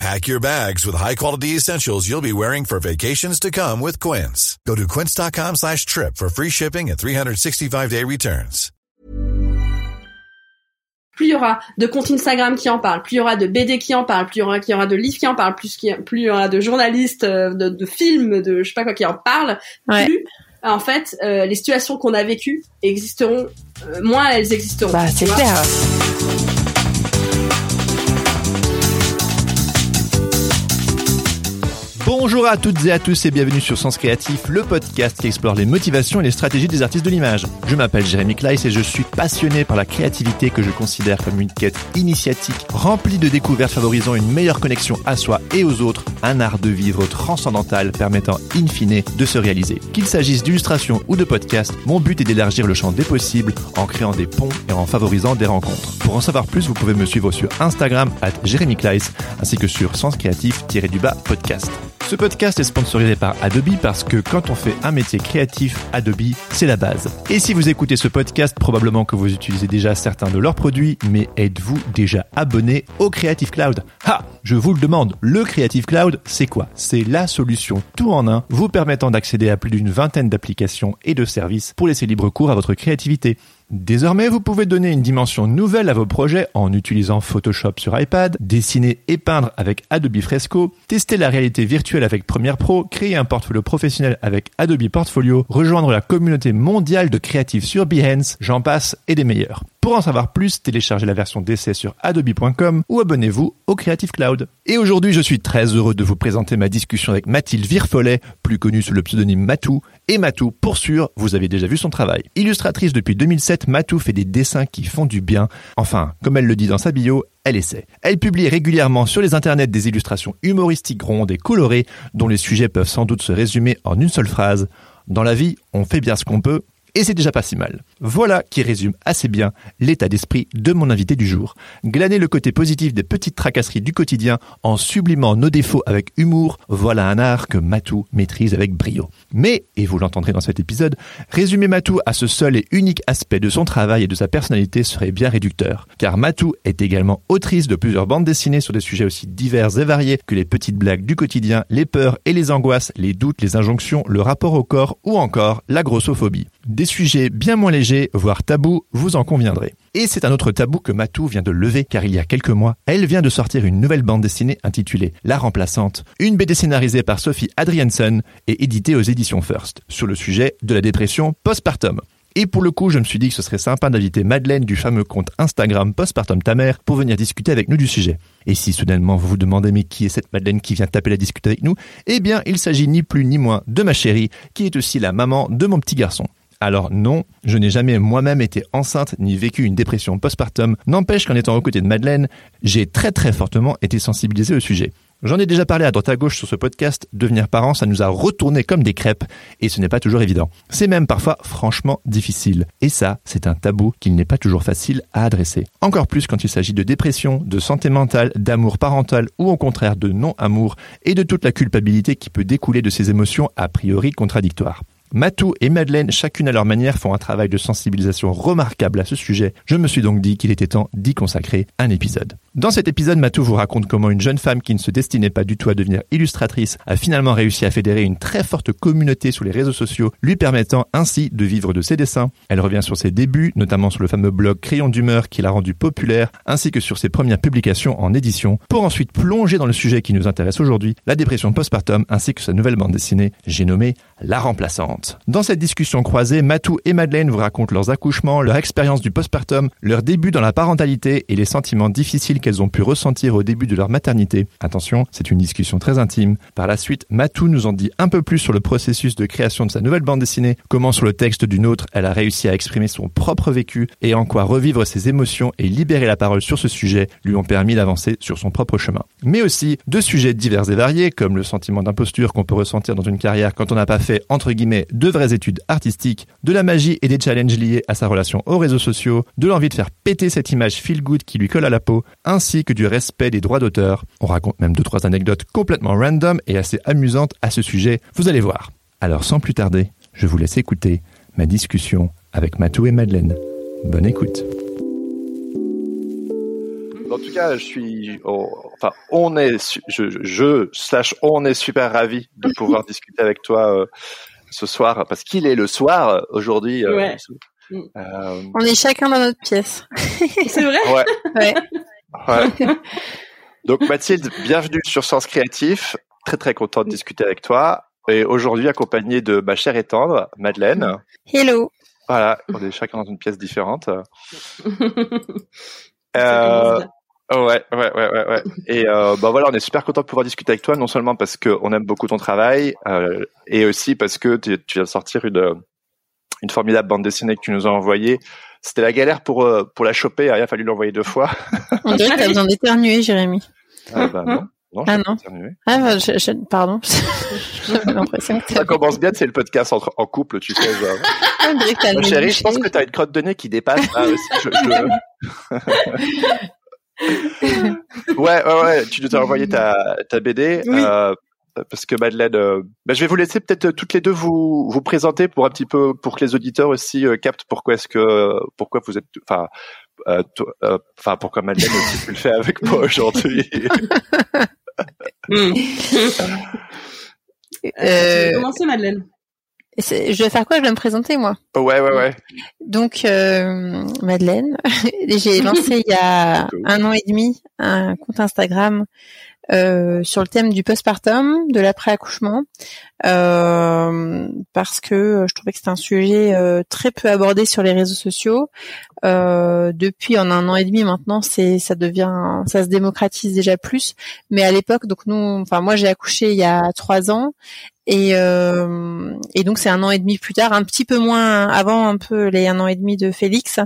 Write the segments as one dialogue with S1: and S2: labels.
S1: Pack your bags with high-quality essentials you'll be wearing for vacations to come with Quince. Go to quince.com slash trip for free shipping and 365-day returns.
S2: Plus il y aura de comptes Instagram qui en parlent, plus il y aura de BD qui en parlent, plus il y aura, qu'il y aura de livres qui en parlent, plus, il y aura de journalistes, euh, de, de films, de je sais pas quoi qui en parlent,
S3: Ouais.
S2: plus en fait euh, les situations qu'on a vécues existeront, euh, moins elles existeront.
S3: Bah, c'est
S2: vois.
S3: clair. Boom.
S4: Bonjour à toutes et à tous et bienvenue sur Sens Créatif, le podcast qui explore les motivations et les stratégies des artistes de l'image. Je m'appelle Jérémy Kleiss et je suis passionné par la créativité que je considère comme une quête initiatique remplie de découvertes favorisant une meilleure connexion à soi et aux autres, un art de vivre transcendantal permettant in fine de se réaliser. Qu'il s'agisse d'illustration ou de podcast, mon but est d'élargir le champ des possibles en créant des ponts et en favorisant des rencontres. Pour en savoir plus, vous pouvez me suivre sur Instagram at Jérémy Kleiss ainsi que sur Sens Créatif-du-bas podcast. Ce podcast est sponsorisé par Adobe parce que quand on fait un métier créatif, Adobe, c'est la base. Et si vous écoutez ce podcast, probablement que vous utilisez déjà certains de leurs produits, mais êtes-vous déjà abonné au Creative Cloud? Ha Je vous le demande, le Creative Cloud, c'est quoi? C'est la solution tout en un vous permettant d'accéder à plus d'une vingtaine d'applications et de services pour laisser libre cours à votre créativité. Désormais, vous pouvez donner une dimension nouvelle à vos projets en utilisant Photoshop sur iPad, dessiner et peindre avec Adobe Fresco, tester la réalité virtuelle avec Premiere Pro, créer un portfolio professionnel avec Adobe Portfolio, rejoindre la communauté mondiale de créatifs sur Behance, j'en passe et des meilleurs. Pour en savoir plus, téléchargez la version d'essai sur adobe.com ou abonnez-vous au Creative Cloud. Et aujourd'hui, je suis très heureux de vous présenter ma discussion avec Mathilde Virfollet, plus connue sous le pseudonyme Matou. Et Matou, pour sûr, vous avez déjà vu son travail. Illustratrice depuis 2007, Matou fait des dessins qui font du bien. Enfin, comme elle le dit dans sa bio, elle essaie. Elle publie régulièrement sur les internets des illustrations humoristiques rondes et colorées, dont les sujets peuvent sans doute se résumer en une seule phrase. Dans la vie, on fait bien ce qu'on peut, et c'est déjà pas si mal. Voilà qui résume assez bien l'état d'esprit de mon invité du jour. Glaner le côté positif des petites tracasseries du quotidien en sublimant nos défauts avec humour, voilà un art que Matou maîtrise avec brio. Mais, et vous l'entendrez dans cet épisode, résumer Matou à ce seul et unique aspect de son travail et de sa personnalité serait bien réducteur. Car Matou est également autrice de plusieurs bandes dessinées sur des sujets aussi divers et variés que les petites blagues du quotidien, les peurs et les angoisses, les doutes, les injonctions, le rapport au corps ou encore la grossophobie. Sujets bien moins légers, voire tabous, vous en conviendrez. Et c'est un autre tabou que Matou vient de lever car il y a quelques mois, elle vient de sortir une nouvelle bande dessinée intitulée La Remplaçante, une BD scénarisée par Sophie Adrianson et éditée aux éditions First, sur le sujet de la dépression postpartum. Et pour le coup, je me suis dit que ce serait sympa d'inviter Madeleine du fameux compte Instagram Postpartum ta mère pour venir discuter avec nous du sujet. Et si soudainement vous vous demandez mais qui est cette Madeleine qui vient taper la discuter avec nous, eh bien il s'agit ni plus ni moins de ma chérie, qui est aussi la maman de mon petit garçon. Alors non, je n'ai jamais moi-même été enceinte ni vécu une dépression postpartum. N'empêche qu'en étant aux côtés de Madeleine, j'ai très très fortement été sensibilisé au sujet. J'en ai déjà parlé à droite à gauche sur ce podcast, devenir parent, ça nous a retourné comme des crêpes, et ce n'est pas toujours évident. C'est même parfois franchement difficile. Et ça, c'est un tabou qu'il n'est pas toujours facile à adresser. Encore plus quand il s'agit de dépression, de santé mentale, d'amour parental, ou au contraire de non-amour, et de toute la culpabilité qui peut découler de ces émotions a priori contradictoires. Matou et Madeleine, chacune à leur manière, font un travail de sensibilisation remarquable à ce sujet. Je me suis donc dit qu'il était temps d'y consacrer un épisode. Dans cet épisode, Matou vous raconte comment une jeune femme qui ne se destinait pas du tout à devenir illustratrice a finalement réussi à fédérer une très forte communauté sur les réseaux sociaux, lui permettant ainsi de vivre de ses dessins. Elle revient sur ses débuts, notamment sur le fameux blog Crayon d'humeur qui l'a rendu populaire, ainsi que sur ses premières publications en édition, pour ensuite plonger dans le sujet qui nous intéresse aujourd'hui, la dépression postpartum, ainsi que sa nouvelle bande dessinée, j'ai nommé La Remplaçante. Dans cette discussion croisée, Matou et Madeleine vous racontent leurs accouchements, leur expérience du postpartum, leur début dans la parentalité et les sentiments difficiles
S5: qu'elles ont pu ressentir au début de leur maternité. Attention, c'est une discussion très intime. Par la suite, Matou nous en dit un peu plus sur le processus de création de sa nouvelle bande dessinée, comment sur le texte d'une autre, elle a réussi à exprimer son propre vécu et en quoi revivre ses émotions et libérer la parole sur ce sujet lui ont permis d'avancer sur son propre chemin. Mais aussi de sujets divers et variés, comme le sentiment d'imposture qu'on peut ressentir dans une carrière quand on n'a pas fait, entre guillemets, de vraies études artistiques, de la magie et des challenges liés à sa relation aux réseaux sociaux, de l'envie de faire péter cette image feel good qui lui colle à la peau, ainsi que du respect des droits d'auteur. On raconte même deux trois anecdotes complètement random et assez amusantes à ce sujet, vous allez voir. Alors sans plus tarder, je vous laisse écouter ma discussion avec Matou et Madeleine. Bonne écoute.
S4: En tout cas, je suis, enfin, on est, je, je, slash, on est super ravi de pouvoir discuter avec toi euh, ce soir parce qu'il est le soir aujourd'hui.
S2: Euh, ouais.
S3: Euh, on est chacun dans notre pièce.
S2: C'est vrai.
S4: Ouais.
S3: ouais.
S4: Ouais. Donc Mathilde, bienvenue sur Sens Créatif. Très très content de discuter avec toi. Et aujourd'hui accompagné de ma chère et tendre, Madeleine.
S3: Hello.
S4: Voilà, on est chacun dans une pièce différente. euh, Ouais, ouais, ouais, ouais, ouais. Et euh, bah voilà, on est super content de pouvoir discuter avec toi, non seulement parce qu'on aime beaucoup ton travail, euh, et aussi parce que tu, tu viens de sortir une une formidable bande dessinée que tu nous as envoyée. C'était la galère pour euh, pour la choper, il a fallu l'envoyer deux fois.
S3: On dirait que t'as besoin d'éternuer, Jérémy.
S4: Ah bah non. Non,
S3: ah non. Ah, bah, je, je, pardon. J'avais l'impression que
S4: ça commence bien, c'est le podcast entre, en couple, tu sais. Genre.
S3: Mon
S4: chérie, je pense que t'as une crotte de nez qui dépasse. Ah, aussi, je, je... ouais, ouais, ouais. Tu nous as envoyé ta, ta BD.
S2: Oui.
S4: Euh, parce que Madeleine, euh, bah, je vais vous laisser peut-être toutes les deux vous vous présenter pour un petit peu pour que les auditeurs aussi euh, captent pourquoi est-ce que pourquoi vous êtes enfin euh, enfin pourquoi Madeleine aussi tu le fais avec moi aujourd'hui?
S2: mm. euh, commencer Madeleine?
S3: Je vais faire quoi? Je vais me présenter moi.
S4: Ouais, ouais, ouais.
S3: Donc, euh, Madeleine, j'ai lancé il y a un an et demi un compte Instagram euh, sur le thème du postpartum, de l'après-accouchement, euh, parce que je trouvais que c'était un sujet euh, très peu abordé sur les réseaux sociaux. Euh, depuis en un an et demi maintenant, c'est ça devient, ça se démocratise déjà plus. Mais à l'époque, donc nous, enfin moi j'ai accouché il y a trois ans et, euh, et donc c'est un an et demi plus tard, un petit peu moins avant un peu les un an et demi de Félix,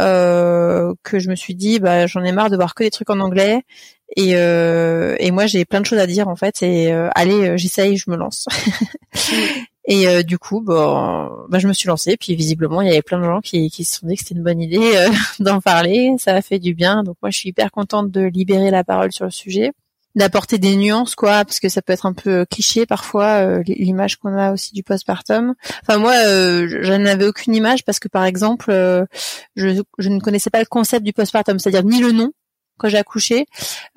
S3: euh, que je me suis dit bah j'en ai marre de voir que des trucs en anglais et, euh, et moi j'ai plein de choses à dire en fait et euh, allez j'essaye je me lance. Et euh, du coup bon bah, je me suis lancée puis visiblement il y avait plein de gens qui, qui se sont dit que c'était une bonne idée euh, d'en parler. Ça a fait du bien. Donc moi je suis hyper contente de libérer la parole sur le sujet d'apporter des nuances quoi parce que ça peut être un peu cliché parfois euh, l'image qu'on a aussi du postpartum. Enfin moi euh, je n'avais aucune image parce que par exemple euh, je, je ne connaissais pas le concept du postpartum c'est-à-dire ni le nom quand j'ai accouché.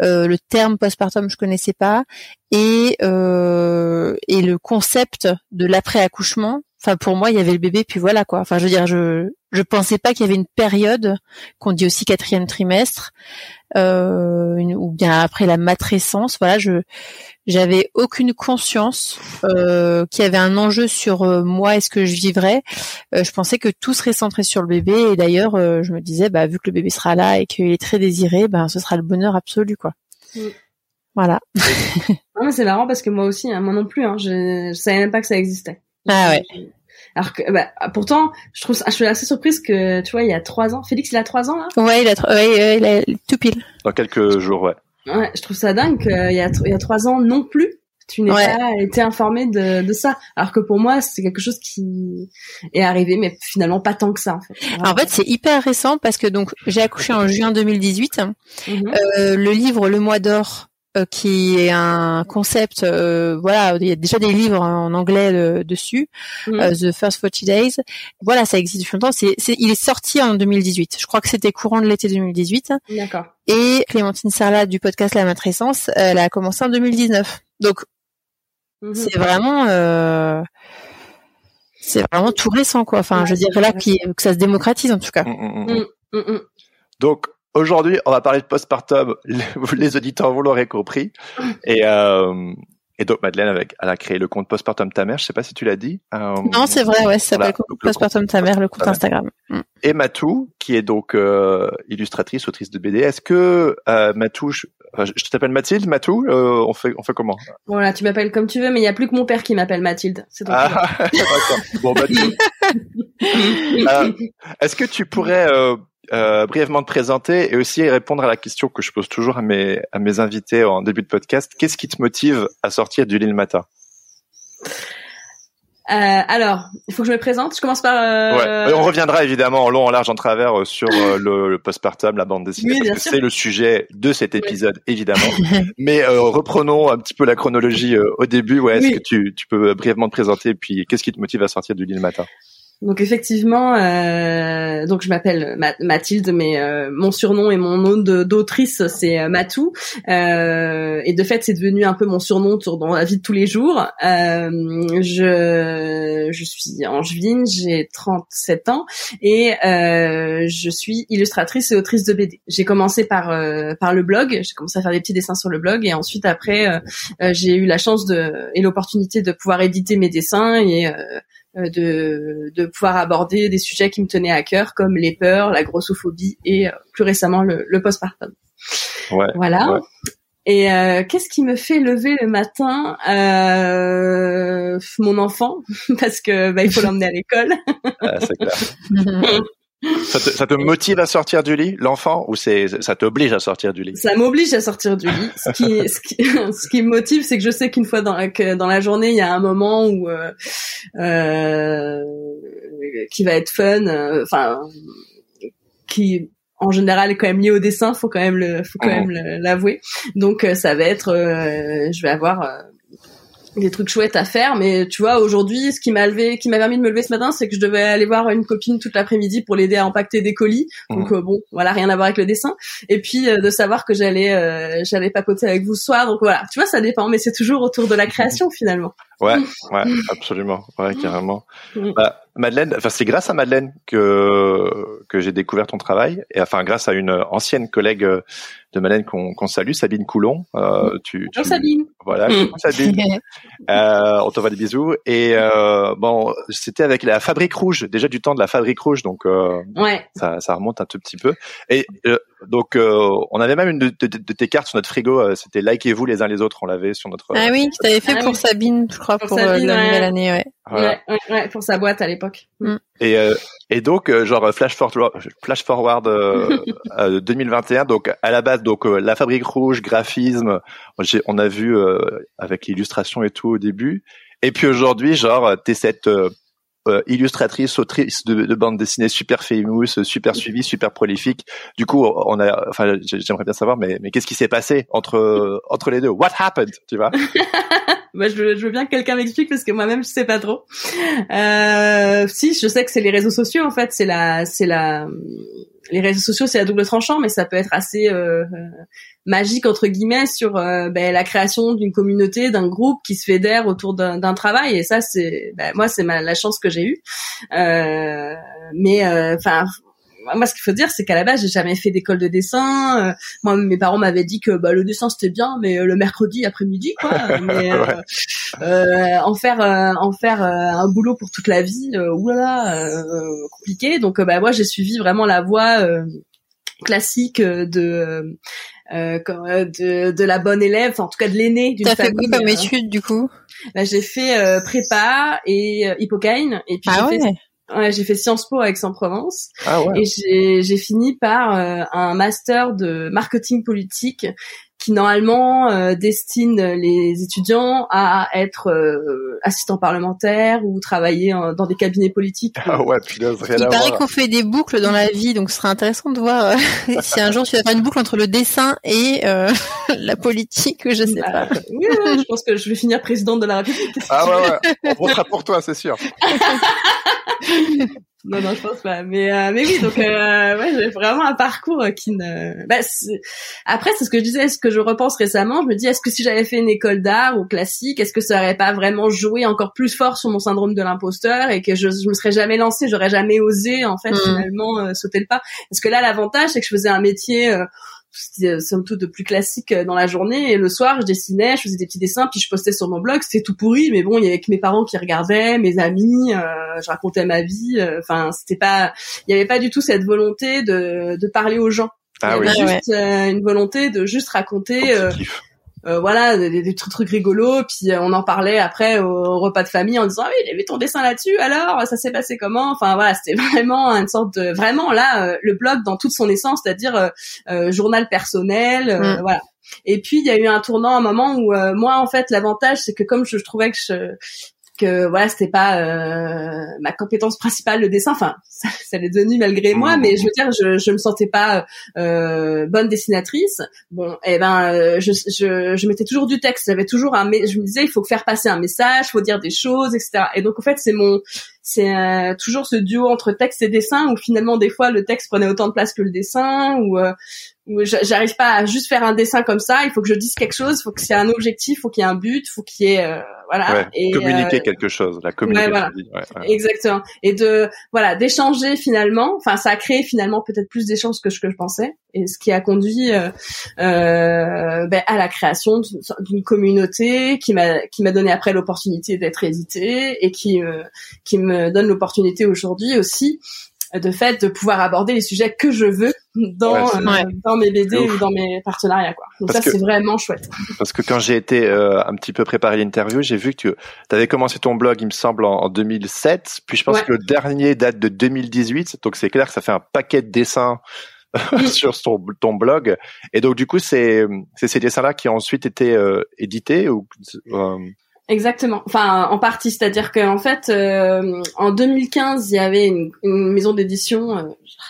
S3: Euh, le terme postpartum, je connaissais pas, et euh, et le concept de l'après accouchement. Enfin, pour moi, il y avait le bébé, puis voilà quoi. Enfin, je veux dire, je je pensais pas qu'il y avait une période qu'on dit aussi quatrième trimestre, une, ou bien après la matrescence. Voilà, je j'avais aucune conscience euh, qu'il y avait un enjeu sur euh, moi et ce que je vivrais. Euh, je pensais que tout serait centré sur le bébé et d'ailleurs euh, je me disais bah vu que le bébé sera là et qu'il est très désiré, ben ce sera le bonheur absolu quoi.
S2: Mm.
S3: Voilà.
S2: ah, c'est marrant parce que moi aussi, hein, moi non plus, hein, je, je savais même pas que ça existait.
S3: Ah ouais.
S2: Alors que, bah, pourtant, je trouve, je suis assez surprise que, tu vois, il y a trois ans, Félix, il a trois ans là?
S3: Ouais, il a, ouais, il a tout pile.
S4: Dans quelques jours, ouais.
S2: Ouais, je trouve ça dingue qu'il y a, il y a trois ans non plus, tu n'es
S3: Ouais.
S2: pas été informé de, de ça. Alors que pour moi, c'est quelque chose qui est arrivé, mais finalement pas tant que ça, en fait.
S3: En fait, c'est hyper récent parce que donc j'ai accouché en juin 2018.
S2: Mhm.
S3: Euh, le livre Le Mois d'or, euh, qui est un concept, euh, voilà, il y a déjà des livres en anglais euh, dessus,
S2: Mhm.
S3: euh, The First 40 Days. Voilà, ça existe depuis longtemps. C'est, c'est, il est sorti en 2018. Je crois que c'était courant de l'été 2018.
S2: D'accord.
S3: Et Clémentine Sarlat du podcast La Matrescence, elle a commencé en 2019. Donc
S2: Mhm.
S3: c'est vraiment euh, c'est vraiment tout récent quoi enfin
S2: Ouais,
S3: je dirais là que ça se démocratise en tout cas
S4: Mm, mm, mm.
S2: Mm, mm.
S4: Donc aujourd'hui, on va parler de postpartum. Les, auditeurs vous l'aurez compris. Et euh, et donc Madeleine avec, elle a créé le compte Postpartum ta mère. Je sais pas si tu l'as dit.
S3: Euh, non, c'est vrai, ouais, ça s'appelle Postpartum ta mère, le compte Instagram.
S4: Mm. Et Matou, qui est donc euh, illustratrice, autrice de BD. Est-ce que euh, Matou, je, je t'appelle Mathilde, Matou, euh, on fait, on fait comment?
S2: Voilà, tu m'appelles comme tu veux, mais il y a plus que mon père qui m'appelle Mathilde. C'est
S4: ah, d'accord. Bon, Mathilde. Euh, est-ce que tu pourrais euh, brièvement te présenter et aussi répondre à la question que je pose toujours à mes, à mes invités en début de podcast. Qu'est-ce qui te motive à sortir du lit le matin
S2: euh, alors, il faut que je me présente. Je commence par. Euh...
S4: Ouais. On reviendra évidemment en long, en large, en travers euh, sur le, le postpartum, la bande dessinée, oui, parce que c'est le sujet de cet épisode, évidemment. Mais reprenons un petit peu la chronologie au début. Ouais, est-ce que tu, tu peux brièvement te présenter, puis qu'est-ce qui te motive à sortir du lit le matin
S2: donc effectivement, euh, donc je m'appelle Mathilde, mais euh, mon surnom et mon nom d'autrice c'est euh, Matou, et de fait c'est devenu un peu mon surnom dans la vie de tous les jours. Je je suis angevine, j'ai 37 ans et je suis illustratrice et autrice de BD. J'ai commencé par par le blog, j'ai commencé à faire des petits dessins sur le blog et ensuite après j'ai eu la chance de et l'opportunité de pouvoir éditer mes dessins et de, de pouvoir aborder des sujets qui me tenaient à cœur, comme les peurs, la grossophobie et euh, plus récemment le, le postpartum.
S4: Ouais,
S2: voilà. Et euh, qu'est-ce qui me fait lever le matin euh, Mon enfant, parce que bah, il faut l'emmener à l'école.
S4: ah, c'est clair. Ça te, ça te, motive à sortir du lit, l'enfant, ou c'est ça t'oblige à sortir du lit?
S2: Ça m'oblige à sortir du lit. Ce qui, ce qui, ce qui me motive, c'est que je sais qu'une fois dans la, que dans la journée, il y a un moment où euh, euh, qui va être fun, euh, enfin qui en général est quand même lié au dessin, faut quand même le, faut quand mmh. même l'avouer. Donc euh, ça va être, euh, je vais avoir des trucs chouettes à faire mais tu vois aujourd'hui ce qui m'a levé qui m'a permis de me lever ce matin c'est que je devais aller voir une copine toute l'après-midi pour l'aider à empaqueter des colis. Donc mmh. euh, bon voilà rien à voir avec le dessin. Et puis euh, de savoir que j'allais euh, j'allais papoter avec vous ce soir. Donc voilà. Tu vois ça dépend mais c'est toujours autour de la création finalement.
S4: Ouais ouais absolument. Ouais carrément. Mmh. bah, Madeleine, enfin c'est grâce à Madeleine que que j'ai découvert ton travail et enfin grâce à une ancienne collègue de Madeleine qu'on salue, Sabine Coulon.
S2: Euh, tu, tu, Sabine.
S4: Voilà, Sabine. euh, on t'envoie des bisous. Et euh, bon, c'était avec la Fabrique Rouge, déjà du temps de la Fabrique Rouge, donc euh,
S2: ouais.
S4: ça, ça remonte un tout petit peu. Et euh, donc euh, on avait même une de, de, de, tes cartes sur notre frigo, euh, c'était likez-vous les uns les autres, on l'avait sur notre.
S3: Ah oui, tu t'avais fait ah pour Sabine, je crois, pour, pour Sabine, la nouvelle année, ouais.
S2: Ouais, ouais, pour sa boîte à l'époque.
S4: Mm. Et et donc genre flash forward, flash forward 2021, donc à la base donc la Fabrique Rouge, graphisme, on a vu avec l'illustration et tout au début. Et puis aujourd'hui, genre, t'es cette euh, illustratrice, autrice de, de bande dessinée super famous, super suivie, super prolifique. Du coup, on a, enfin, j'aimerais bien savoir, mais, mais qu'est-ce qui s'est passé entre entre les deux? What happened? Tu vois?
S2: Bah, je, veux, je veux bien que quelqu'un m'explique parce que moi-même je sais pas trop. Euh, si, je sais que c'est les réseaux sociaux en fait, c'est la, c'est la, les réseaux sociaux c'est à double tranchant, mais ça peut être assez euh, magique entre guillemets sur euh, ben, la création d'une communauté, d'un groupe qui se fédère autour d'un travail. Et ça, c'est ben, moi, c'est la chance que j'ai eue. Euh, mais euh, enfin. moi, ce qu'il faut dire, c'est qu'à la base, j'ai jamais fait d'école de dessin. moi, mes parents m'avaient dit que bah, le dessin c'était bien, mais le mercredi après-midi, quoi. Mais en faire, en faire un boulot pour toute la vie, oulala, compliqué. Donc, bah, moi, j'ai suivi vraiment la voie classique de euh, euh, de, de la bonne élève, enfin, en tout cas de l'aîné d'une famille.
S3: T'as fait quoi comme euh, étude du coup?
S2: bah, J'ai fait euh, prépa et hippocaine et puis ah j'ai fait Ouais, j'ai fait Sciences Po à Aix-en-Provence
S4: ah ouais.
S2: et j'ai, j'ai fini par un master de marketing politique qui normalement euh, destine les étudiants à être euh, assistants parlementaires ou travailler dans des cabinets politiques.
S4: Ah ouais, puis là, rien
S3: Il
S4: paraît
S3: qu'on fait des boucles dans la vie, donc ce serait intéressant de voir euh, si un jour tu vas faire une boucle entre le dessin et euh, la politique, je sais bah, pas.
S2: Oui, ouais, je pense que je vais finir présidente de la République.
S4: Ah ouais, ouais, on votera pour toi, c'est sûr.
S2: non, non, je pense pas. Mais, euh, mais oui, donc euh, ouais, j'ai vraiment un parcours qui ne. Bah, après, c'est ce que je disais, ce que je repense récemment. Je me dis, est-ce que si j'avais fait une école d'art ou classique, est-ce que ça aurait pas vraiment joué encore plus fort sur mon syndrome de l'imposteur et que je, je me serais jamais lancée, j'aurais jamais osé en fait mm. finalement euh, sauter le pas? Parce que là, l'avantage, c'est que je faisais un métier. Euh, c'était somme toute de plus classique dans la journée. Et le soir, je dessinais, je faisais des petits dessins, puis je postais sur mon blog. C'était tout pourri, mais bon, il y avait que mes parents qui regardaient, mes amis, je racontais ma vie. Enfin, c'était pas, il y avait pas du tout cette volonté de, de parler aux gens.
S4: Ah
S2: il y avait juste une volonté de juste raconter euh, voilà des, des, trucs, rigolos puis euh, on en parlait après au, repas de famille en disant ah oui il avait ton dessin là-dessus alors ça s'est passé comment? Enfin voilà c'était vraiment une sorte de vraiment là euh, le blog dans toute son essence c'est-à-dire journal personnel mm. voilà et puis il y a eu un tournant un moment où moi en fait l'avantage c'est que comme je, je trouvais que je, que voilà c'était pas euh, ma compétence principale le dessin. Enfin ça, ça l'est devenu malgré moi mais je veux dire je je me sentais pas euh, bonne dessinatrice. Bon et eh ben euh, je je, je mettais toujours du texte. J'avais toujours un je me disais il faut faire passer un message faut dire des choses etc et donc en fait c'est mon c'est euh, toujours ce duo entre texte et dessin où finalement des fois le texte prenait autant de place que le dessin ou euh, j'arrive pas à juste faire un dessin comme ça. Il faut que je dise quelque chose il faut que c'est un objectif il faut qu'il y ait un but il faut qu'il y ait euh, voilà.
S4: Et communiquer quelque chose la communication
S2: ouais, voilà. exactement. Et de voilà d'échanger finalement enfin ça a créé finalement peut-être plus d'échanges que ce que je pensais et ce qui a conduit euh, ben, à la création d'une communauté qui m'a qui m'a donné après l'opportunité d'être édité et qui qui me donne l'opportunité aujourd'hui aussi de fait de pouvoir aborder les sujets que je veux dans euh, dans mes BD ou dans mes partenariats quoi. Donc ça c'est vraiment chouette.
S4: Parce que quand j'ai été euh, un petit peu préparé l'interview, j'ai vu que tu avais commencé ton blog, il me semble en, 2007, puis je pense que le dernier date de 2018, donc c'est clair que ça fait un paquet de dessins sur ton, ton blog. Et donc du coup c'est c'est ces dessins là qui ont ensuite été euh, édités ou
S2: Exactement. Enfin, en partie, c'est-à-dire qu'en fait, euh, en 2015, il y avait une, une maison d'édition, euh,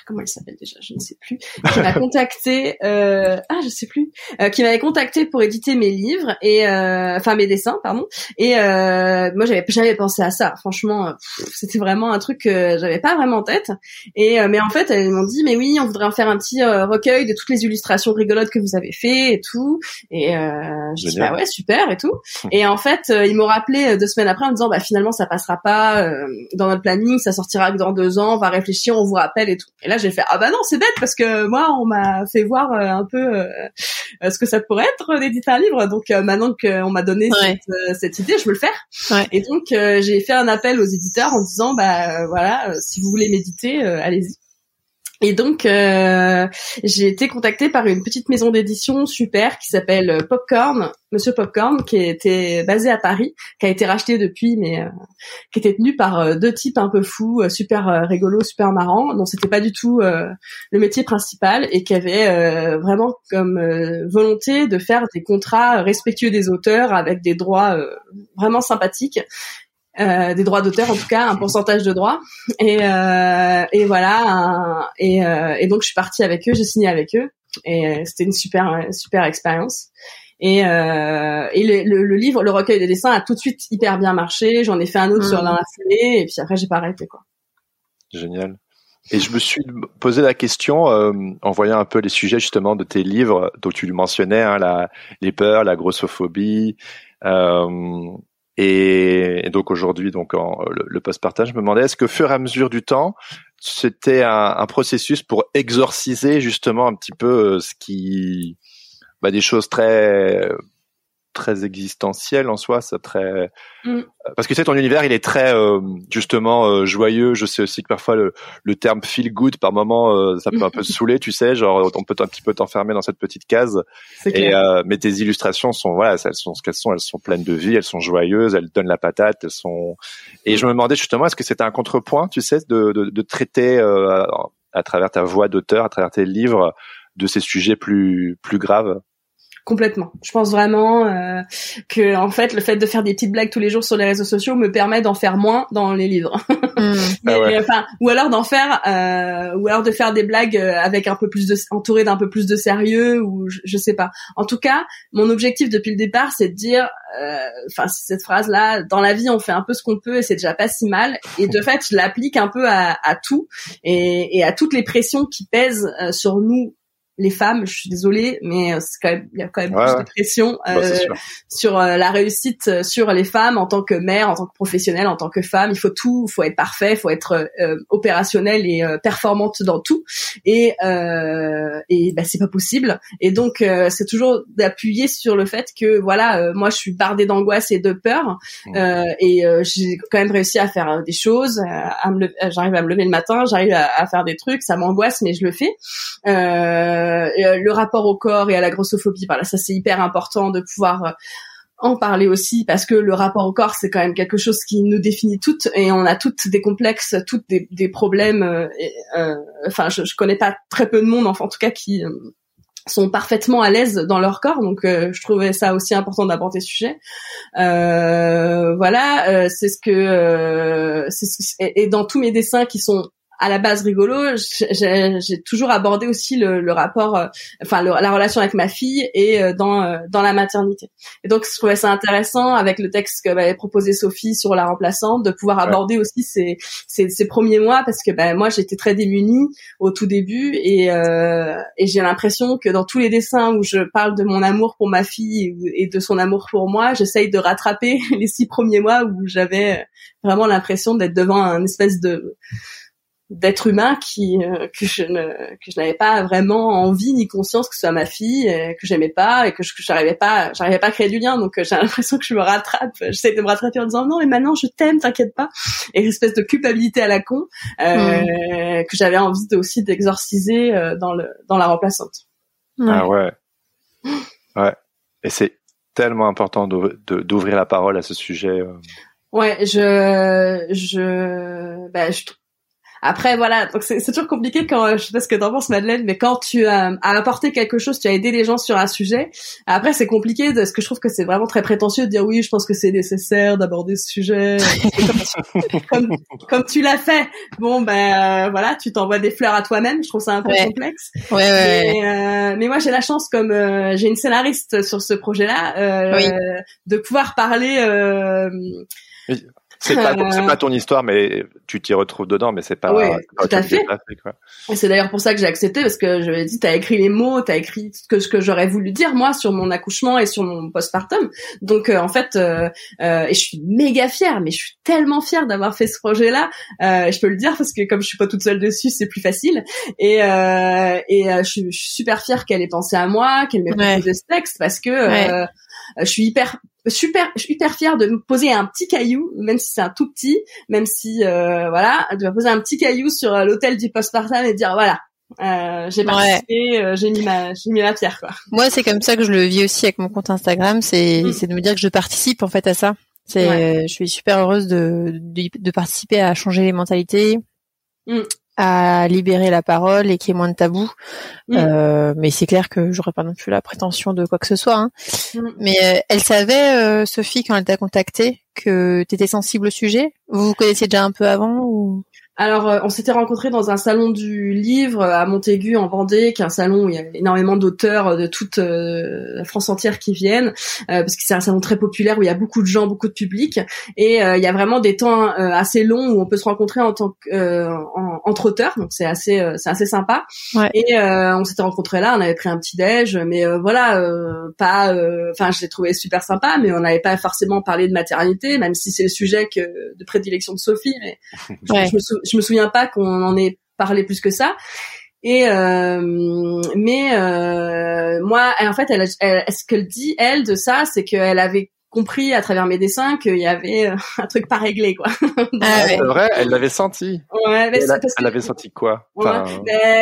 S2: comment elle s'appelle déjà, je ne sais plus, qui m'a contacté, euh, ah, je sais plus, euh, qui m'avait contacté pour éditer mes livres et, enfin mes dessins, pardon. Et moi, j'avais jamais pensé à ça. Franchement, c'était vraiment un truc que j'avais pas vraiment en tête. Et mais en fait, elles m'ont dit, mais oui, on voudrait en faire un petit recueil de toutes les illustrations rigolotes que vous avez fait et tout. Et je dis, bah ouais, super et tout. Et en fait ils m'ont rappelé euh, deux semaines après en me disant bah finalement ça passera pas euh, dans notre planning, ça sortira que dans deux ans, on va réfléchir, on vous rappelle et tout. Et là j'ai fait ah bah non c'est bête parce que moi on m'a fait voir euh, un peu ce que ça pourrait être d'éditer un livre. Donc maintenant qu'on m'a donné cette, idée, je veux le faire. Et donc j'ai fait un appel aux éditeurs en disant bah voilà si vous voulez méditer, allez-y. Et donc, euh, j'ai été contactée par une petite maison d'édition super qui s'appelle Popcorn, Monsieur Popcorn, qui était basé à Paris, qui a été racheté depuis, mais euh, qui était tenu par euh, deux types un peu fous, super rigolos, super marrants, dont c'était pas du tout le métier principal et qui avait vraiment comme volonté de faire des contrats respectueux des auteurs avec des droits vraiment sympathiques euh, des droits d'auteur en tout cas, un pourcentage de droits. Et, euh, et voilà. et, euh, et, donc je suis partie avec eux, j'ai signé avec eux, et c'était une super super expérience. Et, et le, le, livre, le recueil des dessins a tout de suite hyper bien marché. J'en ai fait un autre sur la et puis après j'ai pas arrêté quoi.
S4: Génial. Et je me suis posé la question en voyant un peu les sujets justement de tes livres, dont tu mentionnais hein, la, les peurs, la grossophobie, euh, et, donc aujourd'hui, donc en, le, post-partage, je me demandais est-ce que fur et à mesure du temps, c'était un, un, processus pour exorciser justement un petit peu euh, ce qui, bah, des choses très très existentiel en soi, c'est très mm. parce que c'est ton univers, il est très euh, justement euh, joyeux. Je sais aussi que parfois le, le terme feel good par moment euh, ça peut un peu saouler, tu sais, genre on peut un petit peu t'enfermer dans cette petite case. Et mais tes illustrations sont voilà, elles sont ce qu'elles sont, elles sont pleines de vie, elles sont joyeuses, elles donnent la patate, elles sont. Et je me demandais justement est-ce que c'était un contrepoint, tu sais, de, de, de traiter à travers ta voix d'auteur, à travers tes livres, de ces sujets plus plus graves?
S2: Complètement. Je pense vraiment euh, que en fait le fait de faire des petites blagues tous les jours sur les réseaux sociaux me permet d'en faire moins dans les livres. Hmm. Ah enfin, ou alors d'en faire, euh, ou alors de faire des blagues euh, avec un peu plus de, entouré d'un peu plus de sérieux, ou je, sais pas. En tout cas, mon objectif depuis le départ, c'est de dire, euh, enfin cette phrase là, dans la vie on fait un peu ce qu'on peut et c'est déjà pas si mal. Et de fait, je l'applique un peu à, à tout et, et, à toutes les pressions qui pèsent sur nous les femmes. Je suis désolée, mais euh, c'est quand même il y a quand même plus de pression
S4: bah,
S2: euh, sur euh, la réussite euh, sur les femmes en tant que mère, en tant que professionnelle, en tant que femme. Il faut tout, il faut être parfait, il faut être opérationnelle et performante dans tout. Et et bah, c'est pas possible. Et donc c'est toujours d'appuyer sur le fait que voilà, moi je suis bardée d'angoisse et de peur, mmh. et j'ai quand même réussi à faire des choses. À me j'arrive à me lever le matin, j'arrive à, à, faire des trucs, ça m'angoisse, mais je le fais. Euh, euh, le rapport au corps et à la grossophobie, voilà, ça c'est hyper important de pouvoir euh, en parler aussi parce que le rapport au corps c'est quand même quelque chose qui nous définit toutes et on a toutes des complexes, toutes des, problèmes. Euh, enfin, je, je connais pas très peu de monde, enfin en tout cas qui sont parfaitement à l'aise dans leur corps, donc je trouvais ça aussi important d'aborder ce sujet. voilà, c'est ce que et dans tous mes dessins qui sont à la base rigolo, j'ai toujours abordé aussi le, le rapport, euh, enfin la relation avec ma fille et euh, dans euh, dans la maternité. Et donc je trouvais ça intéressant avec le texte que m'avait proposé Sophie sur la remplaçante de pouvoir aborder aussi ces, ces, ces premiers mois parce que ben moi j'étais très démunie au tout début et et j'ai l'impression que dans tous les dessins où je parle de mon amour pour ma fille et de son amour pour moi, j'essaye de rattraper les six premiers mois où j'avais vraiment l'impression d'être devant un espèce de d'être humain qui euh, que je ne que je n'avais pas vraiment envie ni conscience que ce soit ma fille que j'aimais pas et que je j'arrivais pas j'arrivais pas à créer du lien. Donc euh, j'ai l'impression que je me rattrape. J'essaie de me rattraper en disant non mais maintenant je t'aime t'inquiète pas. Et une espèce de culpabilité à la con euh, que j'avais envie de, aussi d'exorciser euh, dans le dans la remplaçante.
S4: Ah ouais. Ouais. Et c'est tellement important d'ouvrir la parole à ce sujet
S2: ouais je je bah, je après voilà, donc c'est toujours compliqué quand euh, je sais pas ce que t'en penses Madeleine, mais quand tu euh, as apporté quelque chose, tu as aidé les gens sur un sujet. Après c'est compliqué de ce que je trouve que c'est vraiment très prétentieux de dire oui, je pense que c'est nécessaire d'aborder ce sujet comme, comme, tu l'as fait. Bon ben euh, voilà, tu t'envoies des fleurs à toi-même. Je trouve ça un peu complexe.
S3: Ouais, ouais,
S2: mais, mais, moi j'ai la chance comme j'ai une scénariste sur ce projet-là oui. de pouvoir parler.
S4: C'est pas, c'est pas ton histoire, mais tu t'y retrouves dedans, mais c'est pas.
S2: Oui, tout à fait. Et c'est d'ailleurs pour ça que j'ai accepté, parce que je lui ai dit, t'as écrit les mots, t'as écrit ce que, ce que j'aurais voulu dire moi sur mon accouchement et sur mon postpartum. Donc euh, en fait, euh, euh, et je suis méga fière, mais je suis tellement fière d'avoir fait ce projet-là. Euh, je peux le dire parce que comme je suis pas toute seule dessus, c'est plus facile. Et euh, et je suis, je, suis, super fière qu'elle ait pensé à moi, qu'elle m'ait proposé ce texte, parce que je suis hyper super, hyper fière de me poser un petit caillou, même si c'est un tout petit, même si euh, voilà, de me poser un petit caillou sur euh, l'hôtel du postpartum et dire voilà, euh, j'ai participé, euh, j'ai mis ma, j'ai mis ma pierre quoi.
S3: Moi, c'est comme ça que je le vis aussi avec mon compte Instagram, c'est, mm. c'est de me dire que je participe en fait à ça. C'est, je suis super heureuse de, de, de participer à changer les mentalités. Mm à libérer la parole et qu'il y ait moins de tabous. Mm. Euh, mais c'est clair que j'aurais pas non plus la prétention de quoi que ce soit. Hein. Mm. Mais euh, elle savait, euh, Sophie, quand elle t'a contacté, que tu étais sensible au sujet? Vous vous connaissiez déjà un peu avant ou?
S2: Alors, euh, on s'était rencontrés dans un salon du livre à Montaigu en Vendée, qui est un salon où il y a énormément d'auteurs de toute euh, la France entière qui viennent, euh, parce que c'est un salon très populaire où il y a beaucoup de gens, beaucoup de public, et il y a vraiment des temps assez longs où on peut se rencontrer en tant que entre auteurs, donc c'est assez c'est assez sympa. Et on s'était rencontrés là, on avait pris un petit déj, mais voilà, pas, enfin je l'ai trouvé super sympa, mais on n'avait pas forcément parlé de maternité, même si c'est le sujet que, de prédilection de Sophie, mais je, me je me souviens pas qu'on en ait parlé plus que ça. Et euh, mais euh, moi, en fait, elle, elle, ce qu'elle dit elle de ça, c'est qu'elle avait compris à travers mes dessins qu'il y avait euh, un truc pas réglé quoi.
S4: ah, c'est vrai, elle l'avait senti.
S2: Ouais, mais
S4: elle, elle avait senti quoi?
S2: Enfin...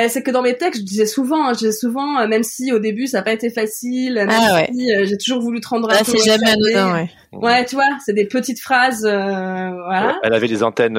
S2: C'est que dans mes textes, je disais souvent, hein, je disais souvent, même si au début ça n'a pas été facile, ah, si j'ai toujours voulu te rendre
S3: un peu. c'est jamais anodin, ouais.
S2: Ouais, tu vois, c'est des petites phrases, voilà.
S4: Elle avait des antennes,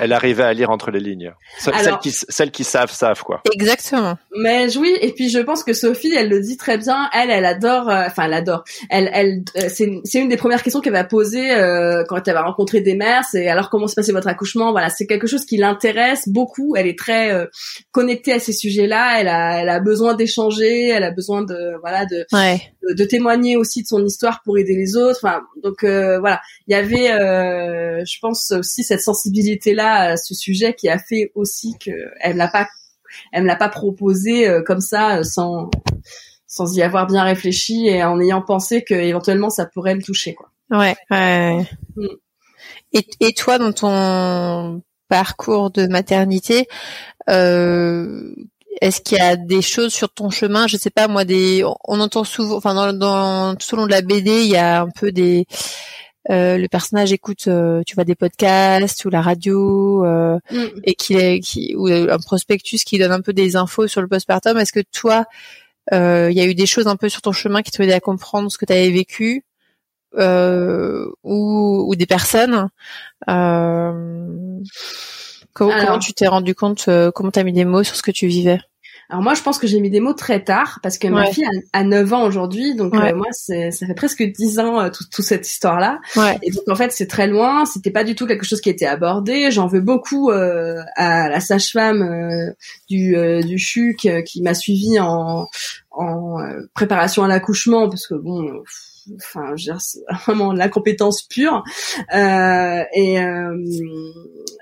S4: elle, arrivait à lire entre les lignes. celles qui, celles qui savent, savent quoi.
S3: Exactement.
S2: Mais oui, et puis je pense que Sophie, elle le dit très bien. Elle, elle adore, enfin, elle adore. Elle, elle, c'est c'est une des premières questions qu'elle va poser euh, quand elle va rencontrer des mères. C'est alors comment se passait votre accouchement? Voilà, c'est quelque chose qui l'intéresse beaucoup. Elle est très euh, connectée à ces sujets-là. Elle a, elle a besoin d'échanger. Elle a besoin de, voilà, de, de, témoigner aussi de son histoire pour aider les autres. Enfin, donc euh, voilà, il y avait, je pense aussi cette sensibilité-là à ce sujet qui a fait aussi qu'elle n'a pas elle me l'a pas proposé comme ça sans sans y avoir bien réfléchi et en ayant pensé que éventuellement ça pourrait me toucher quoi.
S3: Ouais. ouais. Mm. Et, et toi dans ton parcours de maternité, euh, est-ce qu'il y a des choses sur ton chemin? Je sais pas moi des on entend souvent enfin dans, dans tout au long de la BD, il y a un peu des euh, le personnage écoute euh, tu vois des podcasts ou la radio euh, mm. et qu'il est qui ou un prospectus qui donne un peu des infos sur le postpartum est-ce que toi il y a eu des choses un peu sur ton chemin qui t'ont aidé à comprendre ce que tu avais vécu ou, ou des personnes comment, tu t'es rendu compte comment tu as mis des mots sur ce que tu vivais?
S2: Alors moi, je pense que j'ai mis des mots très tard parce que ma fille a, 9 ans aujourd'hui, donc euh, moi, ça fait presque 10 ans euh, toute cette histoire-là. Et donc en fait, c'est très loin. C'était pas du tout quelque chose qui était abordé. J'en veux beaucoup euh, à la sage-femme du du CHUC qui m'a suivi en en préparation à l'accouchement parce que bon enfin c'est vraiment la compétence pure. Euh, et, euh,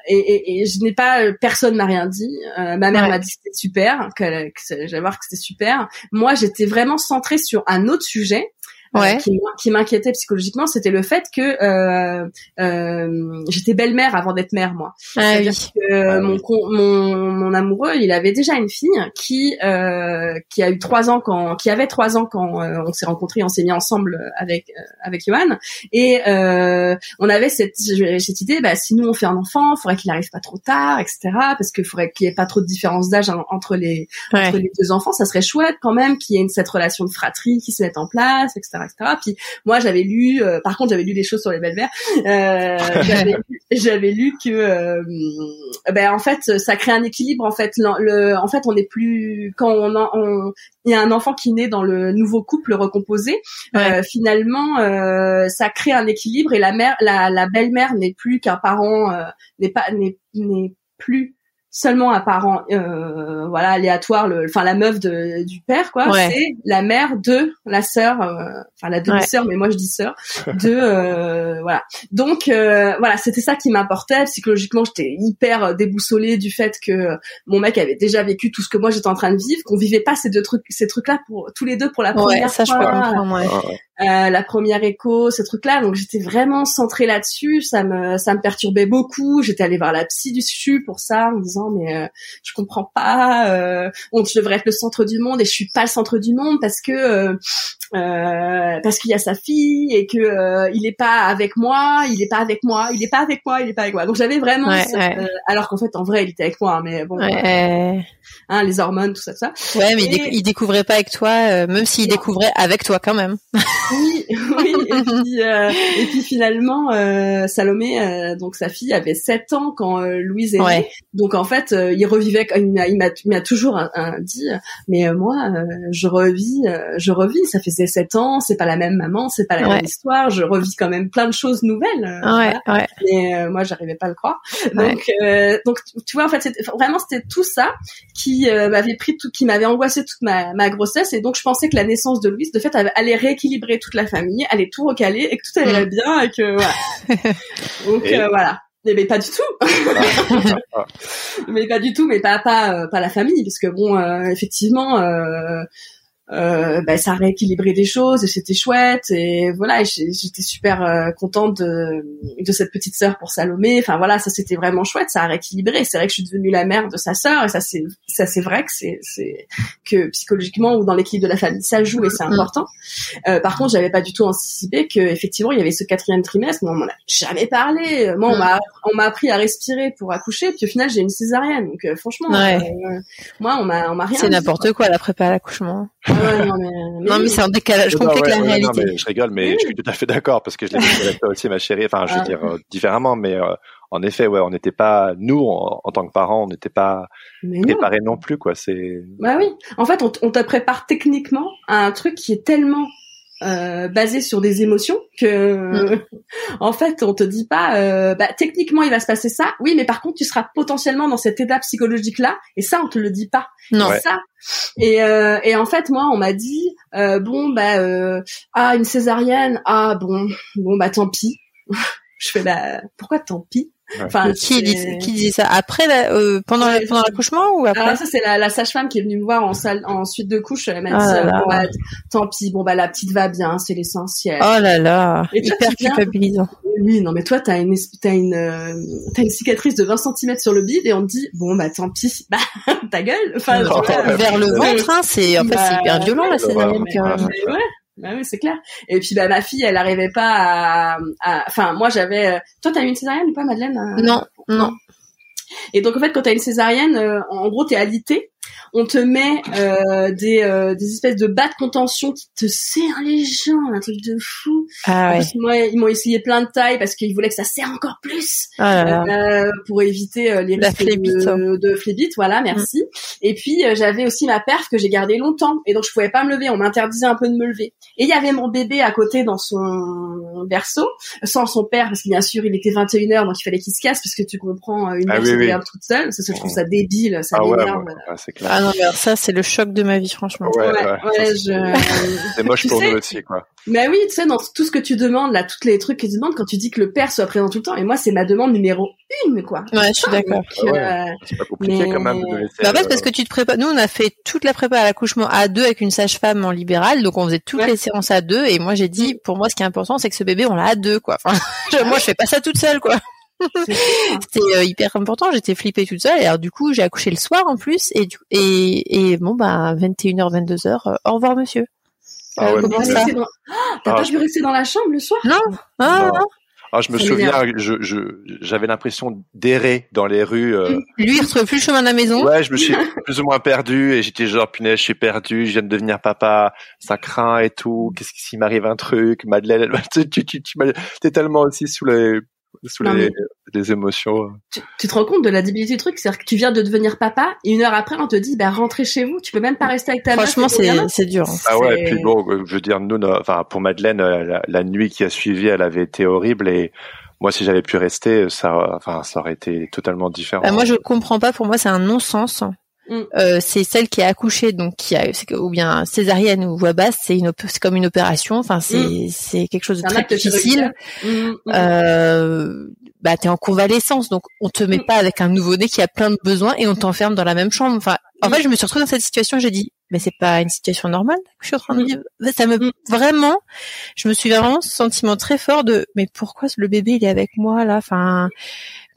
S2: et, et, et je n'ai pas personne m'a rien dit. Euh, ma mère m'a dit c'était super que, que j'allais voir que c'était super. Moi j'étais vraiment centrée sur un autre sujet euh, ouais. qui, m'inquiétait psychologiquement, c'était le fait que euh, euh, j'étais belle-mère avant d'être mère, moi.
S3: Ah, oui.
S2: que ah mon, mon, mon amoureux, il avait déjà une fille qui euh, qui a eu trois ans quand, qui avait trois ans quand euh, on s'est rencontrés, on s'est mis ensemble avec euh, avec Johan, et on avait cette cette idée, bah si nous on fait un enfant, il faudrait qu'il arrive pas trop tard, etc. Parce qu'il faudrait qu'il y ait pas trop de différence d'âge entre les entre les deux enfants, ça serait chouette quand même qu'il y ait une, cette relation de fratrie qui se mette en place, etc. Puis moi, j'avais lu, euh, par contre, j'avais lu des choses sur les belles-mères. Euh, j'avais lu que, euh, ben en fait, ça crée un équilibre. En fait, le, en fait, on n'est plus quand on, il y a un enfant qui naît dans le nouveau couple recomposé. finalement, ça crée un équilibre et la mère, la, la belle-mère n'est plus qu'un parent, n'est pas, n'est plus seulement un parent euh, voilà aléatoire le enfin la meuf de, du père quoi c'est la mère de la sœur euh, enfin la demi-sœur mais moi je dis sœur de euh, voilà donc euh, voilà c'était ça qui m'importait psychologiquement j'étais hyper déboussolée du fait que mon mec avait déjà vécu tout ce que moi j'étais en train de vivre qu'on vivait pas ces deux trucs ces trucs là pour tous les deux pour la première
S3: ça,
S2: fois
S3: je peux comprendre,
S2: euh, la première écho, ce truc-là. Donc j'étais vraiment centrée là-dessus. Ça me ça me perturbait beaucoup. J'étais allée voir la psy du CHU pour ça, en me disant mais euh, je comprends pas. Euh, on devrait être le centre du monde et je suis pas le centre du monde parce que euh, euh parce qu'il y a sa fille et que euh, il est pas avec moi, il est pas avec moi, il est pas avec moi, il est pas avec moi. Donc j'avais vraiment alors qu'en fait en vrai il était avec moi, mais bon. Hein, les hormones, tout ça, ça.
S3: Ouais, mais il, découvrait pas avec toi, même s'il découvrait avec toi quand même.
S2: Oui, oui. Et puis, euh, et puis finalement, euh, Salomé, euh, donc sa fille, avait 7 ans quand euh, Louise est née. Donc en fait, il revivait. Il m'a, il m'a, toujours dit, mais moi, je revis, je revis. Ça faisait 7 ans, c'est pas la même maman, c'est pas la même histoire. Je revis quand même plein de choses nouvelles.
S3: ouais, ouais.
S2: Mais moi, j'arrivais pas à le croire. Donc, donc tu vois, en fait, vraiment, c'était tout ça qui m'avait pris tout, qui m'avait angoissé toute ma, ma grossesse. Et donc, je pensais que la naissance de Louise, de fait, allait rééquilibrer toute la famille, est tout recalée et que tout allait mm. bien et que voilà. Donc euh, voilà. Mais, pas du tout. mais pas du tout, mais pas pas euh, pas la famille parce que bon euh, effectivement euh, bah, ça a rééquilibré des choses et c'était chouette. Et voilà j'étais super euh, contente de, de cette petite sœur pour Salomé. Enfin voilà ça c'était vraiment chouette. Ça a rééquilibré. C'est vrai que je suis devenue la mère de sa sœur et ça c'est ça c'est vrai que c'est c'est que psychologiquement ou dans l'équilibre de la famille ça joue et c'est important. Euh, par contre j'avais pas du tout anticipé que effectivement il y avait ce quatrième trimestre on m'en a jamais parlé. Moi on m'a on m'a appris à respirer pour accoucher puis au final j'ai une césarienne. Donc euh, franchement moi on m'a on m'a rien
S3: c'est n'importe quoi la prépa à l'accouchement
S2: non, mais,
S3: non, mais c'est un décalage complet avec la réalité.
S4: Non, mais je rigole, mais je suis tout à fait d'accord parce que je l'ai vécu avec toi aussi, ma chérie. Enfin, je veux ah. dire euh, différemment, mais euh, en effet, ouais, on n'était pas nous en, tant que parents, on n'était pas préparés non. plus, quoi. C'est.
S2: Bah oui. En fait, on, on te prépare techniquement à un truc qui est tellement euh, basé sur des émotions que mm. en fait on te dit pas euh, bah, techniquement il va se passer ça. Oui mais par contre tu seras potentiellement dans cet état psychologique là et ça on te le dit pas.
S3: Non.
S2: Ça. Et euh, et en fait moi on m'a dit euh, bon bah euh, ah une césarienne. Ah bon bon bah tant pis. Je fais bah pourquoi tant pis? Enfin,
S3: qui, disait, qui disait ça? Après, euh, pendant
S2: Ouais,
S3: pendant l'accouchement ou après?
S2: Alors ça c'est la, la sage-femme qui est venue me voir en salle en suite de couche. Elle m'a
S3: Ah
S2: dit
S3: là
S2: euh,
S3: là.
S2: bon, bah, tant pis, bon bah la petite va bien, c'est l'essentiel.
S3: Oh là là,
S2: Et toi,
S3: hyper culpabilisant.
S2: Oui, non mais toi t'as une t'as une euh, t'as une cicatrice de 20 cm sur le bide et on te dit bon bah tant pis, bah ta gueule. Enfin,
S4: Oh,
S2: vois.
S3: Vers le
S2: euh,
S3: ventre, hein, c'est en fait c'est
S2: Bah,
S3: hyper violent la
S4: ouais, ouais,
S3: quand
S4: ouais.
S2: Bah oui, c'est clair. Et puis bah ma fille, elle arrivait pas à, à- enfin moi j'avais. euh, Toi t'as eu une césarienne ou pas, Madeleine euh?
S3: Non, non.
S2: Et donc en fait, quand t'as une césarienne, euh, en gros, t'es alité. On te met euh, des, euh, des espèces de bas de contention qui te serrent les jambes, un truc de fou.
S3: Ah ouais.
S2: plus, moi, ils m'ont essayé plein de tailles parce qu'ils voulaient que ça serre encore plus
S3: Oh là là.
S2: euh, pour éviter euh, les
S3: La
S2: risques
S3: phlébite, hein.
S2: de, de phlébite. Voilà, merci. Et puis euh, j'avais aussi ma perf que j'ai gardée longtemps et donc je pouvais pas me lever. On m'interdisait un peu de me lever. Et il y avait mon bébé à côté dans son berceau, sans son père parce que bien sûr il était 21 h donc il fallait qu'il se casse parce que tu comprends euh, une
S4: Ah
S2: mère
S4: oui,
S2: se
S4: oui.
S2: toute seule. Ça, ça, je trouve ça débile, ça
S4: Ah ouais,
S2: m'énerve.
S4: ouais, ouais, c'est clair.
S3: Ah non, mais alors ça c'est le choc de ma vie franchement.
S4: Ouais,
S2: Ouais,
S4: ouais.
S2: ouais, je...
S4: C'est moche
S2: Tu
S4: pour
S2: sais-
S4: nous aussi, quoi.
S2: Mais oui, tu sais, dans tout ce que tu demandes, là, tous les trucs que tu demandes, quand tu dis que le père soit présent tout le temps, et moi, c'est ma demande numéro une, quoi.
S3: Ouais, je suis d'accord.
S2: Euh,
S4: C'est pas compliqué
S2: Mais-
S4: quand même de laisser.
S3: Bah en fait,
S4: euh,
S3: parce que tu te prépares. Nous, on a fait toute la prépa à l'accouchement à deux avec une sage-femme en libéral, donc on faisait toutes
S2: Ouais.
S3: les séances à deux. Et moi, j'ai dit, pour moi, ce qui est important, c'est que ce bébé, on l'a à deux, quoi. Enfin, je- moi, je fais pas ça toute seule, quoi. C'était euh, hyper important. J'étais flippée toute seule. Et alors, du coup, j'ai accouché le soir en plus. Et du- et, et bon, bah, 21h, 22h, euh, au revoir, monsieur.
S4: Ah ouais,
S3: Euh, comment
S2: t'as
S3: ça
S2: dans- Ah, T'as
S4: Ah,
S2: pas
S4: je-
S2: pu rester dans la chambre le soir?
S3: Non, ah,
S4: Non. Ah, je me
S2: Ça
S4: souviens,
S2: m'énerve.
S4: je, je, j'avais l'impression d'errer dans les rues. euh,
S3: lui, il retrouvait plus le chemin de la maison.
S4: Ouais, je me suis plus ou moins perdu et j'étais genre punaise, je suis perdu, je viens de devenir papa, ça craint et tout. Qu'est-ce qui s'il m'arrive un truc Madeleine, elle- tu tu tu tu m'as- t'es tellement aussi sous les sous
S2: Non,
S4: les, émotions.
S2: tu, tu te rends compte de la débilité du truc? C'est-à-dire que tu viens de devenir papa, et une heure après, on te dit, bah, rentrez chez vous, tu peux même pas rester avec ta
S3: Franchement,
S2: ton
S3: c'est dur. hein.
S4: Ah ouais, et puis bon, je veux dire, nous, no- enfin pour Madeleine, euh, la, la nuit qui a suivi, elle avait été horrible et moi, si j'avais pu rester, ça, enfin, ça aurait été totalement différent.
S3: Bah, moi, je comprends pas. Pour moi, c'est un non-sens.
S2: Mm.
S3: Euh, c'est celle qui a accouché, donc qui a, ou bien césarienne ou voix basse, c'est une, c'est comme une opération. Enfin, c'est, c'est quelque chose de très difficile.
S2: Mm, mm.
S3: Euh, bah, t'es en convalescence, donc on te met
S2: Mm.
S3: pas avec un nouveau-né qui a plein de besoins et on t'enferme dans la même chambre. Enfin, en
S2: Mm.
S3: fait, je me suis retrouvée dans cette situation. J'ai dit, mais c'est pas une situation normale que je suis en train de
S2: Mm.
S3: vivre. Ça me
S2: Mm.
S3: vraiment, je me suis vraiment ce sentiment très fort de, mais pourquoi le bébé il est avec moi là? Enfin,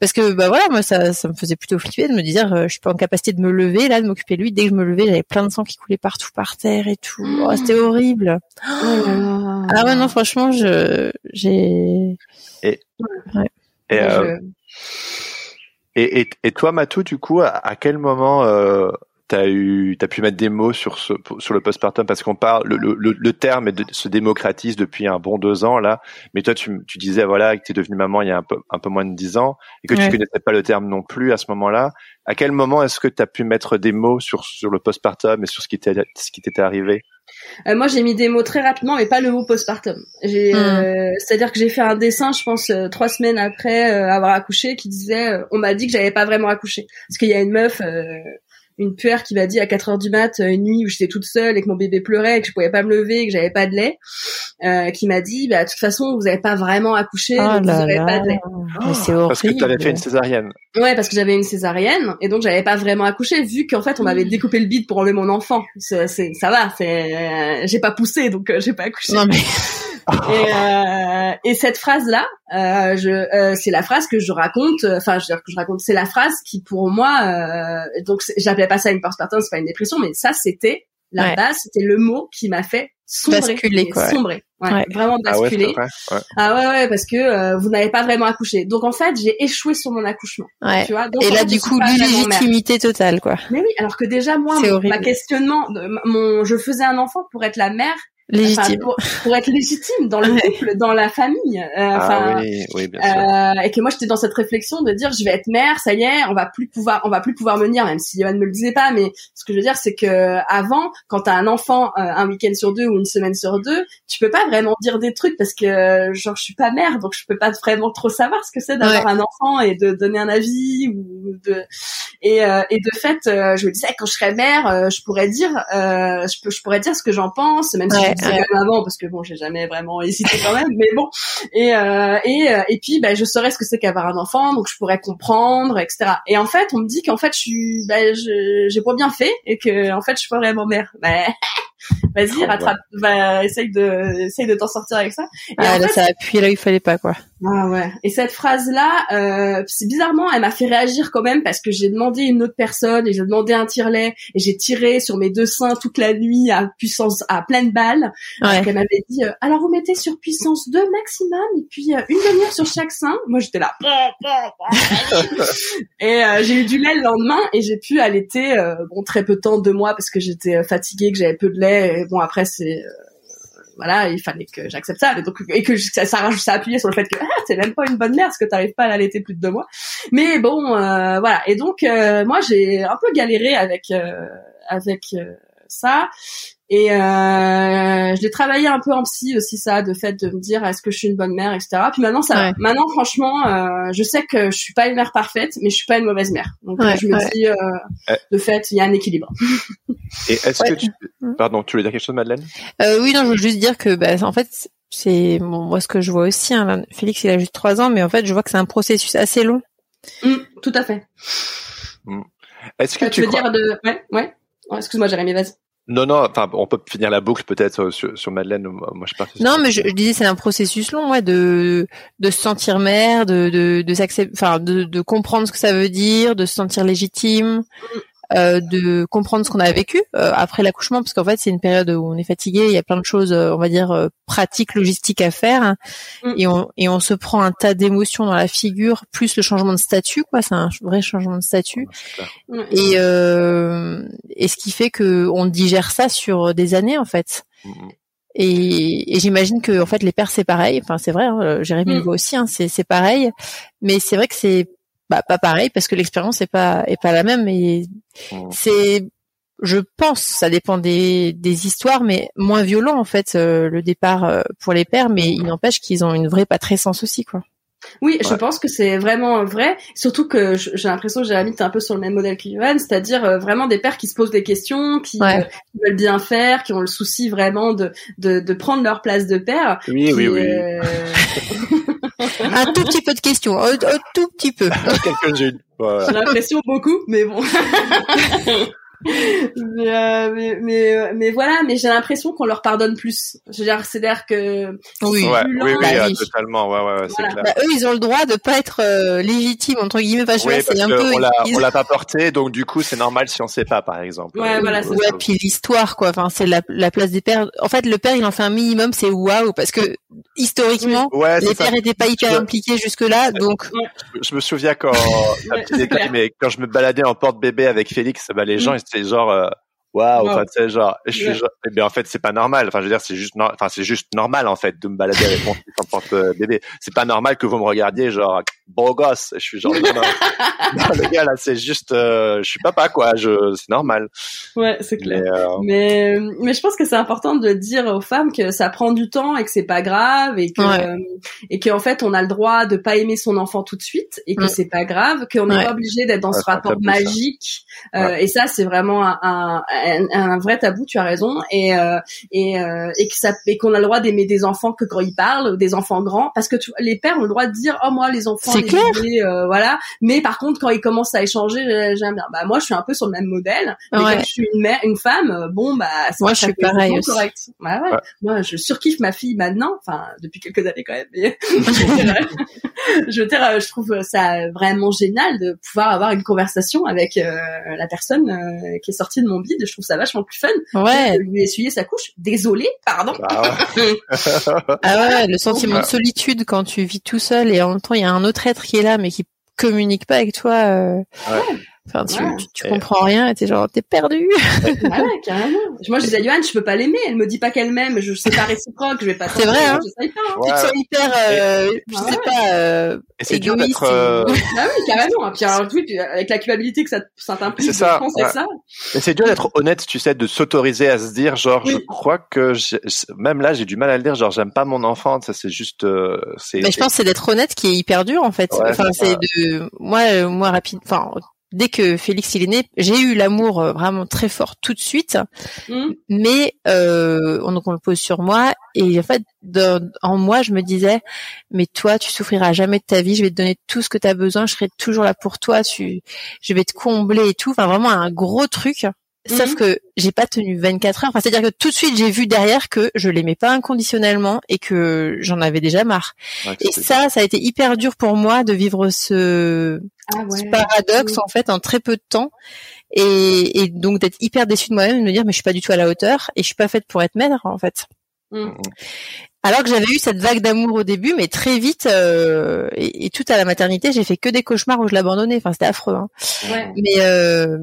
S3: parce que bah voilà, moi ça, ça me faisait plutôt flipper de me dire, euh, je suis pas en capacité de me lever là, de m'occuper de lui. Dès que je me levais, j'avais plein de sang qui coulait partout par terre et tout. Oh, c'était horrible.
S2: Oh.
S3: Ah ouais non, franchement, je, j'ai.
S4: Et,
S2: Moi,
S4: euh,
S2: je-
S4: et, et, et toi, Matou, du coup, à, à quel moment euh, t'as eu, t'as pu mettre des mots sur ce, sur le postpartum parce qu'on parle, le, le, terme est de- se démocratise depuis un bon deux ans là. Mais toi, tu, tu disais voilà que t'es devenue maman il y a un peu, un peu moins de dix ans et que
S3: Ouais.
S4: tu connaissais pas le terme non plus à ce moment-là. À quel moment est-ce que t'as pu mettre des mots sur sur le postpartum et sur ce qui t'est ce qui t'était arrivé?
S2: Euh, moi, j'ai mis des mots très rapidement, mais pas le mot postpartum. J'ai,
S3: Mm.
S2: euh, c'est-à-dire que j'ai fait un dessin, je pense, euh, trois semaines après euh, avoir accouché, qui disait, euh, on m'a dit que j'avais pas vraiment accouché, parce qu'il y a une meuf, euh, une puère qui m'a dit à 4 heures du mat, euh, une nuit où j'étais toute seule et que mon bébé pleurait, et que je pouvais pas me lever, et que j'avais pas de lait, euh, qui m'a dit, bah de toute façon, vous avez pas vraiment accouché,
S3: Oh
S2: donc vous
S3: là
S2: aurez
S3: là.
S2: pas de lait.
S3: Mais c'est
S4: Parce que
S3: horrible.
S4: t'avais fait une césarienne.
S2: Ouais, parce que j'avais une césarienne et donc j'avais pas vraiment accouché vu qu'en fait on m'avait découpé le bide pour enlever mon enfant. C'est, c'est- ça va, c'est, euh, j'ai pas poussé donc euh, j'ai pas accouché.
S3: Non mais
S2: Et, euh, et cette phrase là, euh, je, euh, c'est la phrase que je raconte. euh, Enfin, je veux dire que je raconte, c'est la phrase qui pour moi, euh, donc j'appelais pas ça une postpartum, c'est pas une dépression, mais ça c'était la
S3: Ouais.
S2: base, c'était le mot qui m'a fait sombrer,
S3: Basculer, quoi, ouais.
S2: sombrer, Ouais,
S3: Ouais.
S2: vraiment
S4: Ah ouais,
S2: basculer.
S4: c'est vrai. Ouais.
S2: Ah ouais, ouais, parce que euh, vous n'avez pas vraiment accouché. Donc en fait, j'ai échoué sur mon accouchement.
S3: ouais.
S2: Tu vois. Donc,
S3: Et là
S2: fait,
S3: du coup l'illégitimité totale quoi.
S2: Mais oui, alors que déjà moi, mon, ma questionnement, mon, je faisais un enfant pour être la mère,
S3: Légitime.
S2: pour, pour être légitime dans le couple, dans la famille. Euh, enfin,
S4: ah oui, oui, bien sûr.
S2: euh, et que moi j'étais dans cette réflexion de dire je vais être mère, ça y est, on va plus pouvoir, on va plus pouvoir me dire, même si Yoann me le disait pas, mais ce que je veux dire c'est que avant, quand t'as un enfant euh, un week-end sur deux ou une semaine sur deux, tu peux pas vraiment dire des trucs parce que euh, genre je suis pas mère, donc je peux pas vraiment trop savoir ce que c'est d'avoir un enfant et de donner un avis ou de et, euh, et de fait, euh, je me disais quand je serais mère, euh, je pourrais dire, euh, je, peux, je pourrais dire ce que j'en pense, même si
S3: Ouais.
S2: je disais même avant parce que bon, j'ai jamais vraiment hésité quand même, mais bon. Et euh, et euh, et puis bah, je saurais ce que c'est qu'avoir un enfant, donc je pourrais comprendre, etc. Et en fait, on me dit qu'en fait, je suis, bah, j'ai pas bien fait et que en fait, je suis pas vraiment mère. Bah, vas-y, rattrape, va, essaye de, essaye de t'en sortir avec ça.
S3: Et ah, là, ça a appuyé là où il fallait pas, quoi.
S2: Ah ouais. Et cette phrase-là, euh, c'est bizarrement, elle m'a fait réagir quand même parce que j'ai demandé une autre personne et j'ai demandé un tire-lait et j'ai tiré sur mes deux seins toute la nuit à puissance, à pleine balle. Ouais. Elle m'avait dit, euh, alors vous mettez sur puissance 2 maximum et puis euh, une demi-heure sur chaque sein. Moi, j'étais là. et euh, j'ai eu du lait le lendemain et j'ai pu allaiter, bon, très peu de temps, deux mois parce que j'étais fatiguée, que j'avais peu de lait. Et bon, après, c'est voilà, il fallait que j'accepte ça. Et, donc, et que ça, ça, ça appuyait sur le fait que ah, c'est même pas une bonne mère parce que t'arrives pas à l'allaiter plus de deux mois. Mais bon, euh, voilà. Et donc, euh, moi, j'ai un peu galéré avec euh, avec ça. Et euh, je l'ai travaillé un peu en psy aussi ça, de fait de me dire est-ce que je suis une bonne mère, etc. Puis maintenant ça, maintenant franchement, euh, je sais que je suis pas une mère parfaite, mais je suis pas une mauvaise mère. Donc je me dis, euh, de fait, il y a un équilibre.
S4: Et est-ce que tu, pardon, tu voulais dire quelque chose, Madeleine?
S3: Euh, Oui, non, je veux juste dire que, bah, en fait, c'est bon, moi ce que je vois aussi. Hein, Félix, il a juste trois ans, mais en fait, je vois que c'est un processus assez long.
S2: Mmh, tout à fait.
S4: Mmh. Est-ce que
S2: tu, veux dire de, ouais, ouais. Excuse-moi, Jérémy, vas-y.
S4: Non, non, enfin, on peut finir la boucle peut-être sur, sur, Madeleine. Moi, je partais
S3: Non, mais je, disais, c'est un processus long, ouais, de de se sentir mère, de de de s'accepter, enfin, de, de comprendre ce que ça veut dire, de se sentir légitime, mmh. Euh, de comprendre ce qu'on a vécu euh, après l'accouchement, parce qu'en fait c'est une période où on est fatigué, il y a plein de choses, euh, on va dire pratiques, logistiques à faire, mm. et on et on se prend un tas d'émotions dans la figure, plus le changement de statut, quoi, c'est un vrai changement de statut, et et ce qui fait que on digère ça sur des années en fait. Mm, mm. Et, et j'imagine que en fait les pères c'est pareil. Enfin c'est vrai, hein, Jérémy le voit aussi, hein, c'est c'est pareil. Mais c'est vrai que c'est bah, pas pareil parce que l'expérience est pas est pas la même et mmh. c'est je pense ça dépend des des histoires mais moins violent en fait euh, le départ euh, pour les pères mais il n'empêche qu'ils ont une vraie patrescence aussi quoi.
S2: Oui, je pense que c'est vraiment vrai. Surtout que j'ai l'impression que Jérémy est un peu sur le même modèle que Johan, c'est-à-dire euh, vraiment des pères qui se posent des questions, qui, veulent bien faire, qui ont le souci vraiment de, de, de prendre leur place de père.
S4: Oui, oui, oui.
S3: un tout petit peu de questions, un, tout petit peu.
S4: Quelques-unes.
S2: J'ai l'impression beaucoup, mais bon. Euh, mais, mais, euh, mais, voilà, mais j'ai l'impression qu'on leur pardonne plus. Je veux dire, c'est-à-dire que
S4: oui, ouais, oui, oui, euh, totalement, ouais, ouais, clair.
S3: Bah, eux, ils ont le droit de pas être euh, légitimes entre guillemets. Oui, c'est un peu.
S4: On l'a, l'a pas porté, donc du coup, c'est normal si on sait pas, par exemple.
S2: Ouais, voilà.
S3: Ouais, puis l'histoire, quoi. Enfin, c'est la, la place des pères. En fait, le père, il en fait un minimum, c'est waouh, parce que historiquement, les pères n'étaient pas hyper impliqués jusque-là, donc.
S4: Je me souviens quand, mais quand je me baladais en porte bébé avec Félix, bah les gens, c'est genre euh, waouh wow, enfin tu sais genre je suis genre, eh bien en fait c'est pas normal. Enfin je veux dire c'est juste enfin c'est juste normal en fait de me balader avec mon fils en porte bébé. C'est pas normal que vous me regardiez genre beau gosse. Je suis genre non, le gars là c'est juste euh, je suis papa quoi. Je c'est normal.
S2: Ouais c'est clair. mais, euh, mais, mais je pense que c'est important de dire aux femmes que ça prend du temps et que c'est pas grave et que ouais. et qu'en fait on a le droit de pas aimer son enfant tout de suite et que c'est pas grave qu'on n'est pas obligé d'être dans ce rapport magique euh, et ça c'est vraiment un, un un, un, vrai tabou, tu as raison, et euh, et, euh, et que ça et qu'on a le droit d'aimer des enfants que quand ils parlent, des enfants grands, parce que tu, les pères ont le droit de dire oh moi les enfants,
S3: c'est clair,
S2: euh, voilà. Mais par contre quand ils commencent à échanger, j'aime bien. Bah moi je suis un peu sur le même modèle. Mais
S3: ouais.
S2: je suis une mère, une femme, bon bah
S3: moi je suis pareil aussi.
S2: correct. Bah, ouais. ouais. Moi je surkiffe ma fille maintenant, enfin depuis quelques années quand même. Mais je veux dire, je trouve ça vraiment génial de pouvoir avoir une conversation avec euh, la personne euh, qui est sortie de mon bide je trouve ça vachement plus fun.
S3: Ouais.
S2: De lui essuyer sa couche. Désolé, pardon.
S4: Ah ouais.
S3: ah ouais, le sentiment de solitude quand tu vis tout seul et en même temps il y a un autre qui est là mais qui communique pas avec toi. Euh... Enfin, tu, ouais. tu, tu comprends rien et t'es genre, t'es perdu.
S2: ah ouais, carrément. Moi, je disais à Johan, je peux pas l'aimer. Elle me dit pas qu'elle m'aime. Je sais pas réciproque. Je vais pas.
S3: C'est vrai, hein.
S2: Je sais pas. Hein.
S3: Ouais. Tu te sens hyper, euh, je sais pas, euh,
S4: et c'est dur d'être. Euh...
S2: Ah oui, carrément. Puis alors, oui, avec la culpabilité que ça, ça t'implique.
S4: C'est ça. Ouais. ça. Mais c'est dur d'être honnête, tu sais, de s'autoriser à se dire, genre, oui. je crois que même là, j'ai du mal à le dire. Genre, j'aime pas mon enfant. Ça, c'est juste. Euh,
S3: c'est. Mais je pense c'est d'être honnête qui est hyper dur en fait. enfin, c'est de moi, moi rapide. Enfin dès que Félix il est né, j'ai eu l'amour euh, vraiment très fort tout de suite,
S2: Hum,
S3: mais euh, on, donc on le pose sur moi. Et en fait dans- en moi je me disais mais toi tu souffriras jamais de ta vie, je vais te donner tout ce que tu as besoin, je serai toujours là pour toi, tu je vais te combler et tout, enfin vraiment un gros truc. Sauf
S2: Mhm.
S3: que j'ai pas tenu 24 heures. Enfin, c'est-à-dire que tout de suite j'ai vu derrière que je l'aimais pas inconditionnellement et que j'en avais déjà marre.
S4: Ouais,
S3: Et ça, ça a été hyper dur pour moi de vivre ce,
S2: Ah
S3: ce
S2: ouais.
S3: paradoxe en fait en très peu de temps et, et donc d'être hyper déçue de moi-même et de me dire mais je suis pas du tout à la hauteur et je suis pas faite pour être mère en fait.
S2: Hum.
S3: Alors que j'avais eu cette vague d'amour au début, mais très vite euh, et, et tout à la maternité, j'ai fait que des cauchemars où je l'abandonnais. Enfin, c'était affreux. Hein.
S2: Ouais.
S3: Mais euh,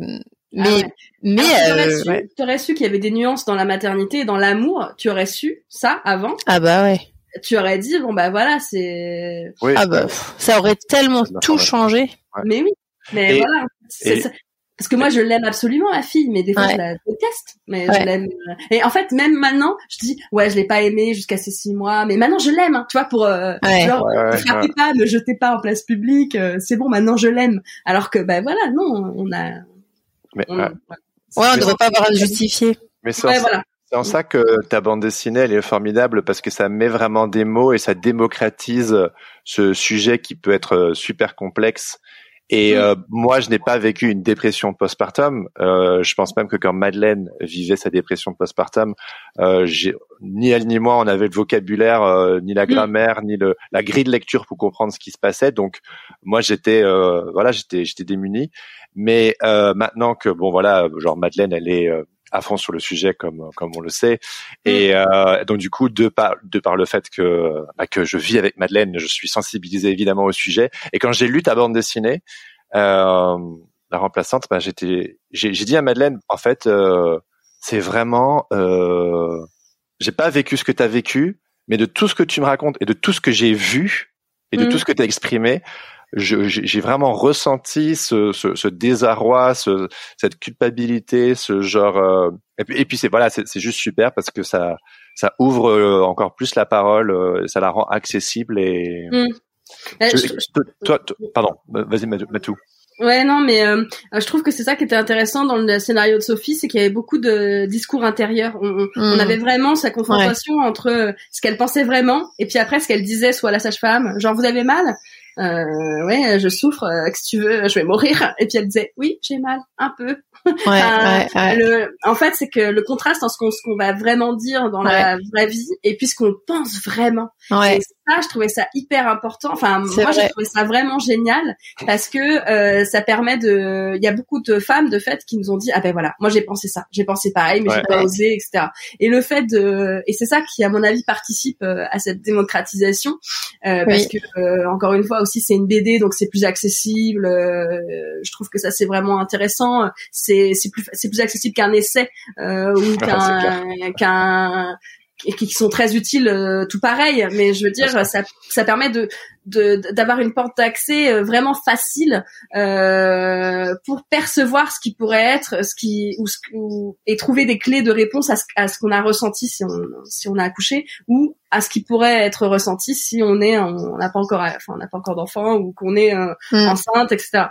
S2: Ah
S3: mais
S2: ouais.
S3: mais
S2: Alors, t'aurais
S3: euh,
S2: su,
S3: ouais.
S2: t'aurais su qu'il y avait des nuances dans la maternité et dans l'amour. Tu aurais su ça avant?
S3: ah bah ouais.
S2: Tu aurais dit bon bah voilà c'est.
S4: Oui,
S3: Ah bah pff, ça aurait tellement tout changé.
S4: Ouais.
S2: Mais oui. Mais
S4: Et-
S2: voilà. C'est
S4: et-
S2: ça. Parce que moi je l'aime absolument la fille, mais des fois
S3: Ouais.
S2: je la déteste. Mais
S3: Ouais.
S2: je l'aime. Et en fait même maintenant je dis ouais je l'ai pas aimée jusqu'à ces six mois, mais maintenant je l'aime. hein, tu vois pour euh,
S3: Ouais.
S2: genre
S4: Ouais, ouais,
S2: ne frappez
S4: ouais.
S2: pas, ne jetez pas en place publique. euh, c'est bon maintenant je l'aime. Alors que bah voilà non on a.
S4: Mais,
S2: on-
S4: ouais.
S3: Ouais, on
S4: Mais-
S3: devrait pas avoir à le justifier.
S4: mais c'est en
S2: Ouais
S4: ça-
S2: voilà.
S4: C'est en ça que ta bande dessinée, elle est formidable parce que ça met vraiment des mots et ça démocratise ce sujet qui peut être euh, super complexe. Et
S2: Mm.
S4: euh, moi, je n'ai pas vécu une dépression postpartum. Euh, je pense même que quand Madeleine vivait sa dépression postpartum, euh, j'ai- ni elle ni moi, on avait le vocabulaire, euh, ni la grammaire, ni le, la grille de lecture pour comprendre ce qui se passait. Donc, moi, j'étais, euh, voilà, j'étais, j'étais démuni. Mais euh, maintenant que, bon, voilà, genre Madeleine, elle est euh, à fond sur le sujet comme comme on le sait. Et euh, donc du coup de par de par le fait que bah, que je vis avec Madeleine je suis sensibilisé évidemment au sujet. Et quand j'ai lu ta bande dessinée euh, la remplaçante bah, j'étais j'ai j'ai dit à Madeleine en fait euh, c'est vraiment euh, j'ai pas vécu ce que tu as vécu mais de tout ce que tu me racontes et de tout ce que j'ai vu et de
S2: Mm.
S4: tout ce que tu as exprimé j'ai vraiment ressenti ce, ce, ce désarroi, ce, cette culpabilité, ce genre. euh, et puis, et puis c'est voilà, c'est juste super parce que ça ça ouvre euh, encore plus la parole, euh, ça la rend accessible et.
S2: Mm. Euh,
S4: Je-
S2: je-
S4: toi, pardon, vas-y Matou.
S2: Ouais, non, mais euh, je trouve que c'est ça qui était intéressant dans le scénario de Sophie, c'est qu'il y avait beaucoup de discours intérieurs. On, on- on
S3: Mm.
S2: avait vraiment sa confrontation entre ce qu'elle pensait vraiment et puis après ce qu'elle disait soit à la sage-femme, genre vous avez mal, euh, ouais, je souffre, euh, que si tu veux, je vais mourir. Et puis elle disait oui, j'ai mal, un peu.
S3: Ouais,
S2: Euh,
S3: ouais, ouais.
S2: Le, en fait, c'est que le contraste entre ce qu'on ce qu'on va vraiment dire dans la vraie vie et puis ce qu'on pense vraiment.
S3: ouais.
S2: Et ça, je trouvais ça hyper important. Enfin,
S3: C'est
S2: moi, j'ai
S3: vrai.
S2: trouvé ça vraiment génial parce que euh, ça permet de. Il y a beaucoup de femmes de fait qui nous ont dit ah ben voilà, moi j'ai pensé ça, j'ai pensé pareil, mais
S4: Ouais.
S2: j'ai pas osé, etc. Et le fait de et c'est ça qui à mon avis participe euh, à cette démocratisation euh, parce que euh, encore une fois aussi c'est une BD donc c'est plus accessible. euh, je trouve que ça c'est vraiment intéressant. C'est c'est plus c'est plus accessible qu'un essai euh, ou
S4: c'est
S2: qu'un qu'un qui sont très utiles euh, tout pareil mais je veux dire ça ça permet de d'avoir une porte d'accès euh, vraiment facile euh, pour percevoir ce qui pourrait être ce qui ou, ce, ou et trouver des clés de réponse à ce, à ce qu'on a ressenti si on si on a accouché ou à ce qui pourrait être ressenti si on est on n'a pas encore enfin on n'a pas encore d'enfant ou qu'on est euh,
S3: Mm.
S2: enceinte etc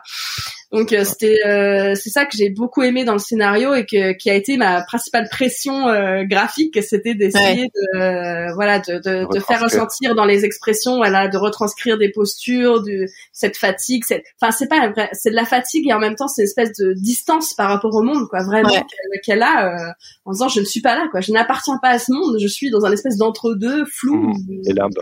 S2: donc euh, c'était euh, c'est ça que j'ai beaucoup aimé dans le scénario et que qui a été ma principale pression euh, graphique c'était d'essayer de euh, voilà de, de, de faire ressentir dans les expressions voilà de retranscrire des postures de cette fatigue cette enfin c'est pas vrai c'est de la fatigue et en même temps c'est une espèce de distance par rapport au monde quoi. Vraiment
S3: Ouais.
S2: qu'elle a euh, en disant je ne suis pas là quoi. Je n'appartiens pas à ce monde. Je suis dans un espèce d'entre deux flou
S4: Les limbes.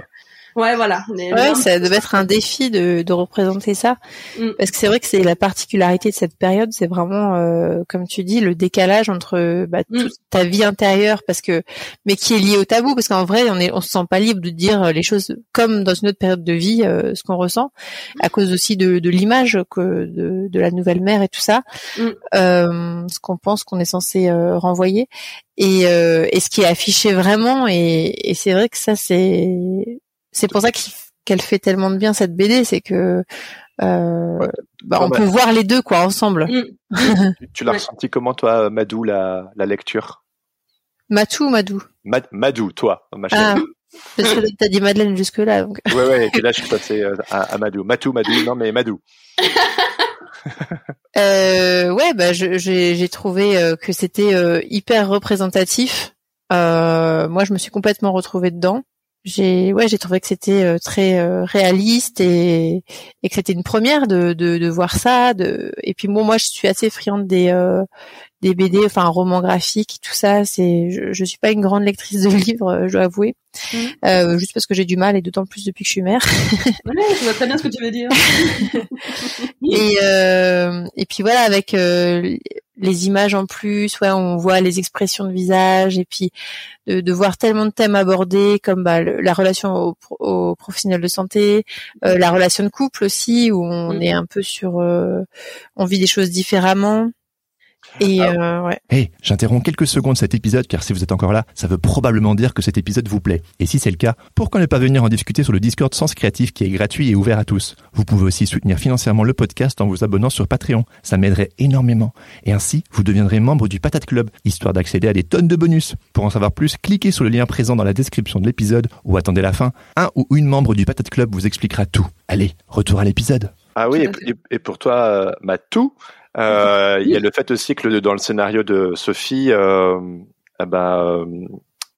S2: Ouais voilà Les-
S3: Ouais, ça devait être un défi de, de représenter ça,
S2: Mm.
S3: parce que c'est vrai que c'est la particularité de cette période, c'est vraiment, euh, comme tu dis, le décalage entre bah,
S2: Mm.
S3: toute ta vie intérieure, parce que, mais qui est lié au tabou, parce qu'en vrai, on est, on se sent pas libre de dire les choses comme dans une autre période de vie, euh, ce qu'on ressent, à cause aussi de, de l'image que de, de la nouvelle mère et tout ça,
S2: Mm.
S3: euh, ce qu'on pense qu'on est censé euh, renvoyer, et, euh, et ce qui est affiché vraiment, et, et c'est vrai que ça c'est c'est pour ça qu'elle fait tellement de bien cette BD, c'est que euh,
S4: Ouais.
S3: bah, on peut voir les deux quoi ensemble.
S2: Mm.
S4: Tu, tu l'as
S2: Ouais.
S4: ressenti comment toi, Madou, la, la lecture?
S3: Matou ou Madou
S4: Mad- Madou, toi, ma chérie.
S3: Ah, parce que t'as dit Madeleine jusque là. Donc.
S4: Ouais, ouais. Et puis là, je suis passé euh, à, à Madou. Matou, Madou, non mais Madou.
S3: euh, Ouais, bah j'ai trouvé euh, que c'était hyper représentatif. Euh, moi, je me suis complètement retrouvée dedans. J'ai ouais, j'ai trouvé que c'était très réaliste et, et que c'était une première de, de, de voir ça. De et puis bon, moi, je suis assez friande des des BD, enfin un roman graphique, tout ça. C'est, je, je suis pas une grande lectrice de livres, euh, je dois avouer, mmh. euh, juste parce que j'ai du mal et d'autant plus depuis que je suis mère.
S2: ouais, je vois très bien ce que tu veux dire.
S3: et euh, et puis voilà, avec euh, les images en plus, ouais, on voit les expressions de visage et puis de, de voir tellement de thèmes abordés comme bah, la relation aux au professionnels de santé, euh, la relation de couple aussi où on mmh. est un peu sur, euh, on vit des choses différemment. Et ah. euh, ouais.
S5: Hey, j'interromps quelques secondes cet épisode car si vous êtes encore là, ça veut probablement dire que cet épisode vous plaît. Et si c'est le cas, pourquoi ne pas venir en discuter sur le Discord Sens Créatif qui est gratuit et ouvert à tous? Vous pouvez aussi soutenir financièrement le podcast en vous abonnant sur Patreon. Ça m'aiderait énormément. Et ainsi, vous deviendrez membre du Patate Club, histoire d'accéder à des tonnes de bonus. Pour en savoir plus, cliquez sur le lien présent dans la description de l'épisode ou attendez la fin. Un ou une membre du Patate Club vous expliquera tout. Allez, retour à l'épisode.
S4: Ah oui, et, pour toi, euh, tout euh, il y a le fait aussi que le, dans le scénario de Sophie, euh, ah bah, euh,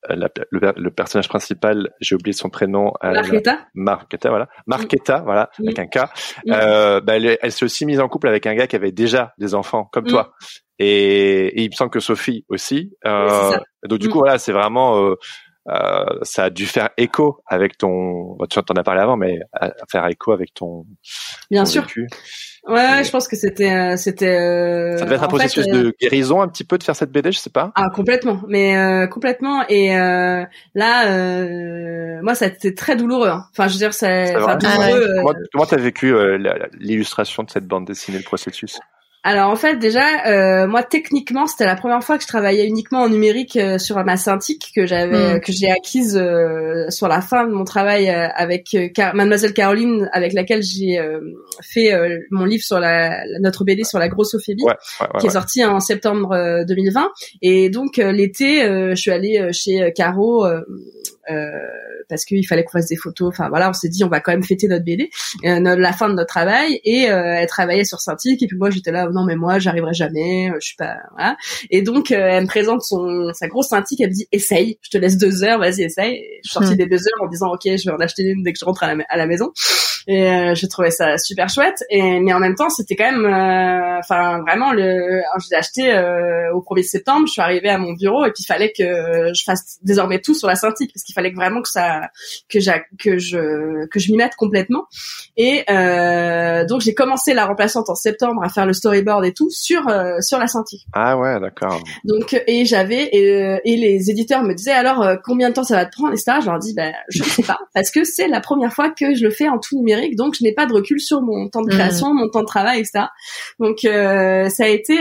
S4: la, le, personnage principal, j'ai oublié son prénom.
S2: Marquetta.
S4: Marquetta, voilà. Marquetta, voilà, avec un K. Euh, bah, elle, elle s'est aussi mise en couple avec un gars qui avait déjà des enfants, comme toi. Et, et, il me semble que Sophie aussi. Euh, donc du coup, voilà, c'est vraiment. Euh, euh, ça a dû faire écho avec ton. Tu en as parlé avant, mais faire écho avec ton.
S2: Bien sûr. Vécu. Ouais, je pense que c'était euh, c'était. Euh,
S4: ça devait être un processus de guérison un petit peu de faire cette BD, je sais pas.
S2: Ah complètement, mais euh, complètement. Et là, moi, ça a été très douloureux. Hein. Enfin, je veux dire, c'est.
S4: Douloureux, comment comment t'as vécu l'illustration de cette bande dessinée, le processus?
S2: Alors en fait déjà euh, moi techniquement c'était la première fois que je travaillais uniquement en numérique euh, sur ma synthique que j'avais mm. que j'ai acquise euh, sur la fin de mon travail avec mademoiselle Caroline avec laquelle j'ai fait mon livre sur la, notre BD sur la grossophobie qui est sorti en septembre 2020 et donc l'été je suis allée chez Caro parce qu'il fallait qu'on fasse des photos. Enfin voilà, on s'est dit on va quand même fêter notre BD, euh, la fin de notre travail. Et euh, elle travaillait sur Cintiq et puis moi j'étais là non mais moi j'arriverai jamais, euh, je suis pas voilà. Et donc euh, elle me présente son sa grosse Cintiq, elle me dit essaye, je te laisse deux heures, vas-y essaye. je suis sortie hmm. des deux heures en disant ok je vais en acheter une dès que je rentre à la, à la maison. Et euh, je trouvais ça super chouette. Et mais en même temps c'était quand même, enfin vraiment le, je l'ai acheté au 1er septembre, je suis arrivée à mon bureau et puis il fallait que je fasse désormais tout sur la Cintiq parce qu'il fallait vraiment que ça que que je que je m'y mette complètement. Et euh, donc j'ai commencé la remplaçante en septembre à faire le storyboard et tout sur euh, sur la Cintiq.
S4: Ah ouais, d'accord.
S2: Donc et j'avais et, euh, et, les éditeurs me disaient alors euh, combien de temps ça va te prendre et ça. Je leur dis ben je sais pas parce que c'est la première fois que je le fais en tout numérique, donc je n'ai pas de recul sur mon temps de mmh. création, mon temps de travail, etc. Donc ça a été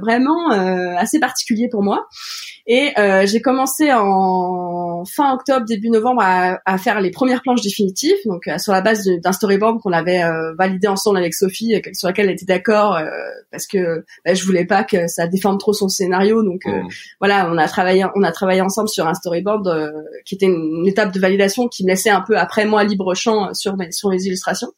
S2: vraiment assez particulier pour moi. Et euh, j'ai commencé en fin octobre, début novembre à, à, faire les premières planches définitives, donc euh, sur la base d'un storyboard qu'on avait euh, validé ensemble avec Sophie, euh, sur laquelle elle était d'accord, parce que bah, je voulais pas que ça déforme trop son scénario. Donc mmh. voilà, on a travaillé, on a travaillé ensemble sur un storyboard qui était une, étape de validation qui me laissait un peu après moi libre champ sur mes sur mes illustrations.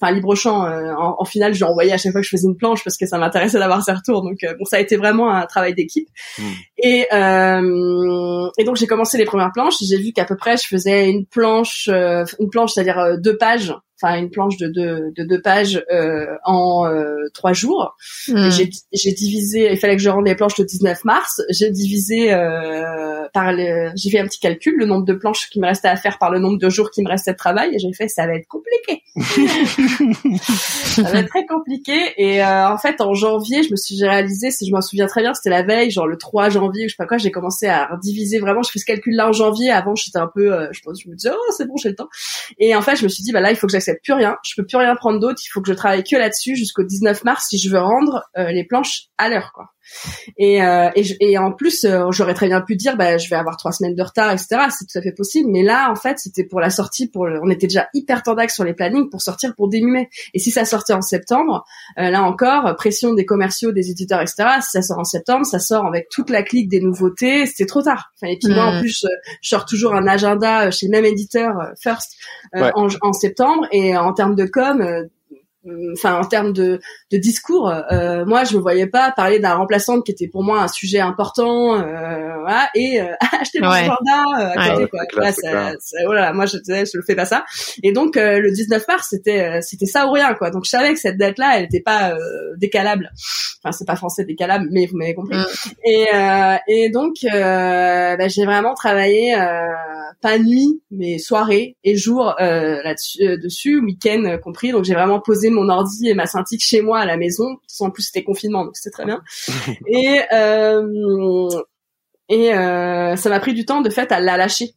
S2: Enfin libre champ. en, en finale, je envoyé à chaque fois que je faisais une planche parce que ça m'intéressait d'avoir ses retours. Donc bon, ça a été vraiment un travail d'équipe. Mmh. Et euh, et donc j'ai commencé les premières planches. J'ai vu qu'à peu près je faisais une planche, euh, une planche, c'est-à-dire euh, deux pages enfin une planche de deux, de deux pages euh, en euh, trois jours. Hmm. J'ai divisé, il fallait que je rende les planches le 19 mars. J'ai divisé euh, par le, j'ai fait un petit calcul, le nombre de planches qui me restait à faire par le nombre de jours qui me restait de travail, et j'ai fait ça va être compliqué. ça va être très compliqué. Et en fait, en janvier, je me suis réalisé, si je m'en souviens très bien, c'était la veille, genre le 3 janvier ou je sais pas quoi, j'ai commencé à diviser vraiment. Je fais ce calcul-là en janvier. Avant, j'étais un peu, je pense, je me disais oh c'est bon, j'ai le temps. Et en fait, je me suis dit bah là, il faut que plus rien, je peux plus rien prendre d'autre, il faut que je travaille que là-dessus jusqu'au 19 mars si je veux rendre euh, les planches à l'heure quoi. Et, euh, et, et, en plus, euh, j'aurais très bien pu dire, bah, je vais avoir trois semaines de retard, etc. C'est tout à fait possible. Mais là, en fait, c'était pour la sortie. Pour on était déjà hyper tendax sur les plannings pour sortir pour début mai. Et si ça sortait en septembre, euh, là encore, pression des commerciaux, des éditeurs, etc. Si ça sort en septembre, ça sort avec toute la clique des nouveautés. C'était trop tard. Enfin, et puis moi, en mm. plus, je sors toujours un agenda chez le même éditeur, First, en, en, septembre. Et en termes de com enfin en termes de, de discours, euh, moi je me voyais pas parler d'un remplaçant qui était pour moi un sujet important, euh, voilà, et euh, acheter mon
S3: Ouais.
S2: agenda euh, à côté
S4: Ouais,
S2: quoi.
S4: clair,
S2: Là, ça- ça- oh là là, moi je je le fais pas ça. Et donc euh, le 19 mars c'était euh, c'était ça ou rien quoi. Donc je savais que cette date là elle était pas euh, décalable. Enfin c'est pas français décalable, mais vous m'avez compris.
S3: Mm.
S2: Et euh, et donc euh, bah, j'ai vraiment travaillé euh, pas nuit mais soirée et jour euh, là-dessus euh, dessus week-end compris. Donc j'ai vraiment posé mon ordi et ma synthique chez moi à la maison. En plus c'était confinement donc c'était très bien. et euh, et euh, ça m'a pris du temps de fait à la lâcher.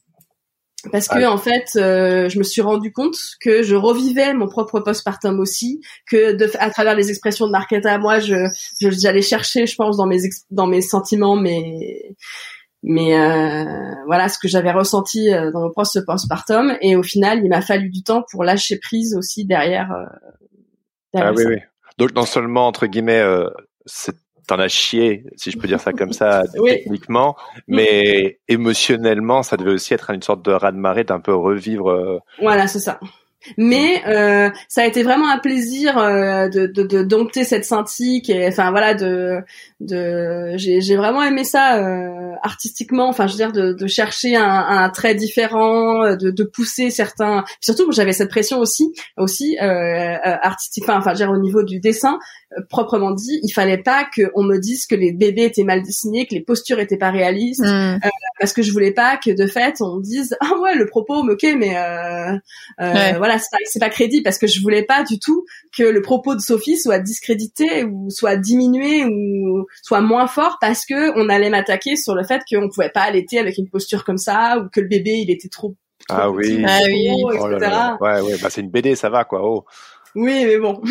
S2: Parce que
S4: Ah.
S2: en fait, euh, je me suis rendu compte que je revivais mon propre postpartum aussi, que de, à travers les expressions de Marquetta, moi, je j'allais chercher, je pense, dans mes ex- dans mes sentiments, mais mais euh, voilà ce que j'avais ressenti euh, dans mon propre postpartum. Et au final, il m'a fallu du temps pour lâcher prise aussi derrière. euh, derrière
S4: Ah oui,
S2: ça.
S4: oui. Donc non seulement entre guillemets, euh, c'est- t'en as chié, si je peux dire ça comme ça,
S2: Oui.
S4: techniquement, mais émotionnellement, ça devait aussi être une sorte de raz-de-marée d'un peu revivre. euh,
S2: Voilà, c'est ça. Mais euh, ça a été vraiment un plaisir euh, de, de, de dompter cette et enfin voilà de de j'ai j'ai vraiment aimé ça euh, artistiquement enfin je veux dire de, de chercher un, un trait différent de, de pousser certains surtout j'avais cette pression aussi aussi euh, euh, artistique enfin je veux dire au niveau du dessin euh, proprement dit il fallait pas que on me dise que les bébés étaient mal dessinés que les postures étaient pas réalistes
S3: Mm.
S2: Parce que je voulais pas que de fait on me dise ah ouais le propos ok mais euh, euh,
S3: Ouais.
S2: voilà c'est pas, c'est pas crédible parce que je voulais pas du tout que le propos de Sophie soit discrédité ou soit diminué ou soit moins fort parce que on allait m'attaquer sur le fait qu'on pouvait pas allaiter avec une posture comme ça ou que le bébé il était trop, trop
S4: Ah
S2: petit,
S4: oui.
S2: trop
S3: Ah oui.
S2: gros,
S4: Oh là
S2: etc.
S4: là. Ouais, ouais, bah c'est une BD, ça va quoi. Oh.
S2: Oui mais bon et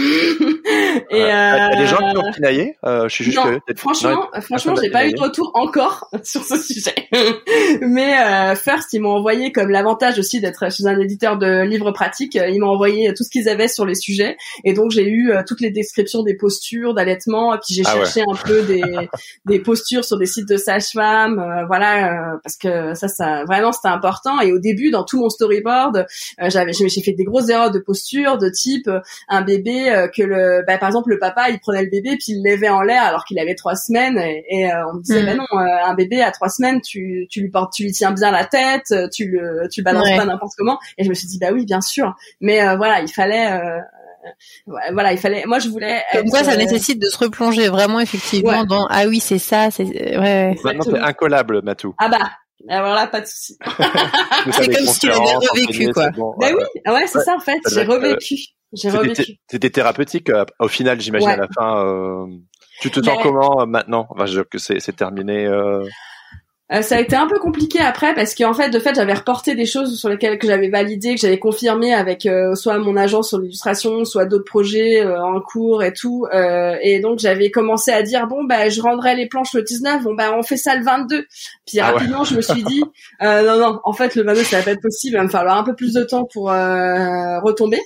S4: Ouais. Il y a des gens qui
S2: euh,
S4: ont pinaillé? Euh, je suis juste
S2: non, Franchement,
S4: Non,
S2: euh, franchement, j'ai pas eu de retour encore sur ce sujet. Mais euh, First, ils m'ont envoyé comme l'avantage aussi d'être chez un éditeur de livres pratiques. euh, Ils m'ont envoyé tout ce qu'ils avaient sur les sujets, et donc j'ai eu euh, toutes les descriptions des postures d'allaitement. Puis j'ai
S4: Ah
S2: cherché un peu des des postures sur des sites de sages-femmes, euh, voilà, euh, parce que ça, ça vraiment c'était important. Et au début, dans tout mon storyboard, euh, j'avais j'ai fait des grosses erreurs de posture, de type euh, un bébé euh, que le bah, par exemple le papa il prenait le bébé puis il le levait en l'air alors qu'il avait trois semaines et, et, euh, on me disait
S3: Mhm.
S2: bah non euh, un bébé à trois semaines tu tu lui portes tu lui tiens bien la tête euh, tu le tu le balances
S3: Ouais.
S2: pas n'importe comment et je me suis dit bah oui bien sûr mais euh, voilà il fallait euh, voilà il fallait moi je voulais
S3: Comme quoi, ça
S2: euh,
S3: nécessite de se replonger vraiment effectivement
S2: Ouais.
S3: dans ah oui c'est ça c'est ouais, ouais.
S4: Maintenant, t'es incollable, Matou.
S2: ah bah alors là pas de souci
S3: C'est comme si tu l'avais revécu, quoi.
S2: bah oui ouais c'est
S4: Ouais.
S2: ça en fait j'ai revécu j'ai
S4: C'était
S2: revécu
S4: c'était thérapeutique euh, au final, j'imagine
S2: Ouais.
S4: à la fin. euh, Tu te sens
S2: Mais-
S4: comment euh, maintenant? Enfin, je, que c'est terminé. euh,
S2: Euh, ça a été un peu compliqué après parce qu'en fait, de fait, j'avais reporté des choses sur lesquelles que j'avais validé, que j'avais confirmé avec euh, soit mon agence sur l'illustration, soit d'autres projets euh, en cours et tout. Euh, et donc j'avais commencé à dire bon bah je rendrai les planches le 19, bon bah on fait ça le 22. Puis
S4: Ah ouais.
S2: rapidement je me suis dit euh, non non, en fait le 22 ça va pas être possible, il va me falloir un peu plus de temps pour euh, retomber.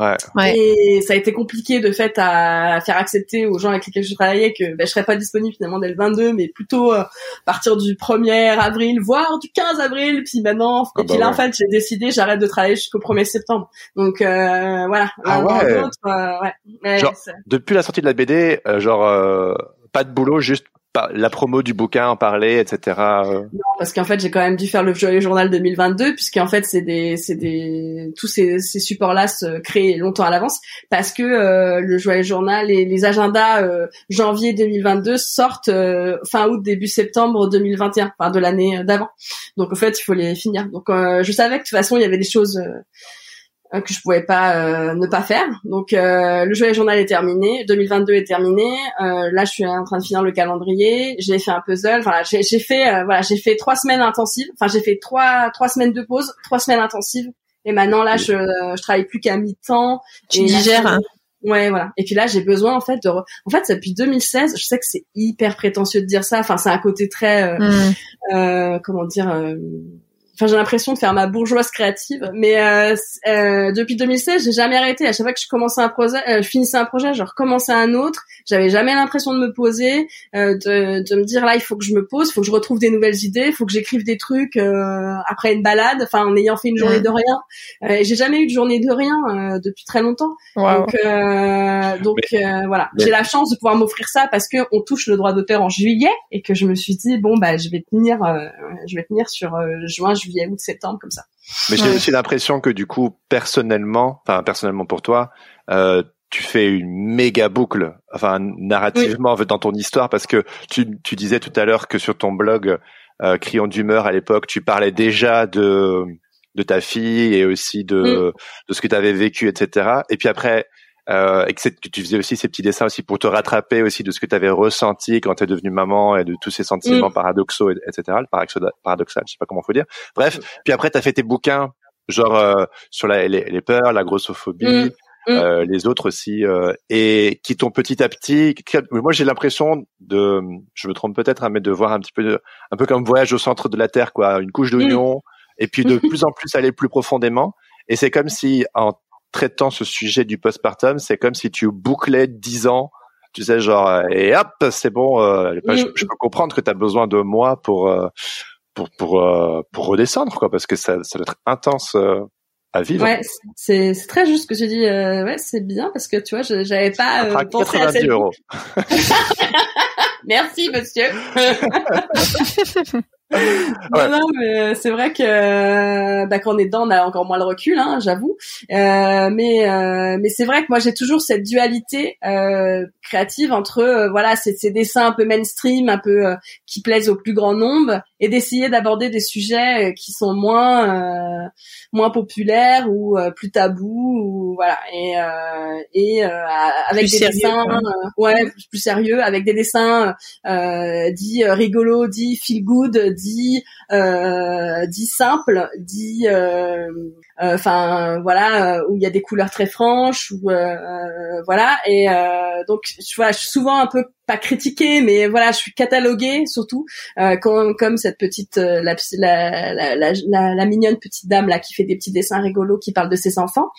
S4: Ouais.
S3: Ouais.
S2: Et ça a été compliqué de fait à faire accepter aux gens avec lesquels je travaillais que ben, je serais pas disponible finalement dès le 22, mais plutôt euh, partir du 1er avril, voire du 15 avril. Puis maintenant,
S4: Ah
S2: et puis
S4: bah
S2: là en fait j'ai décidé j'arrête de travailler jusqu'au 1er septembre. Donc euh, voilà,
S4: Ah ouais.
S2: euh, ouais. Ouais,
S4: Genre-
S2: c'est-
S4: Depuis la sortie de la BD, euh, genre euh, pas de boulot, juste la promo du bouquin, en parler, etc. euh.
S2: Non, parce qu'en fait j'ai quand même dû faire le Joyeux Journal 2022 puisqu'en fait c'est des c'est des tous ces, ces supports là se créent longtemps à l'avance parce que euh, le Joyeux Journal et les agendas euh, janvier 2022 sortent euh, fin août début septembre 2021 enfin de l'année d'avant donc en fait il faut les finir donc euh, je savais que de toute façon il y avait des choses euh, euh, que je pouvais pas euh, ne pas faire. Donc euh, le joyeux journal est terminé, 2022 est terminé. Euh, là, je suis en train de finir le calendrier. J'ai fait un puzzle. Enfin, j'ai j'ai fait euh, voilà, j'ai fait trois semaines intensives. Enfin, j'ai fait trois trois semaines de pause, trois semaines intensives. Et maintenant là, je je travaille plus qu'à mi-temps.
S3: Tu
S2: là,
S3: digères,
S2: je-
S3: hein.
S2: Ouais, voilà. Et puis là, j'ai besoin en fait de. re- En fait, depuis 2016. Je sais que c'est hyper prétentieux de dire ça. Enfin, c'est un côté très. euh,
S3: Mm.
S2: euh, comment dire euh, enfin j'ai l'impression de faire ma bourgeoise créative mais euh, euh, depuis 2016 j'ai jamais arrêté. À chaque fois que je commençais un projet euh, je finissais un projet je recommençais un autre. J'avais jamais l'impression de me poser euh, de, de me dire là il faut que je me pose il faut que je retrouve des nouvelles idées il faut que j'écrive des trucs euh, après une balade enfin en ayant fait une journée de rien. J'ai jamais eu de journée de rien depuis très longtemps. Donc donc voilà. j'ai la chance de pouvoir m'offrir ça parce que on touche le droit d'auteur en juillet et que je me suis dit bon bah je vais tenir je vais tenir sur juin juillet, août, septembre, comme ça.
S4: Mais j'ai aussi l'impression que du coup, personnellement, enfin personnellement pour toi, euh, tu fais une méga boucle, enfin narrativement dans ton histoire, parce que tu, tu disais tout à l'heure que sur ton blog euh, Crayon d'humeur à l'époque, tu parlais déjà de de ta fille et aussi de mm. de ce que tu avais vécu, etc. Et puis après, euh, et que, tu faisais aussi ces petits dessins aussi pour te rattraper aussi de ce que tu avais ressenti quand tu es devenue maman et de tous ces sentiments mm. paradoxaux, etc. Paradoxal, je sais pas comment faut dire. Bref, mm. puis après tu as fait tes bouquins genre euh, sur la, les, peurs, la grossophobie, mm. Euh, les autres aussi, euh, et qui t'ont petit à petit. Moi, j'ai l'impression de, je me trompe peut-être, hein, mais de voir un petit peu, un peu comme voyage au centre de la terre, quoi, une couche d'oignon, et puis de plus en plus aller plus profondément. Et c'est comme si en traitant ce sujet du postpartum, c'est comme si tu bouclais dix ans, tu sais, genre, euh, et hop, c'est bon, euh, je, peux comprendre que tu as besoin de moi pour, euh, pour, pour, pour redescendre, quoi, parce que ça, ça doit être intense à vivre.
S2: Ouais, c'est très juste ce que tu dis. ouais, c'est bien parce que tu vois, j'avais pas euh, pensé à cette... euros. Merci, monsieur. non, non, mais euh, c'est vrai que euh, bah, quand on est dedans, on a encore moins le recul, hein, j'avoue. Euh, mais euh, mais c'est vrai que moi j'ai toujours cette dualité euh, créative entre voilà ces, ces, dessins un peu mainstream, un peu qui plaisent au plus grand nombre, et d'essayer d'aborder des sujets qui sont moins moins populaires ou plus tabous, ou voilà. Et et avec des dessins, ouais, plus sérieux, avec des dessins dits rigolos, dits feel good dit euh, dit simple, dit euh, enfin voilà où il y a des couleurs très franches ou voilà et donc je vois je suis souvent un peu pas critiquée, mais voilà, je suis cataloguée surtout euh, comme, comme cette petite euh, la, la, la, la, mignonne petite dame là qui fait des petits dessins rigolos qui parle de ses enfants.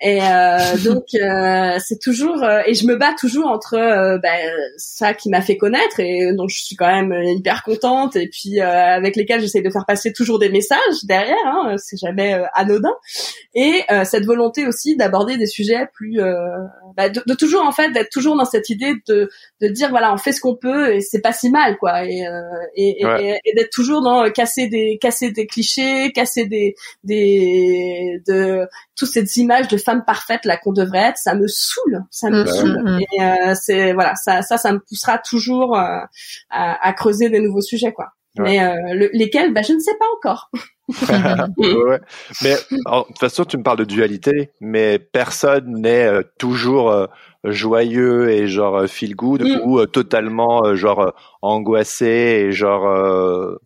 S2: Et euh, donc euh, c'est toujours euh, et je me bats toujours entre ben, ça qui m'a fait connaître et dont je suis quand même hyper contente et puis avec lesquels j'essaie de faire passer toujours des messages derrière, hein, c'est jamais anodin. Et cette volonté aussi d'aborder des sujets plus bah, de, de, toujours en fait d'être toujours dans cette idée de de dire voilà, on fait ce qu'on peut et c'est pas si mal quoi. Et, euh, et, et, d'être toujours dans euh, casser des casser des clichés, casser des des de toutes ces images de femmes parfaites là qu'on devrait être, ça me saoule, ça me saoule. Mm. Et euh, c'est voilà, ça ça ça me poussera toujours à, à, creuser des nouveaux sujets quoi. Mais lesquels, bah, je ne sais pas encore.
S4: ouais. Mais de toute façon, tu me parles de dualité, mais personne n'est toujours joyeux et genre euh, feel good mm. ou euh, totalement euh, genre angoissé et genre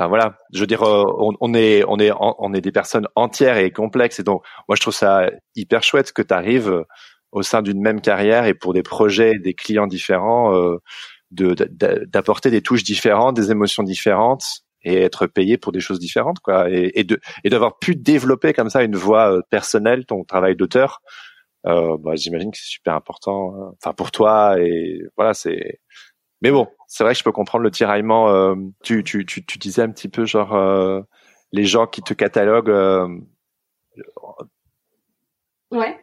S4: Enfin voilà, je veux dire, on, on, est on est on est des personnes entières et complexes et donc moi je trouve ça hyper chouette que tu arrives au sein d'une même carrière et pour des projets, des clients différents, de d'apporter des touches différentes, des émotions différentes et être payé pour des choses différentes quoi et, de et d'avoir pu développer comme ça une voix personnelle, ton travail d'auteur euh, bah, j'imagine que c'est super important, euh, enfin pour toi et voilà c'est. Mais bon, c'est vrai que je peux comprendre le tiraillement. Euh, tu, tu, tu, tu, disais un petit peu genre euh, les gens qui te cataloguent. Euh,
S2: ouais.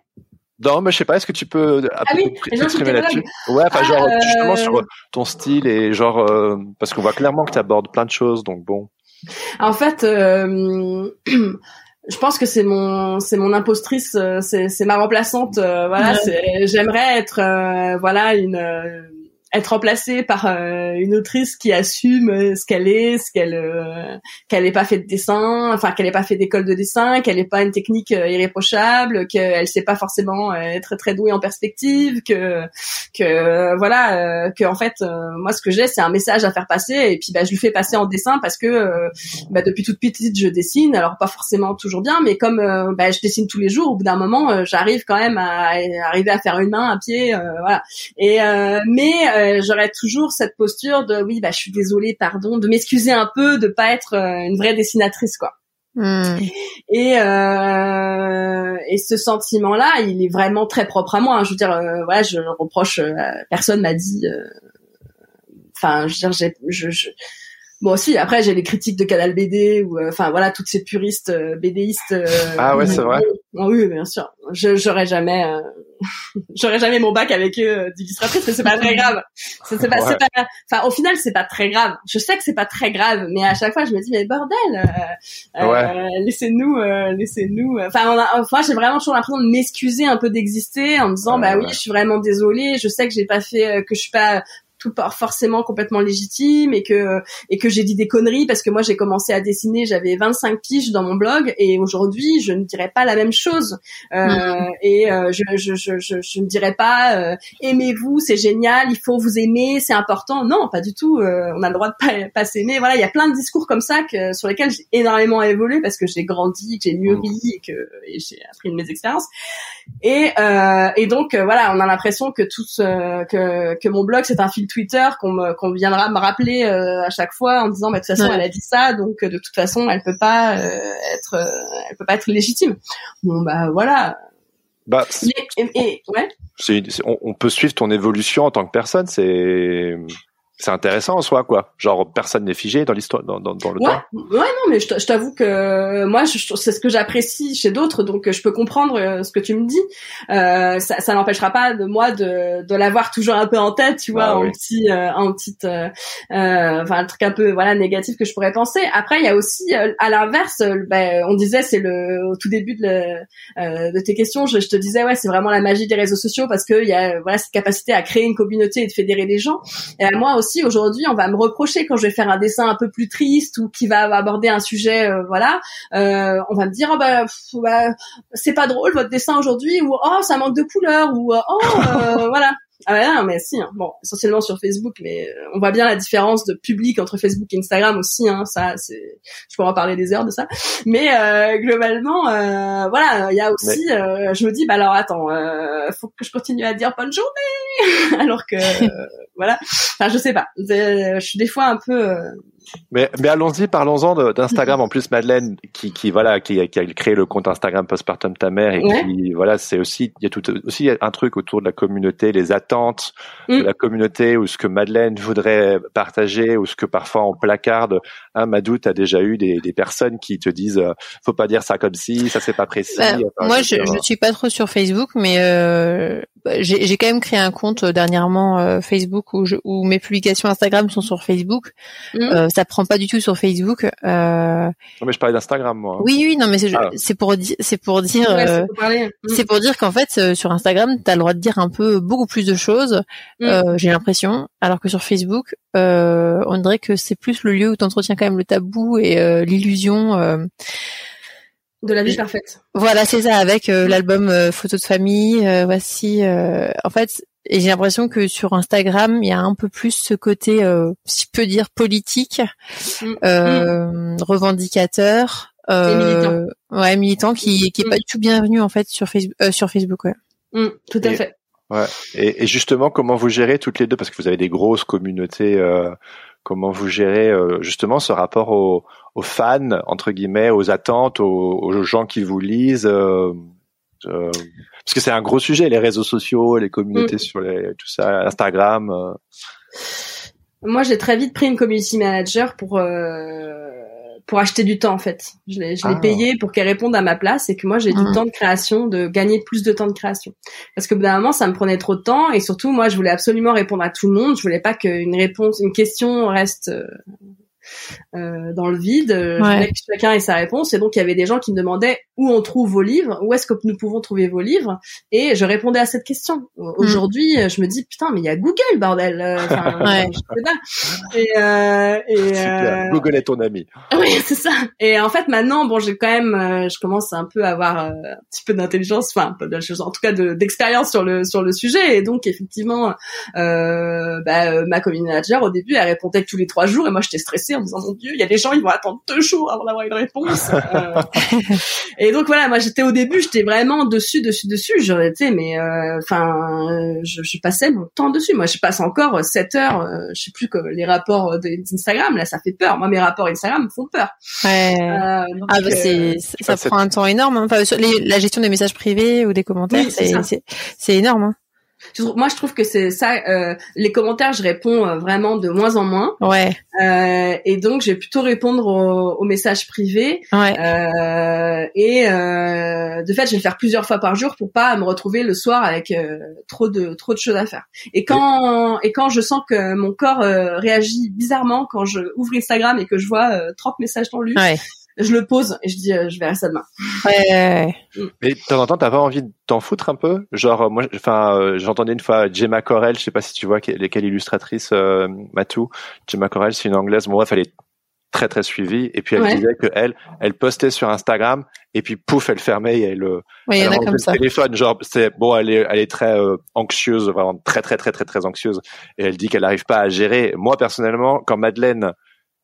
S4: Non, mais je sais pas. Est-ce que tu peux
S2: ah oui, t'exprimer là-dessus?
S4: Ouais, enfin ah, genre justement sur ton style et genre parce qu'on voit clairement que tu abordes plein de choses, donc bon.
S2: En fait, je pense que c'est mon c'est mon impostrice euh, c'est c'est ma remplaçante euh, voilà j'aimerais être euh, voilà une être remplacée par euh, une autrice qui assume euh, ce qu'elle est, ce qu'elle euh, qu'elle n'ait pas fait de dessin, enfin qu'elle n'ait pas fait d'école de dessin, qu'elle n'ait pas une technique irréprochable, qu'elle sait pas forcément être très douée en perspective, que que voilà, que en fait moi ce que j'ai c'est un message à faire passer et puis bah je lui fais passer en dessin parce que bah, depuis toute petite je dessine, alors pas forcément toujours bien, mais comme bah, je dessine tous les jours, au bout d'un moment j'arrive quand même à, arriver à faire une main, un pied, voilà. Et mais j'aurais j'aurais toujours cette posture de oui bah je suis désolée pardon de m'excuser un peu de pas être une vraie dessinatrice quoi Hmm. Et euh, et ce sentiment-là, il est vraiment très propre à moi. Hein. Je veux dire, euh, voilà, je reproche. Euh, personne m'a dit. Euh, enfin, je veux dire, je, je, Bon aussi après j'ai les critiques de Canal BD ou euh, enfin voilà toutes ces puristes euh, BDistes. Euh,
S4: ah ouais c'est vrai.
S2: Ah oui bien sûr. Je j'aurais jamais j'aurais jamais mon bac avec eux d'illustratrice mais c'est pas très grave. C'est pas c'est pas enfin au final c'est pas très grave. Je sais que c'est pas très grave mais à chaque fois je me dis mais bordel laissez-nous laissez-nous enfin enfin j'ai vraiment toujours l'impression de m'excuser un peu d'exister en me disant bah oui je suis vraiment désolée je sais que j'ai pas fait que je suis pas pas forcément complètement légitime et que et que j'ai dit des conneries parce que moi j'ai commencé à dessiner, j'avais 25 piges dans mon blog et aujourd'hui je ne dirais pas la même chose euh, mm-hmm. et euh, je, je, je, je, ne dirais pas euh, aimez-vous, c'est génial, il faut vous aimer, c'est important. Non, pas du tout. on a le droit de pas, pas s'aimer. Voilà, il y a plein de discours comme ça que, sur lesquels j'ai énormément évolué parce que j'ai grandi, que j'ai mûri et que et j'ai appris de mes expériences. Et, et donc voilà, on a l'impression que tout que que mon blog c'est un filtre Twitter qu'on qu'on viendra me rappeler euh, à chaque fois en disant bah, de toute façon elle a dit ça donc euh, de toute façon elle peut pas euh, être elle peut pas être légitime. Bon bah voilà.
S4: Bah, et, ouais. on, on, peut suivre ton évolution en tant que personne, c'est c'est intéressant en soi quoi. Genre personne n'est figé dans l'histoire dans, dans, dans le
S2: ouais, temps. Ouais non mais je t'avoue que moi c'est ce que j'apprécie chez d'autres donc je peux comprendre euh, ce que tu me dis. Euh, ça, ça n'empêchera pas de moi de, de l'avoir toujours un peu en tête tu vois ah en petit euh, en petite euh, euh, enfin un truc un peu voilà négatif que je pourrais penser. Après il y a aussi à l'inverse ben, on disait c'est le au tout début de, de tes questions je, je te disais ouais c'est vraiment la magie des réseaux sociaux parce que il y a voilà cette capacité à créer une communauté et de fédérer des gens. Et moi aussi aujourd'hui on va me reprocher quand je vais faire un dessin un peu plus triste ou qui va aborder un sujet euh, voilà. Euh, on va me dire oh bah, bah, c'est pas drôle votre dessin aujourd'hui ou oh ça manque de couleur ou oh voilà ah ouais, non, mais si. Hein. Bon, essentiellement sur Facebook, mais on voit bien la différence de public entre Facebook et Instagram aussi. Hein. Ça, c'est, je pourrais en parler des heures de ça. Mais euh, globalement, euh, voilà, il y a aussi. Euh, je me dis, bah alors attends, euh, faut que je continue à dire bonne journée, alors que voilà. Enfin, je sais pas. Je suis des fois un peu
S4: mais, mais allons-y, parlons-en d'Instagram. En plus, Madeleine, qui, qui voilà, qui, qui, a créé le compte Instagram postpartum ta mère et qui voilà, c'est aussi il y a tout aussi un truc autour de la communauté, les attentes de mm. la communauté ou ce que Madeleine voudrait partager ou ce que parfois on placarde. Hein, Madou, t'as déjà eu des, des personnes qui te disent, euh, faut pas dire ça comme si, ça c'est pas précis.
S3: Bah, moi, je, je suis pas trop sur Facebook, mais euh, j'ai quand même créé un compte euh, dernièrement euh, Facebook où, je, où mes publications Instagram sont sur Facebook. Mm. Euh, ça prend pas du tout sur Facebook. Euh...
S4: Non mais je parlais d'Instagram moi.
S3: Oui oui non mais c'est ah. pour c'est pour dire euh, c'est pour, dire qu'en fait sur Instagram tu as le droit de dire un peu beaucoup plus de choses. Mm. J'ai l'impression alors que sur Facebook on dirait que c'est plus le lieu où tu entretiens quand même le tabou et l'illusion
S2: de la vie parfaite.
S3: Voilà, c'est ça, avec euh, l'album euh, photo de famille. Euh, voici, en fait, et j'ai l'impression que sur Instagram, il y a un peu plus ce côté, si je peux dire, politique, mm. Mm. revendicateur, militant. ouais, militant, qui qui est pas mm. du tout bienvenu en fait sur Facebook, sur Facebook, ouais.
S2: tout à fait.
S4: Ouais. Et, et, justement, comment vous gérez toutes les deux? Parce que vous avez des grosses communautés. comment vous gérez justement ce rapport au, aux fans entre guillemets, aux attentes, aux, gens qui vous lisent. Euh, euh, parce que c'est un gros sujet, les réseaux sociaux, les communautés mm. sur les, tout ça, Instagram. Euh.
S2: Moi, j'ai très vite pris une community manager pour pour acheter du temps en fait. Je l'ai ah. payé pour qu'elle réponde à ma place et que moi j'ai du mm. temps de création, de gagner plus de temps de création. Parce que bout d'un moment ça me prenait trop de temps et surtout moi je voulais absolument répondre à tout le monde. Je voulais pas qu'une réponse, une question reste euh, dans le vide. Euh, ouais. que chacun ait sa réponse. Et donc il y avait des gens qui me demandaient où on trouve vos livres, où est-ce que nous pouvons trouver vos livres. Et je répondais à cette question. Aujourd'hui, mm. je me dis putain, mais il y a Google, bordel. Euh, ouais.
S4: Et, euh, et Google est ton ami.
S2: Oui, c'est ça. Et en fait, maintenant, bon, j'ai quand même, je commence un peu à avoir un petit peu d'intelligence, enfin, pas de choses, en tout cas d'expérience sur le sur le sujet. Et donc effectivement, bah, ma community manager au début, elle répondait tous les trois jours, et moi j'étais stressée en me disant mon Dieu, il y a des gens, ils vont attendre deux jours avant d'avoir une réponse. Euh, et donc voilà, moi j'étais au début, j'étais vraiment dessus, dessus, dessus. J'aurais été, mais euh, enfin, je, je, passais mon temps dessus. Moi, je passe encore 7 heures, je sais plus que les rapports d'Instagram, là, ça fait peur. Moi, mes rapports Instagram me font peur.
S3: Ouais. ah bah c'est, ça prend un temps énorme. Hein. Enfin, la gestion des messages privés ou des commentaires, c'est énorme. Hein
S2: moi je trouve que c'est ça euh, les commentaires je réponds euh, vraiment de moins en moins.
S3: Ouais.
S2: Euh, et donc je vais plutôt répondre aux, messages privés
S3: ouais.
S2: Euh, et euh, de fait je vais le faire plusieurs fois par jour pour pas me retrouver le soir avec trop de trop de choses à faire. Et quand et quand je sens que mon corps réagit bizarrement quand je ouvre Instagram et que je vois 30 messages dans lui
S3: ouais
S2: je le pose et je dis euh, je verrai ça demain.
S3: Ouais.
S4: Mais de temps en temps, t'as pas envie de t'en foutre un peu? Genre moi, enfin, euh, j'entendais une fois Gemma Corel, je sais pas si tu vois quelle illustratrice euh, Matou. Gemma Corel, c'est une anglaise. Bon bref, elle est très très suivie et puis elle disait que elle, elle postait sur Instagram et puis pouf, elle fermait et elle,
S3: euh, oui, elle comme
S4: le téléphone. Genre c'est bon, elle est elle est très anxieuse, vraiment très très très très très anxieuse et elle dit qu'elle n'arrive pas à gérer. Moi personnellement, quand Madeleine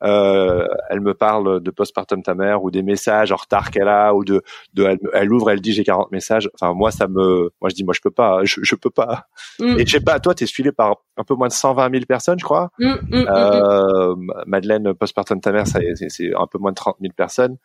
S4: euh, elle me parle de postpartum ta mère ou des messages en retard qu'elle a ou de, de elle, ouvre, elle dit j'ai 40 messages. Enfin moi ça me, moi je dis moi je peux pas, je, je peux pas. Mm. Et je sais pas, toi t'es suivi par un peu moins de 120 000 personnes je crois. Mm, mm, euh, Madeleine postpartum ta mère c'est un peu moins de 30 000 personnes.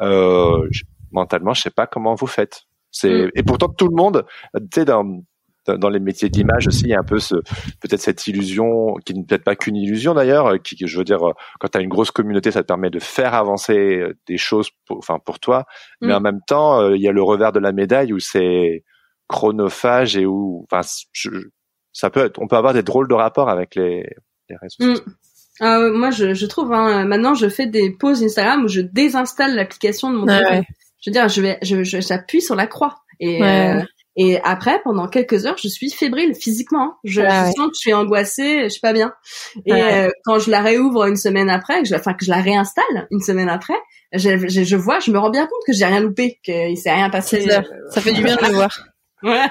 S4: Euh, mentalement je sais pas comment vous faites. C'est et pourtant tout le monde, tu sais dans dans les métiers d'image aussi, il y a un peu ce, peut-être cette illusion, qui n'est peut-être pas qu'une illusion d'ailleurs, euh, qui, je veux dire, euh, quand tu as une grosse communauté, ça te permet de faire avancer euh, des choses, pour, enfin pour toi, mais mm. en même temps, il y a le revers de la médaille où c'est chronophage et où, enfin, ça peut, être, on peut avoir des drôles de rapports avec les, les réseaux mm. sociaux.
S2: moi, je, je trouve, hein, maintenant, je fais des pauses Instagram où je désinstalle l'application de mon téléphone. Je veux dire, je vais, je, j'appuie sur la croix et et après, pendant quelques heures, je suis fébrile physiquement. Je, sens que je suis angoissée, je suis pas bien. Et euh, quand je la réouvre une semaine après, que je, enfin que je la réinstalle une semaine après, je, je, je vois, je me rends bien compte que j'ai rien loupé, qu'il s'est rien passé.
S3: Ça. ça fait du bien de le voir.
S2: Ouais.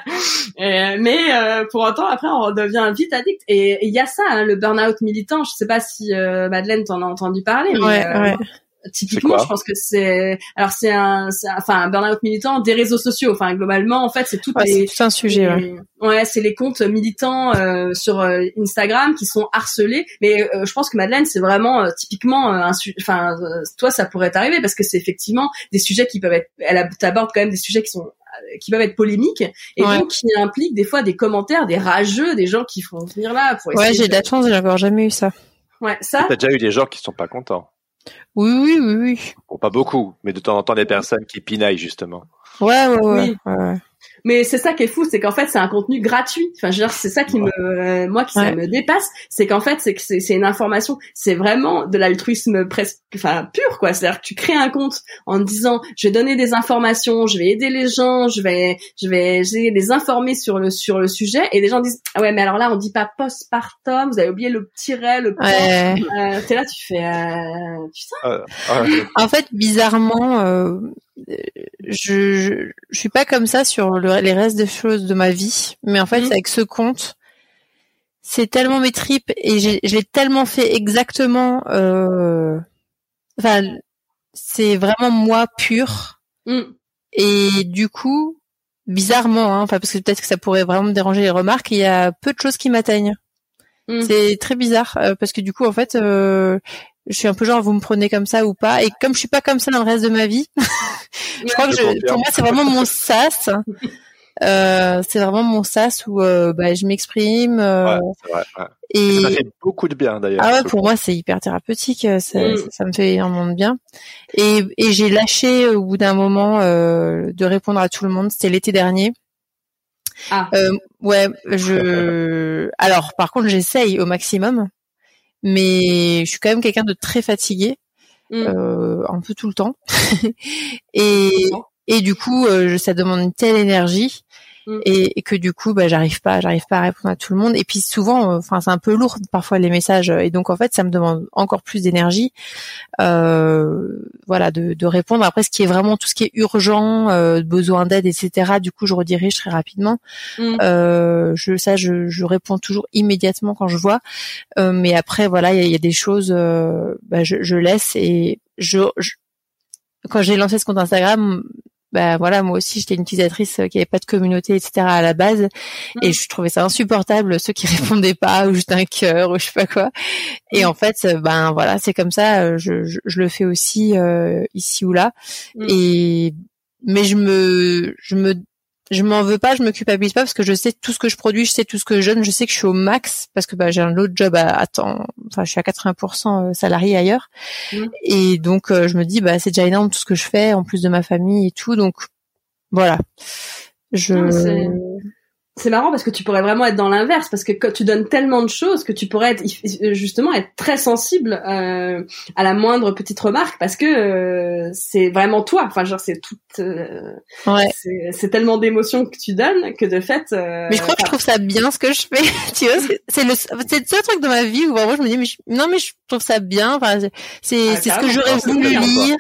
S2: mais euh, pour autant, après, on devient vite addict. Et il y a ça, hein, le burn-out militant. Je sais pas si euh, Madeleine t'en a entendu parler. Mais,
S3: ouais, ouais
S2: typiquement je pense que c'est alors c'est un, enfin un burn-out militant des réseaux sociaux. Enfin globalement en fait c'est tout
S3: ouais, c'est un sujet
S2: ouais, ouais c'est les comptes militants euh, sur euh, Instagram qui sont harcelés. Mais euh, je pense que Madeleine c'est vraiment typiquement un enfin toi ça pourrait t'arriver parce que c'est effectivement des sujets qui peuvent être elle t'aborde quand même des sujets qui sont qui peuvent être polémiques et donc qui impliquent des fois des commentaires des rageux des gens qui font venir là pour
S3: essayer ouais j'ai de la chance j'ai encore jamais eu ça.
S2: Ouais ça
S4: t'as déjà eu des gens qui sont pas contents
S3: oui, oui, oui, oui.
S4: Bon, pas beaucoup, mais de temps en temps des personnes qui pinaillent justement.
S3: Ouais, ouais, ouais. ouais.
S2: Mais c'est ça qui est fou, c'est qu'en fait c'est un contenu gratuit. Enfin, je veux dire, c'est ça qui me, euh, moi qui ça me dépasse, c'est qu'en fait c'est que c'est une information, c'est vraiment de l'altruisme presque, enfin pur quoi. C'est-à-dire que tu crées un compte en disant, je vais donner des informations, je vais aider les gens, je vais, je vais, je les informer sur le sur le sujet, et les gens disent, ah ouais, mais alors là on dit pas postpartum, vous avez oublié le tiret, le point. Euh, T'es là, tu fais, euh,
S3: putain. en fait, bizarrement. Euh je, je, suis pas comme ça sur les restes des choses de ma vie, mais en fait mhm. avec ce compte, c'est tellement mes tripes et j'ai tellement fait exactement. Euh, enfin, c'est vraiment moi pur. Mm. Et du coup, bizarrement, hein, enfin parce que peut-être que ça pourrait vraiment me déranger les remarques, il y a peu de choses qui m'atteignent. Mm. C'est très bizarre euh, parce que du coup en fait euh, je suis un peu genre vous me prenez comme ça ou pas. Et comme je suis pas comme ça dans le reste de ma vie je crois que je, pour moi c'est vraiment mon sas. euh, c'est vraiment mon sas où euh, bah, je m'exprime euh,
S4: ouais, ouais. et ça fait beaucoup de bien d'ailleurs
S3: ah ouais pour moi c'est hyper thérapeutique euh, ça, mm. ça, me fait énormément de bien. Et, et j'ai lâché au bout d'un moment euh, de répondre à tout le monde. C'était l'été dernier.
S2: Ah.
S3: ouais je alors par contre j'essaye au maximum mais je suis quand même quelqu'un de très fatigué, mm. euh, un peu tout le temps. et, et du coup, euh, ça demande une telle énergie. Mm. Et, que du coup bah j'arrive pas j'arrive pas à répondre à tout le monde. Et puis souvent euh, enfin c'est un peu lourd parfois les messages. Et donc en fait ça me demande encore plus d'énergie euh, voilà de, de, répondre. Après ce qui est vraiment tout ce qui est urgent euh, besoin d'aide etc du coup je redirige très rapidement. Mm. euh, je ça je, je, réponds toujours immédiatement quand je vois. Euh, mais après voilà il y, y, a des choses bah, je, je, laisse et je, je quand j'ai lancé ce compte Instagram, bah voilà, moi aussi j'étais une utilisatrice euh, qui avait pas de communauté, etc. à la base, et mm. je trouvais ça insupportable ceux qui répondaient pas ou juste un cœur ou je sais pas quoi. Et mm. en fait, euh, ben voilà, c'est comme ça. Euh, je, je, je, le fais aussi ici ou là. Mm. Et mais je me je me je m'en veux pas, je me culpabilise pas parce que je sais tout ce que je produis, je sais tout ce que je donne, je sais que je suis au max parce que bah, j'ai un autre job à, à temps, enfin je suis à 80% euh, salarié ailleurs mmh. et donc euh, je me dis bah c'est déjà énorme tout ce que je fais en plus de ma famille et tout donc voilà. Je
S2: c'est marrant parce que tu pourrais vraiment être dans l'inverse parce que quand tu donnes tellement de choses que tu pourrais être justement être très sensible euh, à la moindre petite remarque parce que euh, c'est vraiment toi. Enfin genre c'est tout euh, ouais. c'est tellement d'émotions que tu donnes que de fait
S3: euh, mais je crois que je trouve ça bien ce que je fais. Tu vois c'est le c'est le seul truc de ma vie où vraiment je me dis mais non mais je trouve ça bien. Enfin c'est ah, c'est ce que j'aurais voulu lire.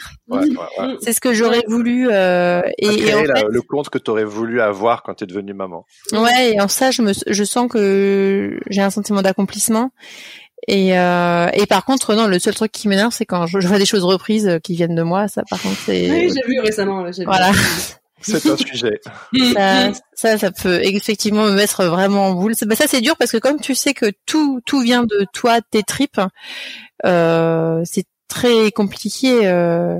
S3: C'est ce que j'aurais voulu euh,
S4: et, et en fait, le compte que tu aurais voulu avoir quand tu es devenue maman
S3: Ouais, et en ça, je me, je sens que j'ai un sentiment d'accomplissement. Et, euh, et par contre, non, le seul truc qui m'énerve, c'est quand je, vois des choses reprises euh, qui viennent de moi. Ça, par contre, c'est.
S2: Oui, j'ai vu récemment.
S3: Voilà.
S4: C'est un sujet.
S3: Ça, ça, ça, peut effectivement me mettre vraiment en boule. Bah, ça, c'est dur parce que comme tu sais que tout, tout vient de toi, tes tripes, euh, c'est très compliqué euh,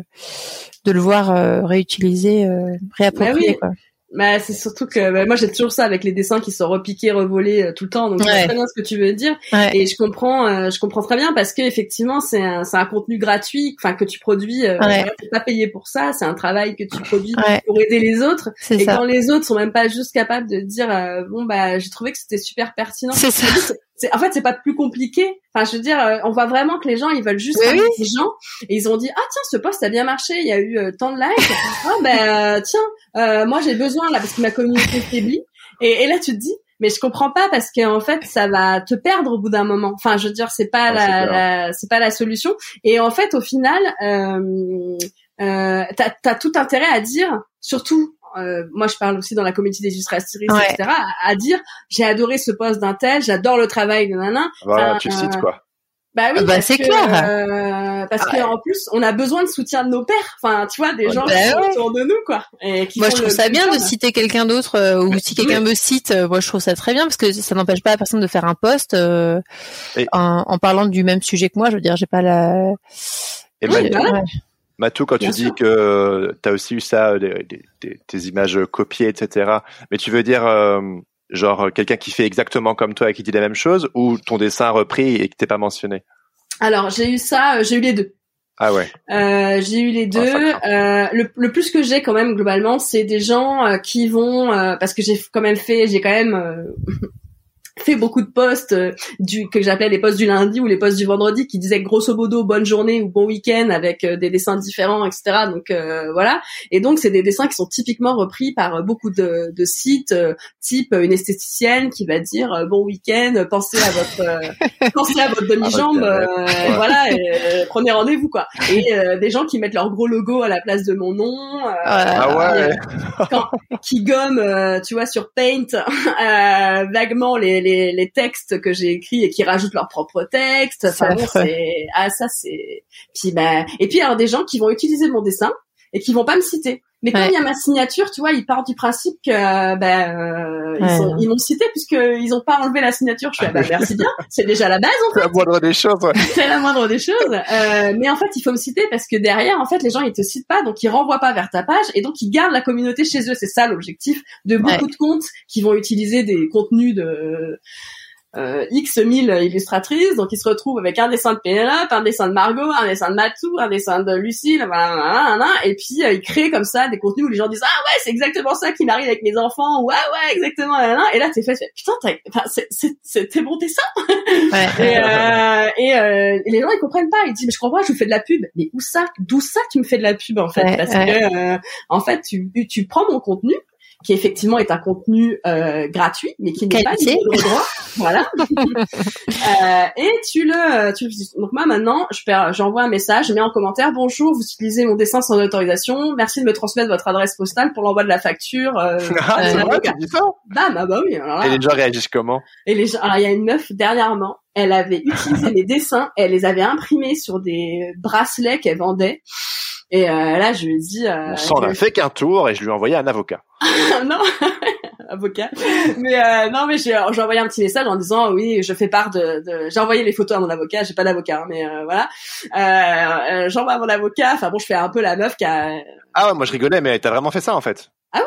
S3: de le voir euh, réutiliser, euh, réapproprier. Bah quoi.
S2: Bah, c'est surtout que bah, moi j'ai toujours ça avec les dessins qui sont repiqués, revolés euh, tout le temps. Donc je très bien ce que tu veux dire et je comprends, euh, je comprends très bien parce que effectivement c'est un, c'est un contenu gratuit, enfin que tu produis, euh, ouais. pas payé pour ça, c'est un travail que tu produis pour aider les autres. Et quand les autres sont même pas juste capables de dire euh, bon bah j'ai trouvé que c'était super pertinent.
S3: C'est ça
S2: en fait c'est pas plus compliqué. Enfin je veux dire euh, on voit vraiment que les gens ils veulent juste oui, des gens et ils ont dit ah tiens ce poste a bien marché il y a eu euh, tant de likes. Ah ben euh, tiens moi j'ai besoin là parce que ma communauté faiblit et, et là tu te dis mais je comprends pas parce qu'en fait ça va te perdre au bout d'un moment. Enfin je veux dire c'est pas la, la c'est pas la solution. Et en fait au final euh, euh, t'as as tout intérêt à dire surtout euh, moi je parle aussi dans la communauté des illustratrices, etc., à, dire j'ai adoré ce poste d'un tel, j'adore le travail de nana.
S4: Voilà, tu cites quoi?
S2: Bah oui,
S3: bah, c'est clair.
S2: Euh, parce ah qu'en plus, on a besoin de soutien de nos pères. Enfin, tu vois, des gens bah qui sont autour de nous, quoi. Et
S3: moi, je trouve ça bien de citer quelqu'un d'autre, euh, ou si quelqu'un me cite, euh, moi, je trouve ça très bien parce que ça n'empêche pas la personne de faire un poste en, en, parlant du même sujet que moi. Je veux dire, j'ai pas la.
S4: Et oui, Matou, quand tu dis que tu as aussi eu ça, des, des, tes images copiées, etc., mais tu veux dire euh, genre quelqu'un qui fait exactement comme toi et qui dit la même chose, ou ton dessin repris et qui t'es pas mentionné?
S2: Alors, j'ai eu ça, euh, j'ai eu les deux.
S4: Ah ouais.
S2: Euh, j'ai eu les ah, deux. euh, le, le, plus que j'ai quand même globalement, c'est des gens euh, qui vont parce que j'ai quand même fait, j'ai quand même fait beaucoup de posts euh, du que j'appelais les posts du lundi ou les posts du vendredi qui disaient grosso modo bonne journée ou bon week-end avec euh, des dessins différents etc donc euh, voilà. Et donc c'est des dessins qui sont typiquement repris par beaucoup de, de sites type une esthéticienne qui va dire bon week-end pensez à votre pensez à votre demi-jambe voilà et, prenez rendez-vous quoi. Et des gens qui mettent leur gros logo à la place de mon nom
S4: ah ouais.
S2: qui gomment tu vois sur Paint vaguement les les, textes que j'ai écrits et qui rajoutent leurs propres textes. Enfin c'est ah ça c'est puis ben et puis alors des gens qui vont utiliser mon dessin et qui vont pas me citer. Mais quand il y a ma signature, tu vois, ils partent du principe que ben euh, ils, m'ont cité puisqu'ils ont pas enlevé la signature. Je suis ah, bah, merci bien, c'est déjà la base en fait.
S4: C'est la moindre des choses.
S2: c'est la moindre des choses. Euh, mais en fait, il faut me citer parce que derrière, en fait, les gens ils te citent pas, donc ils renvoient pas vers ta page et donc ils gardent la communauté chez eux. C'est ça l'objectif de beaucoup de comptes qui vont utiliser des contenus de euh, X mille illustratrices, donc ils se retrouvent avec un dessin de Pénélope, un dessin de Margot, un dessin de Matou, un dessin de Lucille, voilà, et puis euh, ils créent comme ça des contenus où les gens disent ah ouais c'est exactement ça qui m'arrive avec mes enfants, ouais ouais exactement, et là t'es fait putain c'est t'es bon dessin, ouais. et, euh, et, euh, et, les gens ils comprennent pas, ils disent mais je comprends pas, je vous fais de la pub, mais où ça, d'où ça tu me fais de la pub en fait, parce que euh, en fait tu tu prends mon contenu qui effectivement est un contenu euh, gratuit, mais qui n'est pas libre de droit. voilà. Euh, et tu le, tu le- donc moi maintenant, je perds- j'envoie un message, je mets en commentaire bonjour, vous utilisez mon dessin sans autorisation, merci de me transmettre votre adresse postale pour l'envoi de la facture. Euh,
S4: Ah, c'est vrai,
S2: l'avocat.
S4: tu dis ça
S2: Bam, ah bah oui. Alors là,
S4: Et les gens réagissent comment
S2: et les gens, alors il y a une meuf dernièrement, elle avait utilisé mes dessins, elle les avait imprimés sur des bracelets qu'elle vendait. Et euh, là, je lui ai dit, euh,
S4: On s'en a fait qu'un tour et je lui ai envoyé un avocat.
S2: non, avocat. Mais euh, non, mais j'ai envoyé un petit message en disant oui, je fais part de. de... J'ai envoyé les photos à mon avocat. J'ai pas d'avocat, hein, mais euh, voilà. Euh, euh, J'envoie à mon avocat. Enfin bon, je fais un peu la meuf qui a.
S4: Ah ouais, moi je rigolais, mais t'as vraiment fait ça en fait?
S2: Oui,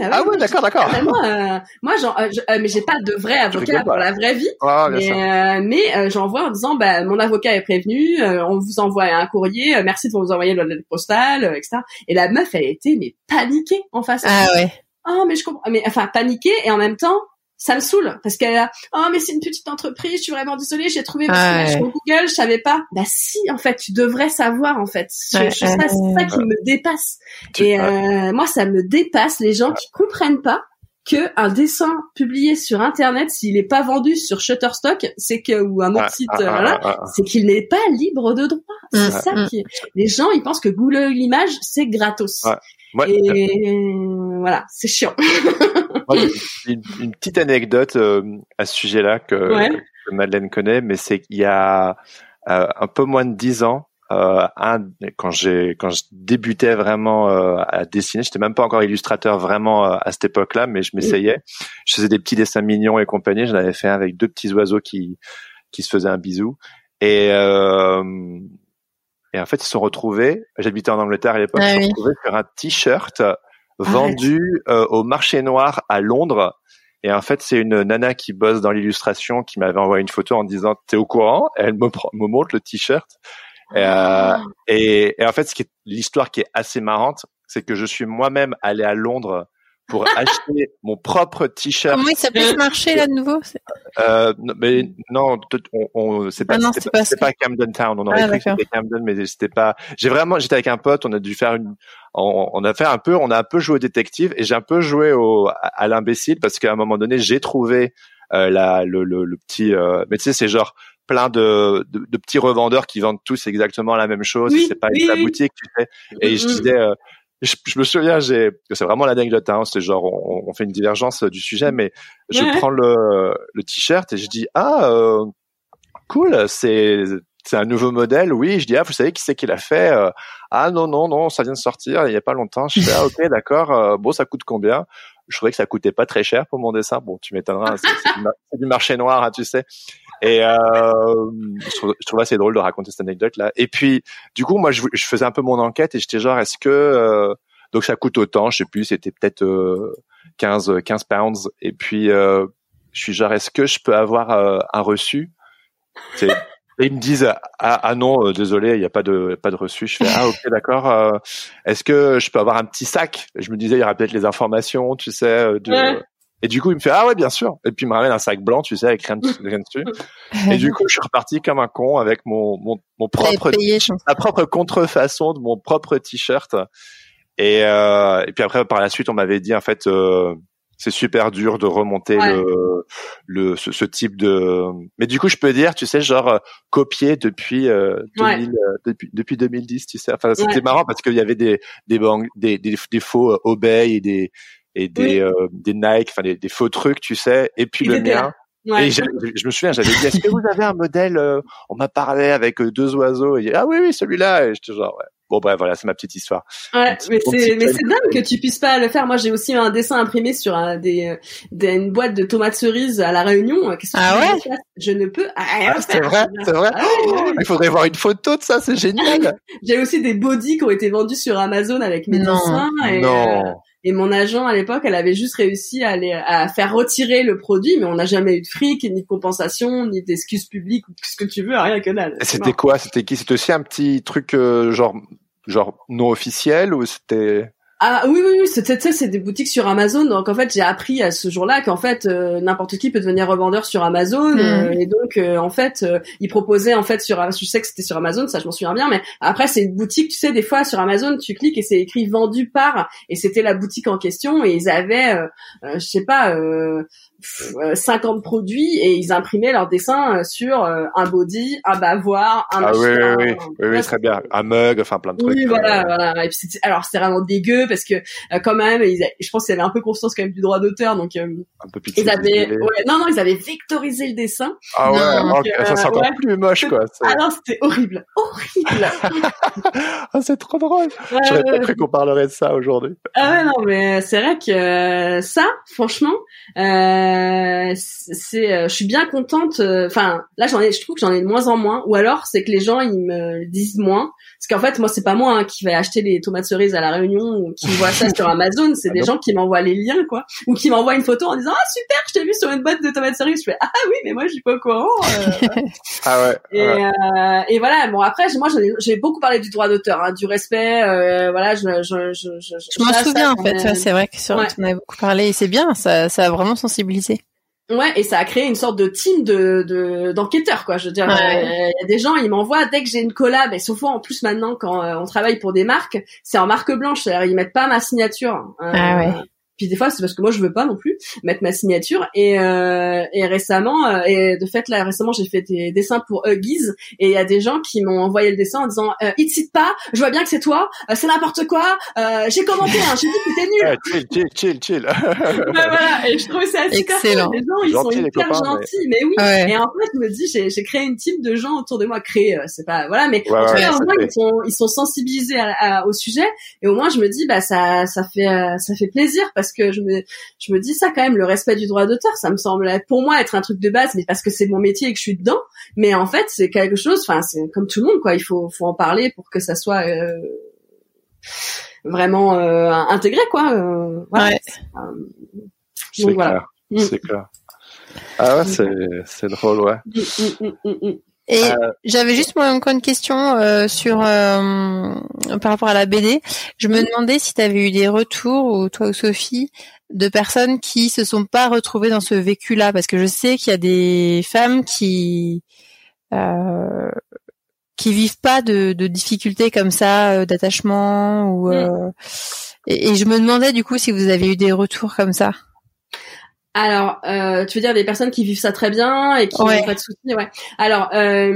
S4: Ah ouais, d'accord, d'accord.
S2: Ah, moi, euh, moi, genre, euh, je- euh, mais j'ai pas de vrai avocat pour la vraie vie.
S4: Ah, bien
S2: mais euh, mais euh, j'envoie en disant bah mon avocat est prévenu, euh, on vous envoie un courrier, euh, merci de vous envoyer le lettre postale, euh, etc. Et la meuf elle a été mais paniquée en face.
S3: Ah ouais.
S2: Oh mais je comprends, mais enfin paniquée et en même temps ça me saoule parce qu'elle a oh mais c'est une petite entreprise, je suis vraiment désolée, j'ai trouvé
S3: Ah
S2: image
S3: ouais.
S2: sur Google, je savais pas. Bah si en fait tu devrais savoir en fait. Je-
S3: Ouais,
S2: je- ça, c'est ça qui me dépasse.
S4: Tu-
S2: Et euh, moi, ça me dépasse les gens qui comprennent pas que un dessin publié sur Internet, s'il est pas vendu sur Shutterstock, c'est que ou un autre
S4: Ah,
S2: site,
S4: ah,
S2: euh,
S4: ah,
S2: voilà,
S4: ah,
S2: c'est qu'il n'est pas libre de droit. C'est
S3: Mm,
S2: ça
S3: mm.
S2: qui. Les gens, ils pensent que Google l'image, c'est gratos.
S4: Ouais.
S2: Et voilà, c'est chiant.
S4: une, une petite anecdote euh, à ce sujet-là que,
S2: Ouais.
S4: que Madeleine connaît, mais c'est qu'il y a euh, un peu moins de dix ans, euh, un, quand j'ai quand je débutais vraiment euh, à dessiner, j'étais même pas encore illustrateur vraiment euh, à cette époque-là, mais je m'essayais. Je faisais des petits dessins mignons et compagnie. J'en avais fait un avec deux petits oiseaux qui qui se faisaient un bisou. Et euh, et en fait, ils se sont retrouvés. J'habitais en Angleterre à l'époque.
S3: Ah
S4: ils se sont
S3: oui.
S4: retrouvés sur un t-shirt vendu euh, au marché noir à Londres. Et en fait, c'est une nana qui bosse dans l'illustration qui m'avait envoyé une photo en disant "T'es au courant? Elle me, montre le t-shirt. Et, euh, et, et en fait, ce qui est l'histoire qui est assez marrante, c'est que je suis moi-même allé à Londres pour acheter mon propre t-shirt.
S3: Comment il s'appelle ce marché là de nouveau?
S4: Euh, non, mais non, t- on, on, c'est pas,
S3: Ah non,
S4: pas, Camden Town. On aurait
S3: Ah,
S4: cru que c'était Camden, mais c'était pas. J'ai vraiment, j'étais avec un pote, on a dû faire une, on, on a fait un peu, on a un peu joué au détective et j'ai un peu joué au, à, à l'imbécile parce qu'à un moment donné, j'ai trouvé euh, la, le, le, le petit, euh, mais tu sais, c'est genre plein de, de, de petits revendeurs qui vendent tous exactement la même chose.
S2: Oui,
S4: c'est pas
S2: oui,
S4: une la
S2: oui.
S4: boutique, tu sais. Et je
S2: Mhm.
S4: disais, euh, je, je me souviens, j'ai, c'est vraiment l'anecdote, hein, c'est genre, on, on fait une divergence du sujet, mais je
S2: Ouais.
S4: prends le, le t-shirt et je dis, ah, euh, cool, c'est, c'est un nouveau modèle, oui. Je dis, ah, vous savez qui c'est qui l'a fait Euh, Ah non, non, non, ça vient de sortir il y a pas longtemps. Je fais, ah, ok, d'accord, euh, bon, ça coûte combien? Je trouvais que ça coûtait pas très cher pour mon dessin. Bon, tu m'étonneras, c'est, c'est du marché noir, hein, tu sais. Et euh, je, trouve, je assez drôle de raconter cette anecdote-là. Et puis, du coup, moi, je, je faisais un peu mon enquête et j'étais genre, est-ce que euh, donc ça coûte autant Je sais plus, c'était peut-être euh, 15 15 pounds. Et puis, euh, je suis genre, est-ce que je peux avoir euh, un reçu? Et ils me disent, ah, ah non, euh, désolé, il n'y a pas de pas de reçu. Je fais, ah ok, d'accord. est-ce que je peux avoir un petit sac? Je me disais, il y aura peut-être les informations, tu sais. De... Et du coup, il me fait, ah ouais, bien sûr. Et puis, il me ramène un sac blanc, tu sais, avec rien, rien dessus. Et du coup, je suis reparti comme un con avec mon, mon, mon propre
S3: payé
S4: ma propre contrefaçon de mon propre t-shirt. Et, euh, et puis après, par la suite, on m'avait dit en fait, euh, c'est super dur de remonter
S2: Ouais.
S4: le, le ce, ce type de. Mais du coup, je peux dire, tu sais, genre euh, copier depuis euh,
S2: Ouais.
S4: 2000, euh, depuis depuis 2010, tu sais. Enfin, c'était
S2: Ouais.
S4: marrant parce qu'il y avait des des bang- des, des, des faux euh, Obey et des et des
S2: Oui.
S4: euh, des Nike, enfin des, des faux trucs, tu sais. Et puis le mien.
S2: Ouais.
S4: Et je me souviens, j'avais dit, est-ce que vous avez un modèle euh, On m'a parlé avec euh, deux oiseaux. Et, ah oui, oui, celui-là. Et j'étais genre, ouais. Bon, bref, voilà, c'est ma petite histoire.
S2: Ouais,
S4: petit-
S2: mais c'est dingue que tu puisses pas le faire. Moi, j'ai aussi un dessin imprimé sur un, des, des une boîte de tomates cerises à la Réunion. Qu'est-ce que
S3: Ah ouais
S2: que je ne peux rien
S4: Ah, c'est vrai, c'est vrai.
S2: Ah ouais.
S4: Il faudrait voir une photo de ça, c'est génial.
S2: J'ai aussi des bodys qui ont été vendus sur Amazon avec mes
S3: Non.
S2: dessins. Et, euh,
S4: non.
S2: Et mon agent à l'époque, elle avait juste réussi à, les, à faire retirer le produit, mais on n'a jamais eu de fric, ni de compensation, ni d'excuses publiques ou ce que tu veux, rien que dalle.
S4: C'était quoi? C'était qui? C'était aussi un petit truc euh, genre genre non officiel ou c'était
S2: Ah oui oui oui, c'est c'est des boutiques sur Amazon. Donc en fait, j'ai appris à ce jour-là qu'en fait euh, n'importe qui peut devenir revendeur sur Amazon.
S3: Mm.
S2: euh, et donc euh, en fait, euh, ils proposaient en fait sur, je sais que c'était sur Amazon, ça je m'en souviens bien. Mais après, c'est une boutique, tu sais, des fois sur Amazon, tu cliques et c'est écrit vendu par, et c'était la boutique en question et ils avaient, je sais pas. Euh, pff, euh, 50 produits et ils imprimaient leurs dessins euh, sur euh, un body, un bavoir, un
S4: Ah oui, oui,
S2: machin,
S4: oui,
S2: un-
S4: oui, oui, très bien. Un mug, enfin plein de trucs.
S2: oui,
S4: euh,
S2: voilà, voilà. Et puis alors c'était vraiment dégueu parce que euh, quand même, ils a- je pense qu'il y avait un peu conscience quand même du droit d'auteur, donc euh,
S4: Un peu
S2: ils avaient, ouais, non, non, ils avaient vectorisé le dessin.
S4: Ah ouais, ça c'est encore
S2: ouais.
S4: plus moche quoi. C'est
S2: Ah non, c'était horrible, horrible.
S4: ah, c'est trop drôle. J'aurais pas cru qu'on parlerait de ça aujourd'hui.
S2: Ah ouais, non, mais c'est vrai que ça, franchement, euh, c'est, euh, je suis bien contente. euh, Enfin, là, j'en ai, je trouve que j'en ai de moins en moins. Ou alors, c'est que les gens ils me disent moins. Parce qu'en fait, moi, c'est pas moi hein, qui vais acheter les tomates cerises à la Réunion ou qui voit ça sur Amazon. C'est
S4: Ah
S2: des
S4: non.
S2: gens qui m'envoient les liens, quoi, ou qui m'envoient une photo en disant ah super, je t'ai vu sur une boîte de tomates cerises. Je fais ah oui, mais moi, je suis pas au courant. euh.
S4: Ah ouais.
S2: Et,
S4: ouais.
S2: euh, et voilà. Bon après, moi, j'ai beaucoup parlé du droit d'auteur, hein, du respect. euh, voilà, je, je, je, je,
S3: Je m'en souviens en fait.
S2: ai-
S3: ouais, c'est vrai que sur,
S2: Ouais.
S3: on avait beaucoup parlé et c'est bien. Ça, ça a vraiment sensibilisé.
S2: Ouais, et ça a créé une sorte de team de de- d'enquêteurs quoi. Je veux dire,
S3: Ouais.
S2: euh, il y a des gens, ils m'envoient dès que j'ai une collab, et souvent en plus maintenant quand euh, on travaille pour des marques, c'est en marque blanche, c'est-à-dire ils mettent pas ma signature. Euh,
S3: Ah ouais.
S2: Puis des fois c'est parce que moi je veux pas non plus mettre ma signature. Et euh, et récemment, euh, et de fait là récemment j'ai fait des dessins pour Huggies et il y a des gens qui m'ont envoyé le dessin en disant euh, il te cite pas, je vois bien que c'est toi, euh, c'est n'importe quoi, euh, j'ai commenté, hein, j'ai dit que t'étais nul.
S4: Ouais, chill, chill, chill, chill.
S2: Ouais, voilà, et je trouvais ça super
S3: Excellent.
S2: cool. Les gens, ils sont hyper
S4: copains,
S2: gentils, mais, oui.
S3: Ouais.
S2: Et en fait, je me dis, j'ai, j'ai créé une team de gens autour de moi. Créé, euh, c'est pas, voilà, mais
S4: Ouais,
S2: en tout
S4: ouais,
S2: cas, au moins, ils sont, ils sont sensibilisés à- à- au sujet. Et au moins, je me dis, bah, ça, ça fait, ça fait plaisir parce que je me, je me dis ça quand même, le respect du droit d'auteur, ça me semble être, pour moi être un truc de base, mais parce que c'est mon métier et que je suis dedans. Mais en fait, c'est quelque chose, enfin, c'est comme tout le monde, quoi. Il faut, faut en parler pour que ça soit, euh, vraiment euh, intégré, quoi. Euh, voilà.
S3: Ouais.
S4: C'est
S2: voilà.
S4: clair.
S2: Mm.
S4: C'est clair. Ah ouais, c'est, c'est drôle, ouais.
S2: Mm, mm, mm, mm, mm.
S3: Et
S4: Euh,
S3: j'avais juste moi encore une question euh, sur euh, par rapport à la BD. Je me demandais si tu avais eu des retours ou toi ou Sophie de personnes qui se sont pas retrouvées dans ce vécu-là parce que je sais qu'il y a des femmes qui euh, qui vivent pas de, de difficultés comme ça euh, d'attachement ou euh, et, et je me demandais du coup si vous avez eu des retours comme ça.
S2: Alors, euh, tu veux dire des personnes qui vivent ça très bien et qui n'ont
S3: Ouais.
S2: pas de soucis, ouais. Alors, euh,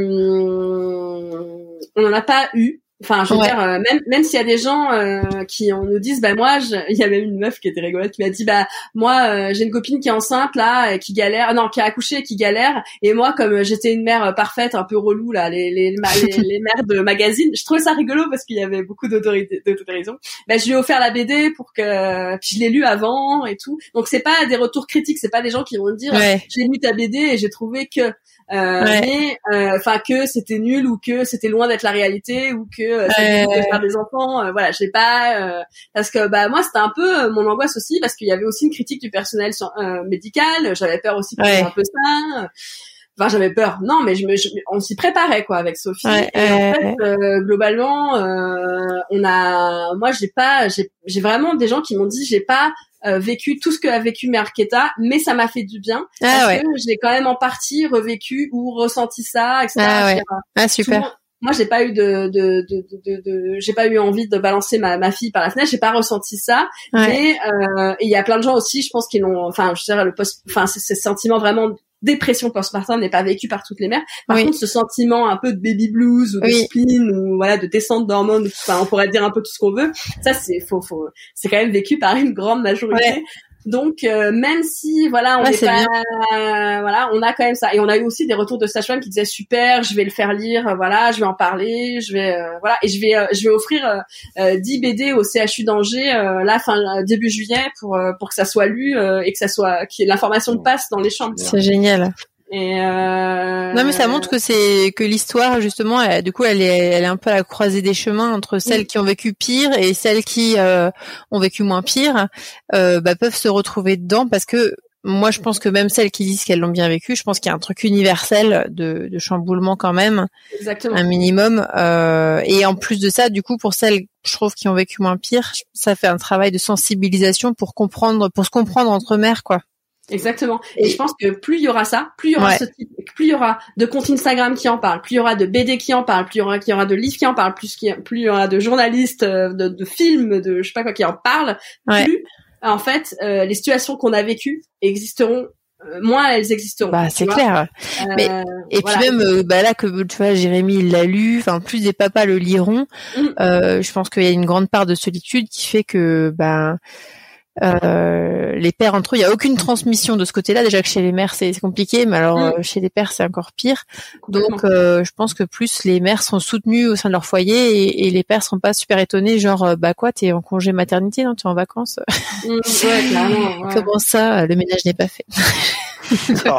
S2: on n'en a pas eu. Enfin, je veux
S3: Ouais.
S2: dire, euh, même même s'il y a des gens euh, qui on nous disent, bah moi, il y a même une meuf qui était rigolote qui m'a dit, bah moi, euh, j'ai une copine qui est enceinte là, et qui galère, non, qui a accouché et qui galère, et moi, comme euh, j'étais une mère euh, parfaite, un peu relou là, les les les, les mères de magazine, je trouvais ça rigolo parce qu'il y avait beaucoup d'autorité, d'autorisation. Bah, je lui ai offert la BD pour que, puis je l'ai lu avant et tout. Donc c'est pas des retours critiques, c'est pas des gens qui vont me dire,
S3: Ouais.
S2: j'ai lu ta BD et j'ai trouvé que euh,
S3: Ouais.
S2: mais euh, enfin que c'était nul ou que c'était loin d'être la réalité ou que euh, ça
S3: Ouais.
S2: de faire des enfants euh, voilà j'ai pas euh, parce que bah moi c'était un peu euh, mon angoisse aussi parce qu'il y avait aussi une critique du personnel euh, médical j'avais peur aussi pour
S3: Ouais.
S2: un peu ça Enfin, j'avais peur. Non, mais je me, je- on s'y préparait quoi avec Sophie.
S3: Ouais,
S2: et en fait, euh, globalement, euh, on a, moi, j'ai pas, j'ai, vraiment des gens qui m'ont dit, j'ai pas euh, vécu tout ce que a vécu Marquetta, mais ça m'a fait du bien
S3: Ah
S2: parce
S3: ouais.
S2: que j'ai quand même en partie revécu ou ressenti ça, etc.
S3: Ah ouais. Ah super.
S2: moi, j'ai pas eu de, de, de, de, de- j'ai pas eu envie de balancer ma, ma fille par la fenêtre. J'ai pas ressenti ça.
S3: Ouais.
S2: Mais euh, il y a plein de gens aussi, je pense, qui l'ont. Enfin, je dirais le post. Enfin, ce ce sentiment vraiment dépression postpartum n'est pas vécu par toutes les mères. Par
S3: Oui.
S2: contre, ce sentiment un peu de baby blues ou de
S3: Oui.
S2: spleen ou voilà de descente d'hormones, enfin, on pourrait dire un peu tout ce qu'on veut. Ça, c'est faut, faut, c'est quand même vécu par une grande majorité.
S3: Ouais.
S2: Donc euh, même si voilà on
S3: Ouais,
S2: pas euh, voilà on a quand même ça. Et on a eu aussi des retours de sage qui disaient super je vais le faire lire euh, voilà je vais en parler je vais euh, voilà. Et je vais euh, je vais offrir euh, euh, 10 BD au CHU d'Angers euh, là fin début juillet pour euh, pour que ça soit lu euh, et que ça soit que l'information passe dans les chambres.
S3: C'est génial.
S2: Et euh,
S3: Non mais ça montre que c'est que l'histoire justement, elle- du coup, elle est, elle est un peu à la croisée des chemins entre celles qui ont vécu pire et celles qui euh, ont vécu moins pire, euh, bah, peuvent se retrouver dedans parce que moi, je pense que même celles qui disent qu'elles l'ont bien vécu, je pense qu'il y a un truc universel de, de chamboulement quand même,
S2: Exactement.
S3: un minimum. Euh, et en plus de ça, du coup, pour celles, je trouve, qui ont vécu moins pire, ça fait un travail de sensibilisation pour comprendre, pour se comprendre entre mères, quoi.
S2: Exactement. Et, je pense que plus il y aura ça, plus il y aura ce type, plus il y aura de comptes Instagram qui en parlent, plus il y aura de BD qui en parlent, plus il y aura, qu'il y aura de livres qui en parlent, plus, plus il y aura de journalistes, euh, de, de films, de je sais pas quoi qui en parlent, plus en fait euh, les situations qu'on a vécues existeront euh, moins elles existeront.
S3: Bah c'est clair. Mais, et puis même bah là que tu vois Jérémy l'a lu, enfin plus des papas le liront, mm. je pense qu'il y a une grande part de solitude qui fait que ben euh, les pères entre eux, il y a aucune transmission de ce côté-là. Déjà que chez les mères c'est compliqué, mais alors mm. euh, chez les pères c'est encore pire. Donc euh, je pense que plus les mères sont soutenues au sein de leur foyer et, et les pères seront pas super étonnés, genre bah quoi, t'es en congé maternité, non, t'es en vacances.
S2: Mm, ouais,
S3: Comment ça, le ménage n'est pas fait?
S4: Oh,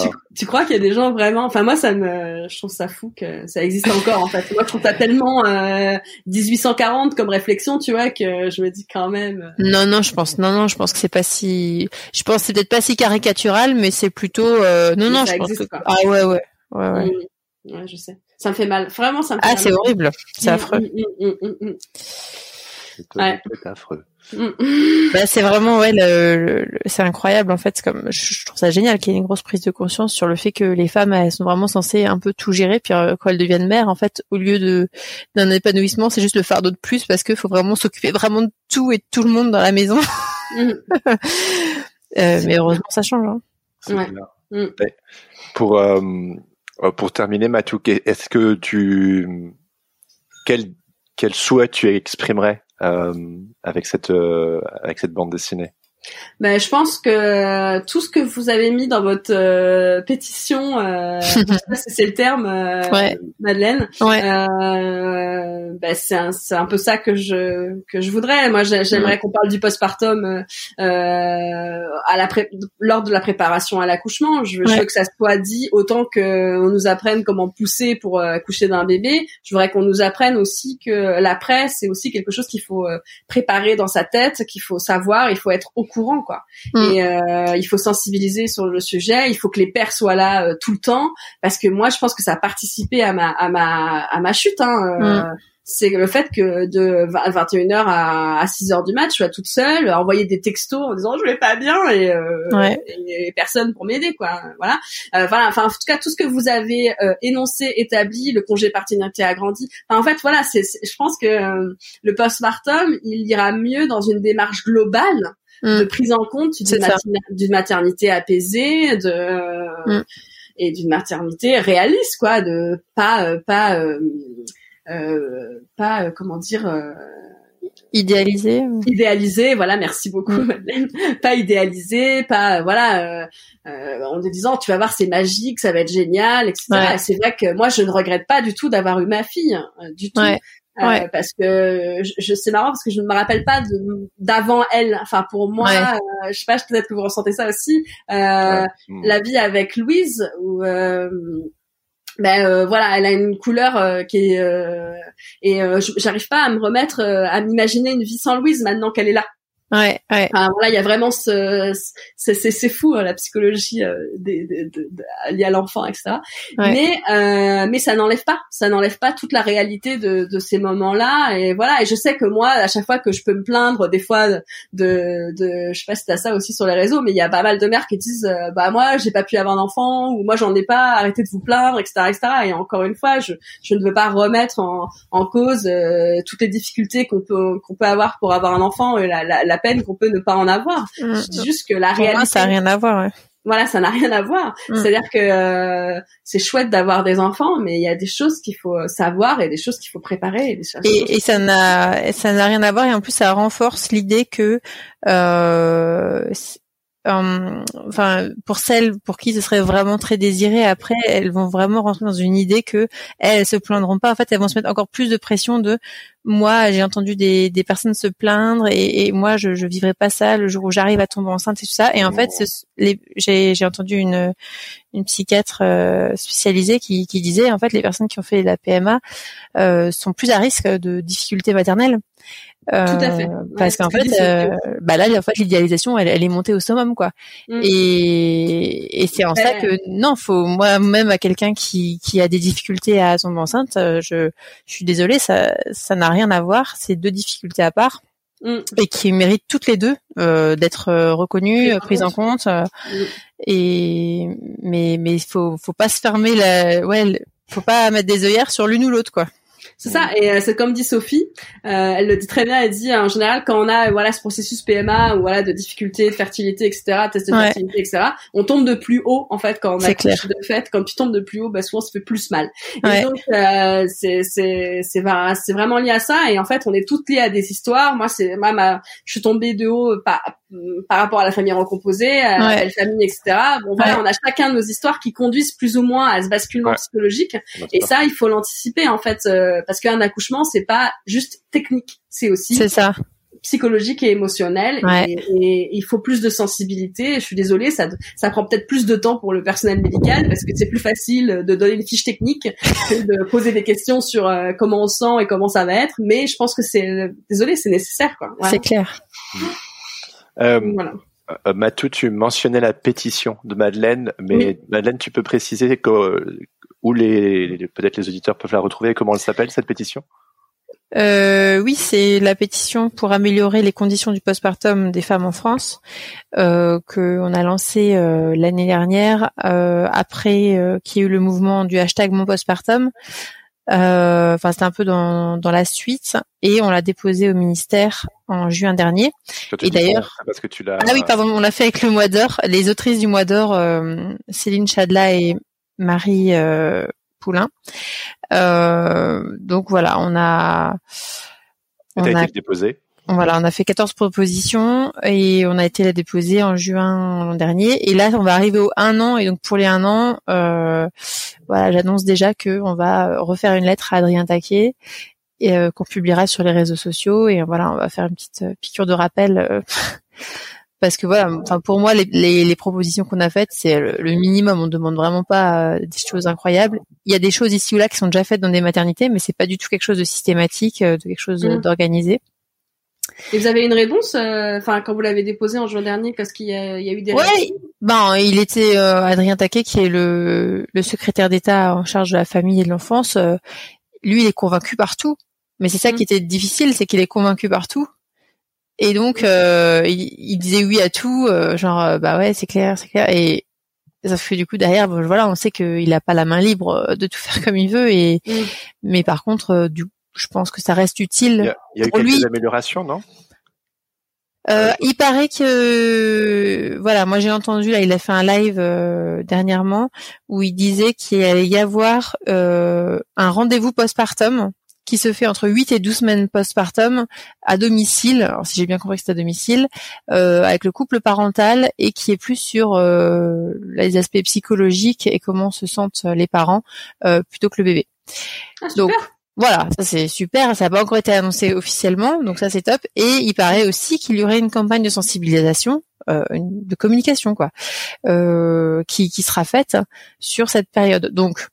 S2: tu, tu, crois qu'il y a des gens vraiment Enfin moi ça me, je trouve ça fou que ça existe encore en fait. Moi je trouve ça tellement euh, 1840 comme réflexion, tu vois, que je me dis quand même.
S3: Non non, je pense non non, je pense que c'est pas si, je pense c'est peut-être pas si caricatural, mais c'est plutôt euh... non non, je pense que ah ouais ouais ouais ouais.
S2: Mmh. Ouais, je sais. Ça me fait mal. Vraiment, ça me
S3: fait
S2: ah,
S3: mal. Ah, c'est horrible. C'est mmh, affreux.
S2: Mmh,
S4: ouais. C'est affreux.
S3: bah, c'est vraiment ouais, le, c'est incroyable en fait. Comme je, trouve ça génial qu'il y ait une grosse prise de conscience sur le fait que les femmes elles sont vraiment censées un peu tout gérer, puis euh, quand elles deviennent mères, en fait, au lieu de d'un épanouissement, c'est juste le fardeau de plus parce qu'il faut vraiment s'occuper vraiment de tout et de tout le monde dans la maison. Mm. euh, mais heureusement, ça change. Hein.
S2: Ouais. Mm.
S4: Pour euh, pour terminer, Matou, est-ce que tu quel quel souhait tu exprimerais avec cette euh, avec cette bande dessinée
S2: ben, je pense que tout ce que vous avez mis dans votre euh, pétition, euh, c'est le terme, euh, Madeleine.
S3: Ouais.
S2: Euh, ben, c'est un, un, peu ça que je que je voudrais. Moi, j'aimerais qu'on parle du postpartum euh, à la lors de la préparation à l'accouchement. Je, veux que ça soit dit autant que on nous apprenne comment pousser pour accoucher d'un bébé. Je voudrais qu'on nous apprenne aussi que l'après, c'est aussi quelque chose qu'il faut préparer dans sa tête, qu'il faut savoir, il faut être au courant quoi. Mm. Et euh, il faut sensibiliser sur le sujet, il faut que les pères soient là euh, tout le temps parce que moi je pense que ça a participé à ma à ma à ma chute hein, euh, mm. C'est le fait que de 21h à, à 6h du match, je sois toute seule, envoyer des textos en disant je vais pas bien et, et personne pour m'aider quoi. Voilà. voilà. Enfin en tout cas tout ce que vous avez énoncé, établi, le congé paternité agrandi. Enfin, en fait voilà, c'est je pense que le postpartum il ira mieux dans une démarche globale de mm. prise en compte d'une maternité apaisée, de mm. et d'une maternité réaliste, quoi, de pas euh, pas euh, euh, pas comment dire
S3: idéalisé
S2: idéalisé voilà merci beaucoup mm. Madeleine pas idéalisé pas voilà en te disant tu vas voir c'est magique ça va être génial etc c'est vrai que moi je ne regrette pas du tout d'avoir eu ma fille du tout
S3: Ouais.
S2: Euh, parce que je, je c'est marrant parce que je ne me rappelle pas de d'avant elle. Enfin pour moi, euh, je sais pas, peut-être que vous ressentez ça aussi. Euh. La vie avec Louise, où euh, ben euh, voilà, elle a une couleur qui est et j'arrive pas à me remettre, à m'imaginer une vie sans Louise maintenant qu'elle est là.
S3: Ouais, ouais.
S2: Enfin, voilà, il y a vraiment ce, c'est c'est fou hein, la psychologie euh, des, liée à l'enfant, etc. Mais euh, mais ça n'enlève pas, ça n'enlève pas toute la réalité de, de ces moments-là. Et voilà, et je sais que moi, à chaque fois que je peux me plaindre, des fois de, de je sais pas si t'as ça aussi sur les réseaux, mais il y a pas mal de mères qui disent, euh, bah moi, j'ai pas pu avoir d'enfant ou moi j'en ai pas, arrêtez de vous plaindre, etc., etc. Et encore une fois, je je ne veux pas remettre en, en cause euh, toutes les difficultés qu'on peut qu'on peut avoir pour avoir un enfant et la, la la peine qu'on peut ne pas en avoir. Mm. Je dis juste que la réalité.
S3: ça n'a rien à voir.
S2: Voilà, ça n'a rien à voir. Mm. C'est-à-dire que euh, c'est chouette d'avoir des enfants, mais il y a des choses qu'il faut savoir et des choses qu'il faut préparer.
S3: Et, et, ça n'a ça n'a rien à voir et en plus ça renforce l'idée que euh, enfin pour celles pour qui ce serait vraiment très désiré après elles vont vraiment rentrer dans une idée que elles, se plaindront pas. En fait elles vont se mettre encore plus de pression de moi j'ai entendu des, des personnes se plaindre et, et moi je je vivrai pas ça le jour où j'arrive à tomber enceinte et tout ça. Et en fait j'ai j'ai entendu une une psychiatre euh, spécialisée qui qui disait en fait les personnes qui ont fait la PMA euh, sont plus à risque de difficultés maternelles. Euh,
S2: Tout à fait.
S3: parce qu'en fait, euh, bah là, en fait, l'idéalisation, elle, elle est montée au summum, quoi.
S2: Mm.
S3: Et, et c'est en ça que non, faut moi même à quelqu'un qui qui a des difficultés à tomber enceinte, euh, je je suis désolée, ça ça n'a rien à voir, c'est deux difficultés à part
S2: Mm.
S3: et qui méritent toutes les deux euh, d'être euh, reconnues,
S2: Prises en
S3: euh, prises en compte. euh,
S2: Mm.
S3: et mais mais il faut faut pas se fermer la ouais, faut pas mettre des œillères sur l'une ou l'autre, quoi.
S2: C'est ça, et euh, c'est comme dit Sophie, euh, elle le dit très bien, elle dit en général quand on a voilà ce processus PMA ou voilà de difficultés de fertilité, etc., test de
S3: Ouais.
S2: fertilité, etc., on tombe de plus haut en fait quand on a
S3: clair.
S2: de fait, quand tu tombes de plus haut, bah souvent ça fait plus mal.
S3: Ouais.
S2: Et donc euh, c'est c'est c'est vra- c'est vraiment lié à ça, et en fait on est toutes liées à des histoires. Moi c'est moi ma, je suis tombée de haut par par rapport à la famille recomposée, à la
S3: Ouais.
S2: belle famille, etc. Bon voilà,
S3: Ouais.
S2: on a chacun nos histoires qui conduisent plus ou moins à ce basculement
S4: Ouais.
S2: psychologique. Et ça, il faut l'anticiper en fait, euh, parce qu'un accouchement, c'est pas juste technique, c'est aussi
S3: ça.
S2: psychologique et émotionnel.
S3: Ouais.
S2: Et, et il faut plus de sensibilité. Je suis désolée, ça, ça prend peut-être plus de temps pour le personnel médical parce que c'est plus facile de donner une fiche technique que de poser des questions sur euh, comment on sent et comment ça va être. Mais je pense que c'est, désolée, c'est nécessaire quoi. Voilà.
S3: C'est clair.
S4: Euh,
S2: Voilà.
S4: euh, Matou, tu mentionnais la pétition de Madeleine, mais
S2: Oui.
S4: Madeleine, tu peux préciser que, où les, les- peut-être les auditeurs peuvent la retrouver et comment elle s'appelle cette pétition?
S3: Euh, oui, c'est la pétition pour améliorer les conditions du postpartum des femmes en France euh, que on a lancée euh, l'année dernière euh, après euh, qu'il y ait eu le mouvement du hashtag mon postpartum. Euh, Enfin, c'était un peu dans, dans la suite et on l'a déposé au ministère en juin dernier. Et d'ailleurs-
S4: ça parce que tu l'as.
S3: Ah oui, pardon, on l'a fait avec le mois d'or. Les autrices du mois d'or, euh, Céline Chadla et Marie euh, Poulain. Euh, donc voilà, on a,
S4: Et
S3: on
S4: t'as
S3: a
S4: été déposé.
S3: Voilà, on a fait 14 propositions et on a été la déposer en juin l'an dernier. Et là, on va arriver au un an. Et donc pour les un an, euh, voilà, j'annonce déjà que on va refaire une lettre à Adrien Taquet et euh, qu'on publiera sur les réseaux sociaux. Et voilà, on va faire une petite euh, piqûre de rappel. euh, parce que voilà, enfin pour moi, les, les, les propositions qu'on a faites, c'est le, le minimum. On demande vraiment pas des choses incroyables. Il y a des choses ici ou là qui sont déjà faites dans des maternités, mais c'est pas du tout quelque chose de systématique, de quelque chose
S2: Mm.
S3: d'organisé.
S2: Et vous avez une réponse, euh, enfin quand vous l'avez déposé en juin dernier, parce qu'il y a, il y a eu des réactions
S3: ben il était euh, Adrien Taquet qui est le, le secrétaire d'État en charge de la famille et de l'enfance. euh, lui, il est convaincu partout. Mais c'est ça
S2: Mm.
S3: qui était difficile, c'est qu'il est convaincu partout. Et donc euh, il, il disait oui à tout, euh, genre bah ouais c'est clair, c'est clair. Et ça fait du coup derrière, bon, voilà, on sait qu'il a pas la main libre de tout faire comme il veut. Et
S2: Mm.
S3: mais par contre, du, je pense que ça reste
S4: Il y
S3: utile.
S4: a, il y a eu quelques
S3: lui-
S4: améliorations, non?
S3: Euh, il paraît que voilà, moi j'ai entendu là, il a fait un live euh, dernièrement où il disait qu'il allait y avoir euh, un rendez-vous postpartum qui se fait entre 8 et 12 semaines postpartum à domicile, alors si j'ai bien compris que c'est à domicile, euh, avec le couple parental et qui est plus sur euh, les aspects psychologiques et comment se sentent les parents euh, plutôt que le bébé.
S2: Ah, super.
S3: Donc voilà, ça c'est super. Ça n'a pas encore été annoncé officiellement, donc ça c'est top. Et il paraît aussi qu'il y aurait une campagne de sensibilisation, euh, une- de communication quoi, euh, qui, qui sera faite sur cette période. Donc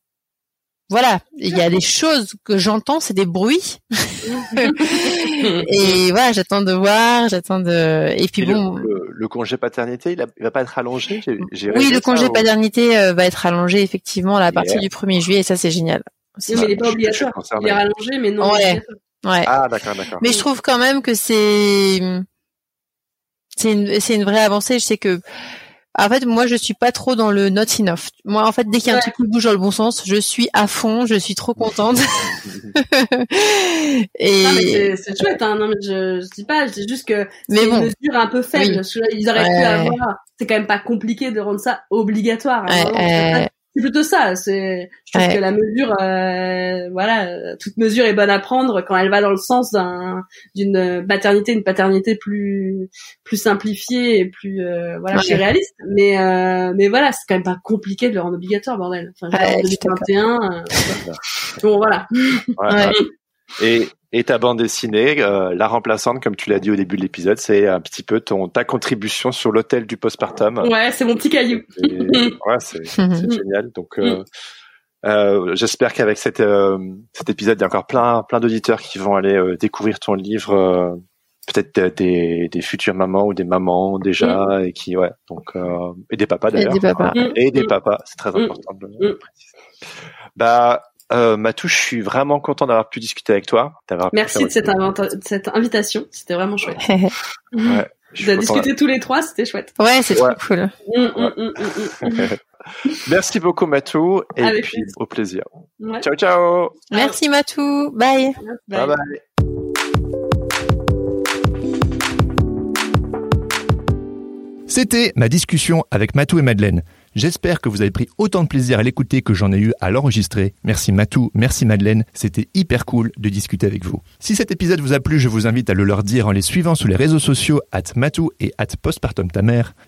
S3: voilà, il y a des choses que j'entends, c'est des bruits. Et voilà, j'attends de voir, j'attends de. Et puis
S4: Et
S3: bon,
S4: le, le congé paternité, il, a- il va pas être allongé? J'ai- j'ai
S3: oui, le congé paternité euh, va être allongé effectivement à partir
S4: Yeah.
S3: du 1er juillet, et ça c'est génial.
S2: Oui, mais il est
S4: Je-
S2: pas obligatoire. Il est rallongé, mais non.
S3: Ouais.
S2: obligatoire.
S3: Ouais.
S4: Ah, d'accord, d'accord.
S3: Mais je trouve quand même que c'est c'est une c'est une vraie avancée. Je sais que en fait moi je suis pas trop dans le not enough. Moi en fait dès qu'il y a un
S2: Ouais.
S3: truc qui bouge dans le bon sens, je suis à fond, je suis trop contente. Et
S2: Non, mais c'est- c'est chouette, hein. Non, mais je, je dis pas, je dis juste que
S3: Mais
S2: c'est
S3: bon.
S2: une mesure un peu faible.
S3: Oui.
S2: Ils auraient pu
S3: Ouais.
S2: avoir, c'est quand même pas compliqué de rendre ça obligatoire. hein.
S3: Ouais,
S2: Vraiment, c'est plutôt ça. C'est, je trouve
S3: Ouais.
S2: que la mesure, euh, voilà, euh, toute mesure est bonne à prendre quand elle va dans le sens d'un, d'une maternité, une paternité plus, plus simplifiée et plus, euh, voilà,
S3: Ouais.
S2: plus réaliste. Mais, euh, mais voilà, c'est quand même pas compliqué de le rendre obligatoire, bordel. Enfin,
S3: Ouais,
S2: en
S3: je suis d'accord.
S2: 2021, euh, bon, voilà.
S4: Ouais.
S3: Ouais.
S4: Et, et ta bande dessinée, euh, la remplaçante, comme tu l'as dit au début de l'épisode, c'est un petit peu ton ta contribution sur l'hôtel du postpartum.
S2: Ouais, c'est mon petit caillou.
S4: Et- ouais, c'est c'est génial. Donc, euh,
S6: Euh, J'espère qu'avec cet, euh, cet épisode, il y a encore plein, plein d'auditeurs qui vont aller euh, découvrir ton livre, euh, peut-être des, des futures mamans ou des mamans déjà,
S2: Mm.
S6: et qui, ouais, donc et des papas d'ailleurs,
S3: des papas.
S2: Mm.
S6: et des
S2: Mm.
S6: papas, c'est très
S2: Mm.
S6: important de le
S2: Mm.
S6: préciser. Bah, euh, Matou, je suis vraiment content d'avoir pu discuter avec toi.
S2: Merci de cette, de invitation. C'était vraiment chouette.
S6: Ouais,
S2: De discuter tous les trois, c'était chouette.
S3: ouais, c'est
S6: Ouais.
S3: trop cool.
S6: Merci beaucoup, Matou, et
S2: Avec
S6: puis
S2: plaisir.
S6: au plaisir.
S2: Ouais.
S6: Ciao, ciao.
S3: Merci Matou. Bye.
S2: Bye.
S6: bye. bye.
S4: C'était ma discussion avec Matou et Madeleine. J'espère que vous avez pris autant de plaisir à l'écouter que j'en ai eu à l'enregistrer. Merci Matou, merci Madeleine, c'était hyper cool de discuter avec vous. Si cet épisode vous a plu, je vous invite à le leur dire en les suivant sur les réseaux sociaux at Matou et at Postpartum.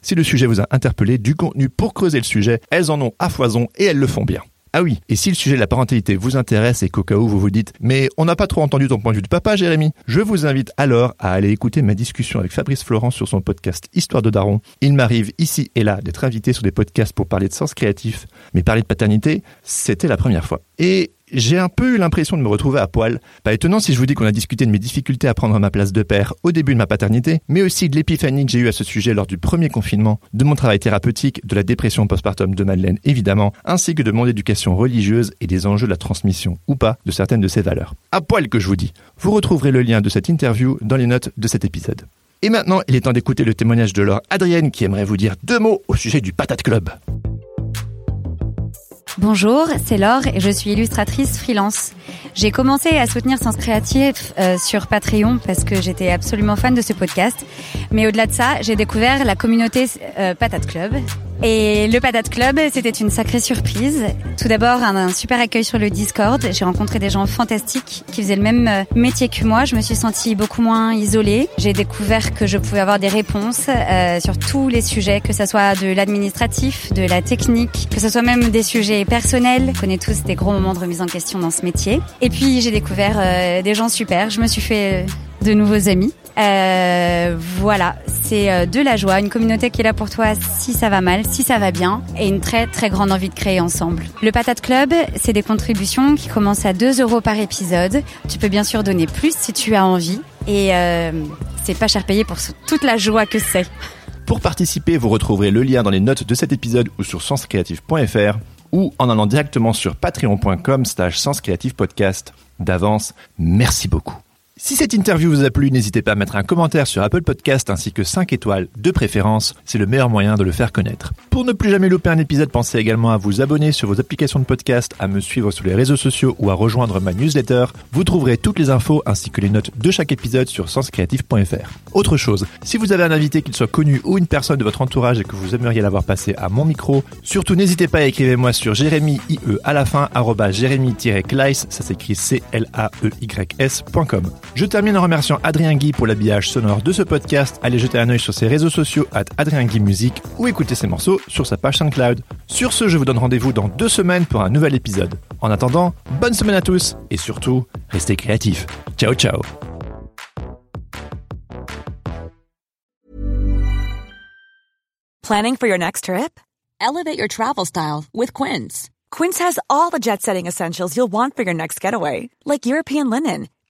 S4: Si le sujet vous a interpellé, du contenu pour creuser le sujet, elles en ont à foison et elles le font bien. Ah oui, et si le sujet de la parentalité vous intéresse et qu'au cas où vous vous dites mais on n'a pas trop entendu ton point de vue de papa Jérémy, je vous invite alors à aller écouter ma discussion avec Fabrice Florent sur son podcast Histoire de Daron. Il m'arrive ici et là d'être invité sur des podcasts pour parler de sens créatif, mais parler de paternité, c'était la première fois. Et j'ai un peu eu l'impression de me retrouver à poil. Pas étonnant si je vous dis qu'on a discuté de mes difficultés à prendre ma place de père au début de ma paternité, mais aussi de l'épiphanie que j'ai eue à ce sujet lors du premier confinement, de mon travail thérapeutique, de la dépression postpartum de Madeleine évidemment, ainsi que de mon éducation religieuse et des enjeux de la transmission ou pas de certaines de ces valeurs. À poil que je vous dis. Vous retrouverez le lien de cette interview dans les notes de cet épisode. Et maintenant, il est temps d'écouter le témoignage de Laure Adrienne qui aimerait vous dire deux mots au sujet du Patate Club.
S7: Bonjour, c'est Laure et je suis illustratrice freelance. J'ai commencé à soutenir Sens Créatif euh, sur Patreon parce que j'étais absolument fan de ce podcast. Mais au-delà de ça, j'ai découvert la communauté euh, Patate Club. Et le Patate Club, c'était une sacrée surprise. Tout d'abord, un, super accueil sur le Discord. J'ai rencontré des gens fantastiques qui faisaient le même euh, métier que moi. Je me suis sentie beaucoup moins isolée. J'ai découvert que je pouvais avoir des réponses euh, sur tous les sujets, que ce soit de l'administratif, de la technique, que ce soit même des sujets personnels. On connaît tous des gros moments de remise en question dans ce métier. Et puis, j'ai découvert euh, des gens super. Je me suis fait de nouveaux amis. Euh, voilà, c'est euh, de la joie, une communauté qui est là pour toi si ça va mal, si ça va bien, et une très très grande envie de créer ensemble. Le Patate Club, c'est des contributions qui commencent à 2 euros par épisode. Tu peux bien sûr donner plus si tu as envie, et euh, c'est pas cher payé pour toute la joie que c'est.
S4: Pour participer, vous retrouverez le lien dans les notes de cet épisode ou sur senscreative.fr ou en allant directement sur patreon.com slash senscreativepodcast. D'avance, merci beaucoup. Si cette interview vous a plu, n'hésitez pas à mettre un commentaire sur Apple Podcast ainsi que 5 étoiles de préférence, c'est le meilleur moyen de le faire connaître. Pour ne plus jamais louper un épisode, pensez également à vous abonner sur vos applications de podcast, à me suivre sur les réseaux sociaux ou à rejoindre ma newsletter. Vous trouverez toutes les infos ainsi que les notes de chaque épisode sur senscreative.fr. Autre chose, si vous avez un invité qu'il soit connu ou une personne de votre entourage et que vous aimeriez l'avoir passé à mon micro, surtout n'hésitez pas à écrire moi sur jérémy IE à la fin, jérémy-kleiss, ça s'écrit C-L-A-E-Y-S.com. Je termine en remerciant Adrien Guy pour l'habillage sonore de ce podcast. Allez jeter un œil sur ses réseaux sociaux at Adrien Guy Musique ou écouter ses morceaux sur sa page SoundCloud. Sur ce, je vous donne rendez-vous dans deux semaines pour un nouvel épisode. En attendant, bonne semaine à tous et surtout, restez créatifs. Ciao ciao
S8: Planning for your next trip? Elevate your travel style with Quince. Quince has all the jet setting essentials you'll want for your next getaway, like European linen,